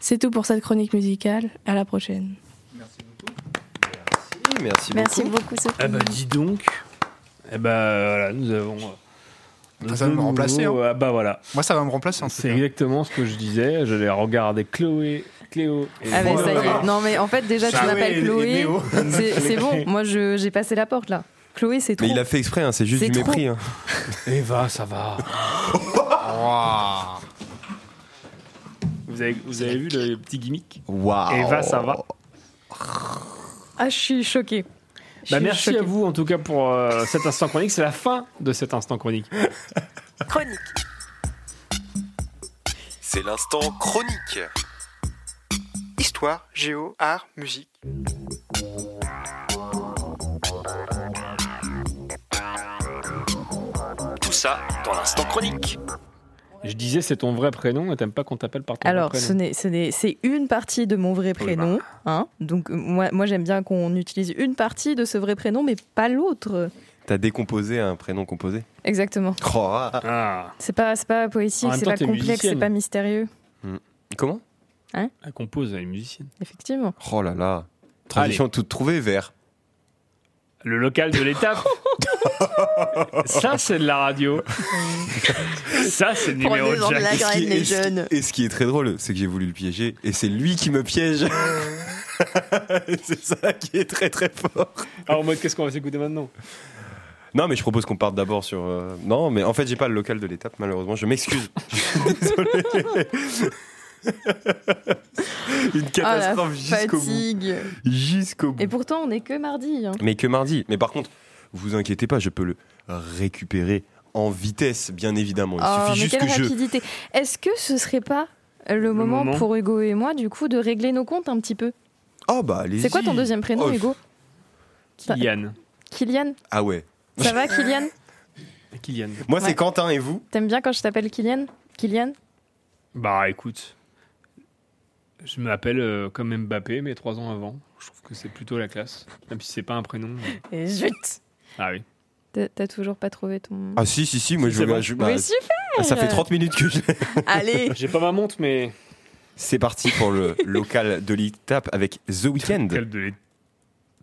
C'est tout pour cette chronique musicale. À la prochaine. Merci, Merci beaucoup. beaucoup, Sophie. Ah bah dis donc. Eh bah voilà, nous avons. Euh, Ça va me remplacer, hein. Ah bah voilà. Moi, ça va me remplacer C'est exactement ce que je disais. Je l'ai regardé Chloé, Cléo. Et Ah mais moi. ça y est. Non mais en fait déjà tu m'appelles Chloé. C'est bon. Moi je j'ai passé la porte là. Chloé c'est trop. Mais il a fait exprès, hein, c'est juste du trop. mépris. hein. Eva, ça va. Vous avez, vous avez vu le petit gimmick? Waouh. Eva, ça va. Ah je suis choquée. Bah merci choquée. à vous en tout cas pour euh, cet instant chronique. C'est la fin de cet instant chronique. Chronique. C'est l'instant chronique. Histoire, géo, art, musique. Tout ça dans l'instant chronique. Je disais c'est ton vrai prénom et t'aimes pas qu'on t'appelle par ton Alors, vrai ce prénom. n'est, c'est une partie de mon vrai prénom. Hein Donc, moi, moi j'aime bien qu'on utilise une partie de ce vrai prénom, mais pas l'autre. T'as décomposé un prénom composé Exactement. Oh, ah. C'est pas, c'est pas poétique, c'est pas complexe, musicienne. c'est pas mystérieux. Hmm. Comment? Hein? Elle compose, elle est musicienne. Effectivement. Oh là là. Transition toute trouvée, vert. Le local de l'étape. Ça, c'est de la radio. Ça, c'est le numéro de Jacques. Et ce qui est- et ce qui- Et ce qui est très drôle, c'est que j'ai voulu le piéger et c'est lui qui me piège. c'est ça qui est très très fort. Alors, en mode, qu'est-ce qu'on va s'écouter maintenant? Non, mais je propose qu'on parte d'abord sur. euh, Non, mais en fait, j'ai pas le local de l'étape, malheureusement. Je m'excuse. Désolé. Une Ah, la catastrophe jusqu'au bout. fatigue. Jusqu'au bout. Et pourtant, on n'est que mardi. hein. Mais que mardi. Mais par contre, vous inquiétez pas, je peux le récupérer en vitesse, bien évidemment. Il Oh, suffit juste quelle que je. rapidité. Est-ce que ce serait pas le moment, moment. pour Hugo et moi, du coup, de régler nos comptes un petit peu? Oh bah C'est quoi ton deuxième prénom, Oh, Hugo? Kylian. Kylian? Ah ouais. Ça va, Kylian? Kylian. Moi, c'est. Quentin et vous? T'aimes bien quand je t'appelle Kylian? Kylian? Bah écoute, je m'appelle euh, comme Mbappé, mais trois ans avant. Je trouve que c'est plutôt la classe, même si c'est pas un prénom. mais- Et zut Ah oui. T'as t'as toujours pas trouvé ton. Ah si, si, si, moi je C'est veux. bon. je- Mais super ah, Ça fait 30 minutes que je. Allez J'ai pas ma montre, mais. C'est parti pour le local de l'étape avec The Weeknd. Local de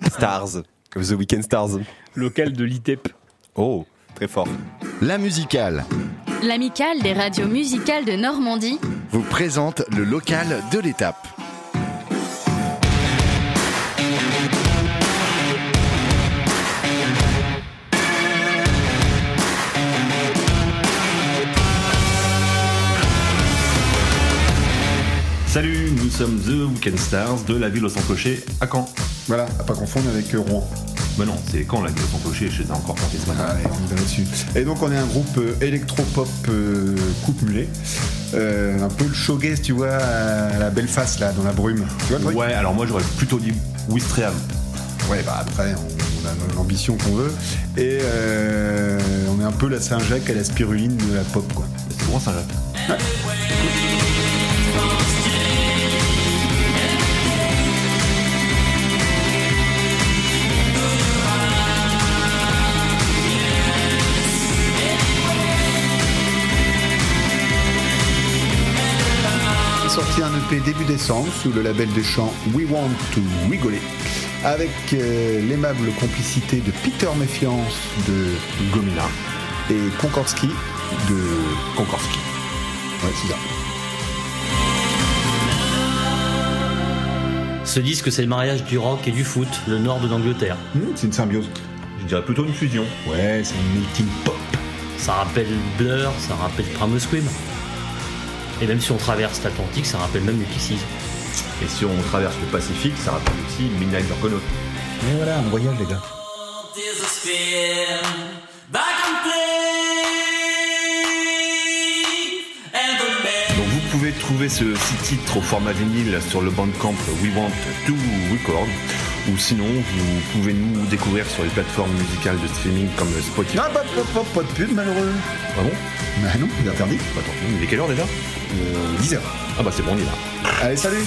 Stars. The Weeknd Stars. Local de l'ITEP. Oh, très fort. La musicale L'amicale des radios musicales de Normandie vous présente le local de l'étape. Salut, nous sommes The Weekend Stars de la ville au sans clocher à Caen. Voilà, à pas confondre avec Rouen. Bah non, c'est Caen la au sans clocher, je t'ai encore compté ce matin. Allez, on y va là-dessus. Et donc on est un groupe euh, électropop euh, coupe mulet. Euh, un peu le showgaze, tu vois, à la belle face là, dans la brume. Tu vois le truc? Ouais, alors moi j'aurais plutôt dit Wistreham. Ouais, bah après, on, a l'ambition qu'on veut. Et euh, on est un peu la Saint-Jacques à la spiruline de la pop, quoi. C'est bon Saint-Jacques? Sorti un EP début décembre sous le label de chant We Want to Rigoler avec euh, l'aimable complicité de Peter Méfiance de Gomina et Konkorski de Konkorski. Ouais, c'est ça. Ce disque, c'est le mariage du rock et du foot, le nord de l'Angleterre. c'est une symbiose. Je dirais plutôt une fusion. Ouais, c'est un melting pop. Ça rappelle Blur, ça rappelle Primus Scream. Et même si on traverse l'Atlantique, ça rappelle même les Et si on traverse le Pacifique, ça rappelle aussi Midnight Burkonaut. Mais voilà, un voyage les gars. Donc vous pouvez trouver ce six titres au format vinyle sur le bandcamp We Want To Record. Ou sinon, vous pouvez nous découvrir sur les plateformes musicales de streaming comme Spotify. Ah, pas, pas, pas, pas de pub, malheureux. Ah bon? Bah non, il est interdit. Attends, il est quelle heure déjà? Euh, 10 heures. Ah bah c'est bon, on y va. Allez, salut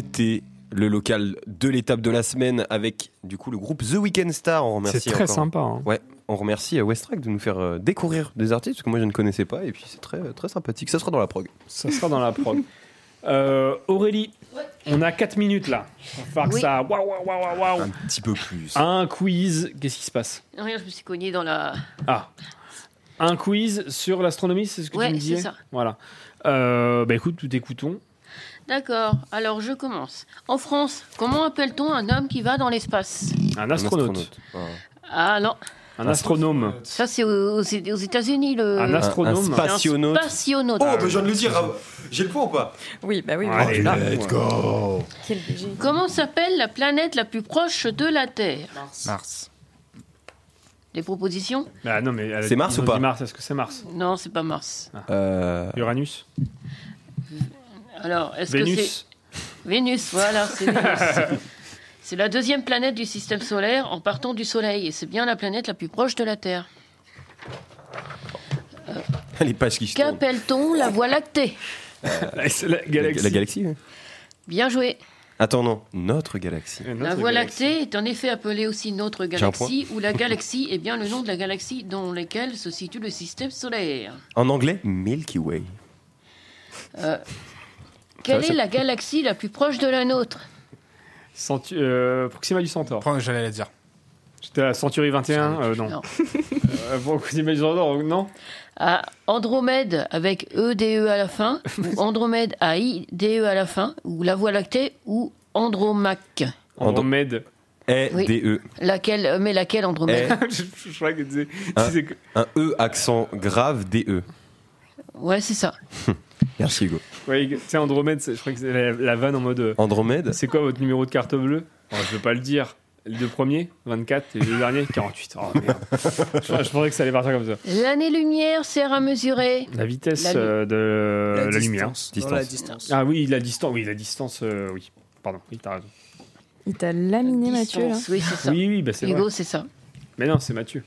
C'était le local de l'étape de la semaine avec du coup le groupe The Weekend Star. On remercie C'est très encore- sympa. hein. Ouais, on remercie euh, Westrack de nous faire euh, découvrir des artistes parce que moi je ne connaissais pas et puis c'est très très sympathique. Ça sera dans la prog. Ça sera dans la prog. Euh, Aurélie, on a 4 minutes là. Va falloir que ça. Waouh, waouh, waouh, waouh. Un petit peu plus. Un quiz. Qu'est-ce qui se passe? Rien, je me suis cogné dans la. Ah. Un quiz sur l'astronomie, c'est ce que Ouais, tu me disais? c'est ça. Voilà. Euh, bah écoute, tout écoutons. D'accord, alors je commence. En France, comment appelle-t-on un homme qui va dans l'espace? Un astronaute. Ah non, Un astronome. ça c'est aux, États-Unis le. Un astronome. Un spationaute. Un spationaute. Oh, bah, je viens de le dire. ah, J'ai le point ou pas? Oui, bah oui. Allez, voilà. let's go. Comment s'appelle la planète la plus proche de la Terre? Mars. Des propositions? Bah non, mais a- C'est Mars ou pas? Mars, est-ce que c'est Mars? Non, c'est pas Mars. Euh, Uranus? Alors, est-ce que c'est. Vénus Vénus, voilà, c'est Vénus. C'est la deuxième planète du système solaire en partant du Soleil et c'est bien la planète la plus proche de la Terre. les pages qui se tournent. Qu'appelle-t-on la Voie lactée C'est la galaxie. La galaxie. ouais. Bien joué. Attends non, notre galaxie. La Voie galaxie. lactée est en effet appelée aussi notre galaxie, ou la galaxie est bien le nom de la galaxie dans laquelle se situe le système solaire. En anglais, Milky Way. Euh, quelle Ça, est ça- la galaxie la plus proche de la nôtre Centu- euh, Proxima du Centaure. Prends- J'allais la dire. J'étais à Century 21 euh, Non. Non. Euh, Proxima du Centaure, non à Andromède avec EDE à la fin, ou Andromède à IDE à la fin, ou la Voie lactée, ou Andromaque. Andromède. E Oui. D E. Laquelle, euh, mais laquelle Andromède? Je, je crois que que- un E accent grave D E. Ouais, c'est ça. Merci Hugo. Ouais, tu sais, Andromède, c'est- je crois que c'est la, la vanne en mode. euh, Andromède? C'est quoi votre numéro de carte bleue? Oh, Je veux pas le dire. Les deux premiers, 24, et les deux derniers, 48. Oh merde. je, je pensais que ça allait partir comme ça. L'année-lumière sert à mesurer. La vitesse La euh, de la, La lumière. distance. La distance. Ah oui, la distance. Oui, la distance. euh, oui. Pardon. Oui, t'as raison. Il t'a laminé, Mathieu. Là. Oui, c'est ça. Oui, oui, bah c'est Hugo, c'est ça. Mais non, c'est Mathieu.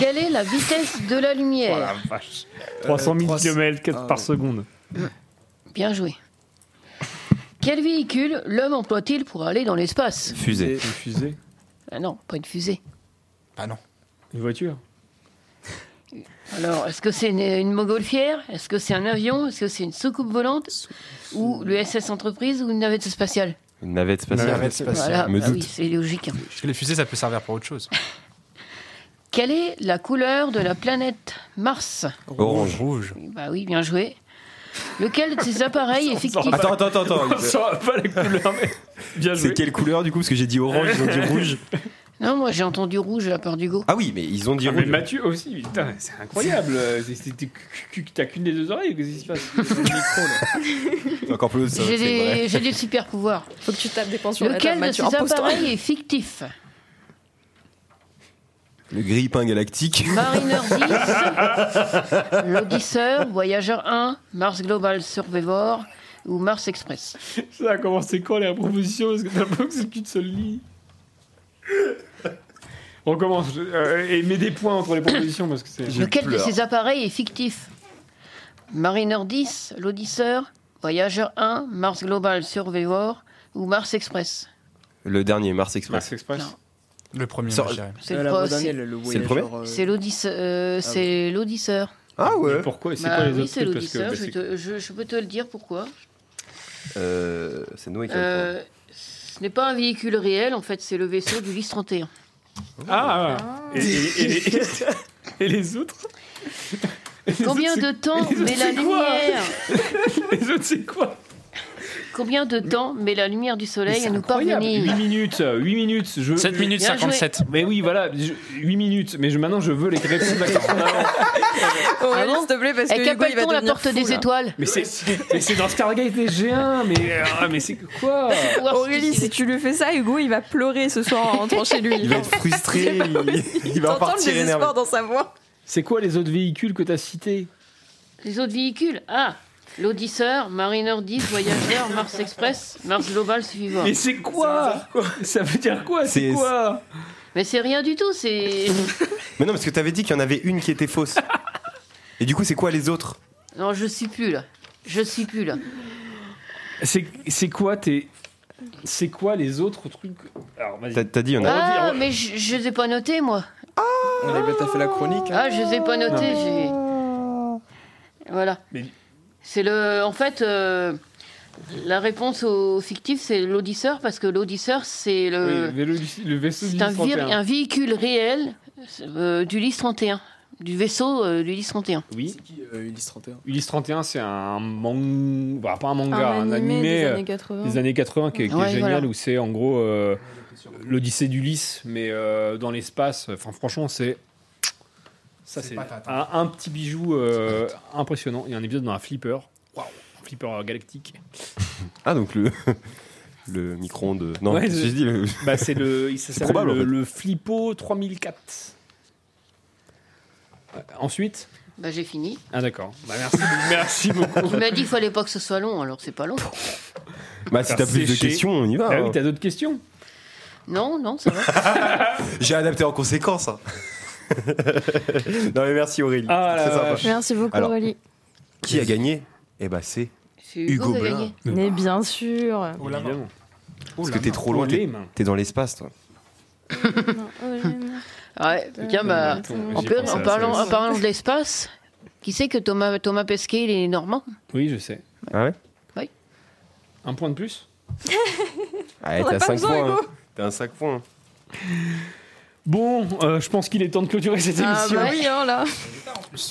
Quelle est la vitesse de la Oh lumière la vache. 300 000 trois- km Ah, par seconde. Bien joué. Quel véhicule l'homme emploie-t-il pour aller dans l'espace? Fusée. Une fusée. Ah Non, pas une fusée. Bah non. Une voiture. Alors, est-ce que c'est une, une montgolfière? Est-ce que c'est un avion? Est-ce que c'est une soucoupe volante? Ou le SS Entreprise ou une navette spatiale? Une navette spatiale. Navette spatiale. Voilà, Me bah doute. oui, c'est logique. hein. Parce que les fusées, ça peut servir pour autre chose. Quelle est la couleur de la planète Mars Orange. Rouge. Bah oui, bien joué. Lequel de ces appareils est fictif Attends, attends, attends, On attends. saura pas la couleur, mais bien joué. C'est quelle couleur du coup Parce que j'ai dit orange, ils ont dit rouge. Non, moi j'ai entendu rouge à la part d'Hugo. Ah oui, mais ils ont dit Ah, mais rouge. Mathieu aussi, putain, c'est incroyable. T'as qu'une des deux oreilles, qu'est-ce qui se passe? Le micro, là. Encore plus, J'ai des, j'ai des super pouvoirs. Faut que tu tapes des la Lequel de ces appareils est fictif? Le grille-pain galactique. Mariner 10, l'Odysseur, Voyageur 1, Mars Global Survivor ou Mars Express Ça a commencé quand les propositions? Parce que t'as pas que c'est qu'une seule ligne. On commence. euh, et mets des points entre les propositions parce que c'est. Lequel de ces appareils est fictif? Mariner 10, l'Odysseur, Voyageur 1, Mars Global Survivor ou Mars Express? Le dernier, Mars Express. Mars Express. Non. Le premier. C'est Euh, le, pro- c'est- le C'est premier euh, c'est l'Odysseur. euh, c'est l'Odysseur. Ah ouais. Mais pourquoi? C'est Bah quoi les oui, autres c'est trucs? Parce que, l'Odysseur. bah, je, c'est- te- je- je peux te le dire pourquoi. Euh, c'est Noé qui a le Euh, ce n'est pas un véhicule réel, en fait, c'est le vaisseau du LIS 31. Ah, Et, et- et les- et les autres? Combien de temps autres, met la c'est quoi? lumière? Les autres, c'est quoi? Combien de temps met la lumière du soleil à nous parvenir 8 minutes, 8 minutes. Je... 7 minutes Bien joué. 57. Mais oui, voilà, je- 8 minutes. Mais je- maintenant, je veux les réponses d'avant. Aurélie, Ah bon s'il te plaît, parce Et que Hugo, il va la porte fou, des là. étoiles Mais c'est, mais c'est dans Stargate SG1, mais, ah, mais c'est quoi Aurélie, tu si tu lui fais ça, Hugo, il va pleurer ce soir en rentrant chez lui. Il va être frustré, il, il va partir énervé. dans sa voix. C'est quoi les autres véhicules que t'as cités? Les autres véhicules? Ah L'Odysseur, Mariner 10, Voyageur, Mars Express, Mars Global Survivor. Mais c'est quoi Ça veut dire quoi C'est quoi Mais c'est rien du tout, c'est. Mais non, parce que t'avais dit qu'il y en avait une qui était fausse. Et du coup, c'est quoi les autres? Non, je suis plus là. Je suis plus là. C'est c'est quoi tes. C'est quoi les autres trucs? Alors, vas-y. T'as- dit, on a- Ah, mais je, je les ai pas notés, moi. T'as fait la chronique. Ah, je les ai pas notés. J'ai- Voilà. C'est le. En fait, euh, la réponse au fictif, c'est l'audisseur, parce que l'audisseur, c'est le. Oui, le vaisseau du C'est un, Lys vir- 31. un véhicule réel euh, du Lys 31. Du vaisseau euh, du Lys 31. Oui. euh, Ulysse 31 Ulysse 31, c'est un manga, bah, pas un manga, Un un, animé animé des euh, années 80. des années 80 qui est, qui est Ouais, génial, voilà. où c'est en gros euh, l'Odyssée d'Ulysse, mais euh, dans l'espace. Enfin, franchement, c'est. Ça, c'est un, un petit bijou euh, impressionnant. Il y a un épisode dans un flipper. Waouh, un flipper galactique. Ah, donc le, le micro-ondes. Non, Ouais, je- j'ai dit le... bah, c'est le, il probable, en le, fait. le Flippo 3004. Euh, Ensuite Bah, j'ai fini. Ah, d'accord. Bah, merci, merci beaucoup. Tu m'as dit qu'il fallait pas que ce soit long, alors c'est pas long. Bah, si t'as plus de questions, on y va. Ah hein. oui, t'as d'autres questions? Non, non, ça va. J'ai adapté en conséquence. Hein. non, mais merci Aurélie. Ah sympa. Merci beaucoup, Alors, Aurélie. Qui a gagné? Eh bah, c'est Hugo gagné. Mais bien sûr. Évidemment. Parce que t'es trop loin, Oh, t'es dans l'espace, toi. Ouais, tiens, bah, en, parlant, ça en parlant de l'espace, qui sait que Thomas, Thomas Pesquet, il est normand? Oui, je sais. Ah ouais? Oui. Un point de plus? Ah, On t'es a à pas 5 besoin, points. Hugo. hein. T'es à 5 points. Bon, euh, je pense qu'il est temps de clôturer cette Ah émission. bah oui, hein, là.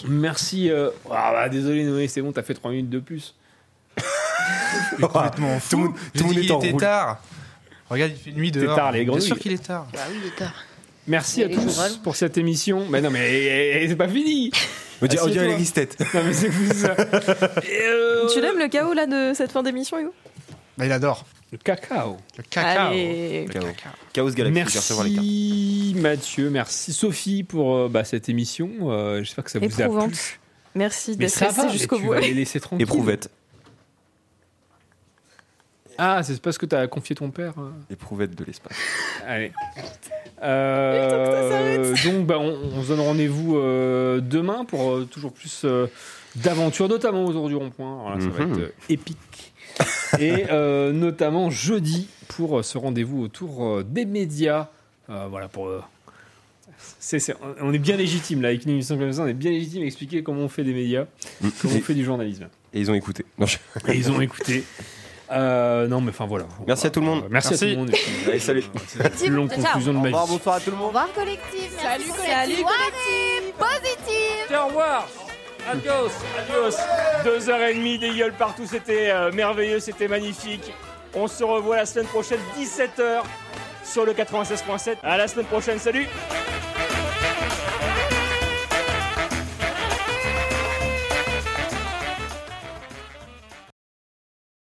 Merci. euh, Ah bah, désolé Noé, c'est bon, t'as fait 3 minutes de plus. Complètement Tout le monde- J'ai tout le dit monde qu'il est en était roule. tard. Regarde, il fait nuit T'es dehors. tard, les Bien grenouilles. sûr qu'il est tard. Bah oui, il est tard. Merci Et à les tous pour cette émission. Mais non, mais eh, eh, c'est pas fini. On dirait, on Assieds-toi. dirait les ristettes. Non, mais c'est fou ça. Et, euh, Tu l'aimes le chaos là de cette fin d'émission, Hugo? Bah, il adore. Le cacao. Le cacao. Allez. Chaos. Chaos Galaxy, je vais recevoir les cartes. Merci Mathieu, merci Sophie pour euh, bah, cette émission. Euh, J'espère que ça vous a plu. Merci Mais d'être ça va, resté mais jusqu'au tu bout. les laisser tranquilles. Éprouvette. Ah, c'est parce que t'as confié ton père. euh. Éprouvette de l'espace. Allez. Euh, donc, bah, on, on se donne rendez-vous euh, demain pour euh, toujours plus euh, d'aventures, notamment autour du rond-point. Ça va Mhm. être euh, épique. Et euh, notamment jeudi pour euh, ce rendez-vous autour euh, des médias. Euh, voilà, pour. euh, on est bien légitime là, avec une émission comme ça, on est bien légitime à expliquer comment on fait des médias, comment on fait du journalisme. et ils ont écouté. Non, je- Et ils ont écouté. Euh, non, mais enfin voilà. Merci à tout le monde. Merci, Merci. à tout le monde. Allez, salut. C'est la plus longue conclusion de Au ma revoir, vie. bonsoir à tout le Au monde. revoir collectif. Salut Salut, collectif. Tiens, au revoir. Adios, adios. Deux heures et demie des gueules partout, c'était euh, merveilleux, c'était magnifique. On se revoit la semaine prochaine, 17h, sur le 96.7. À la semaine prochaine, salut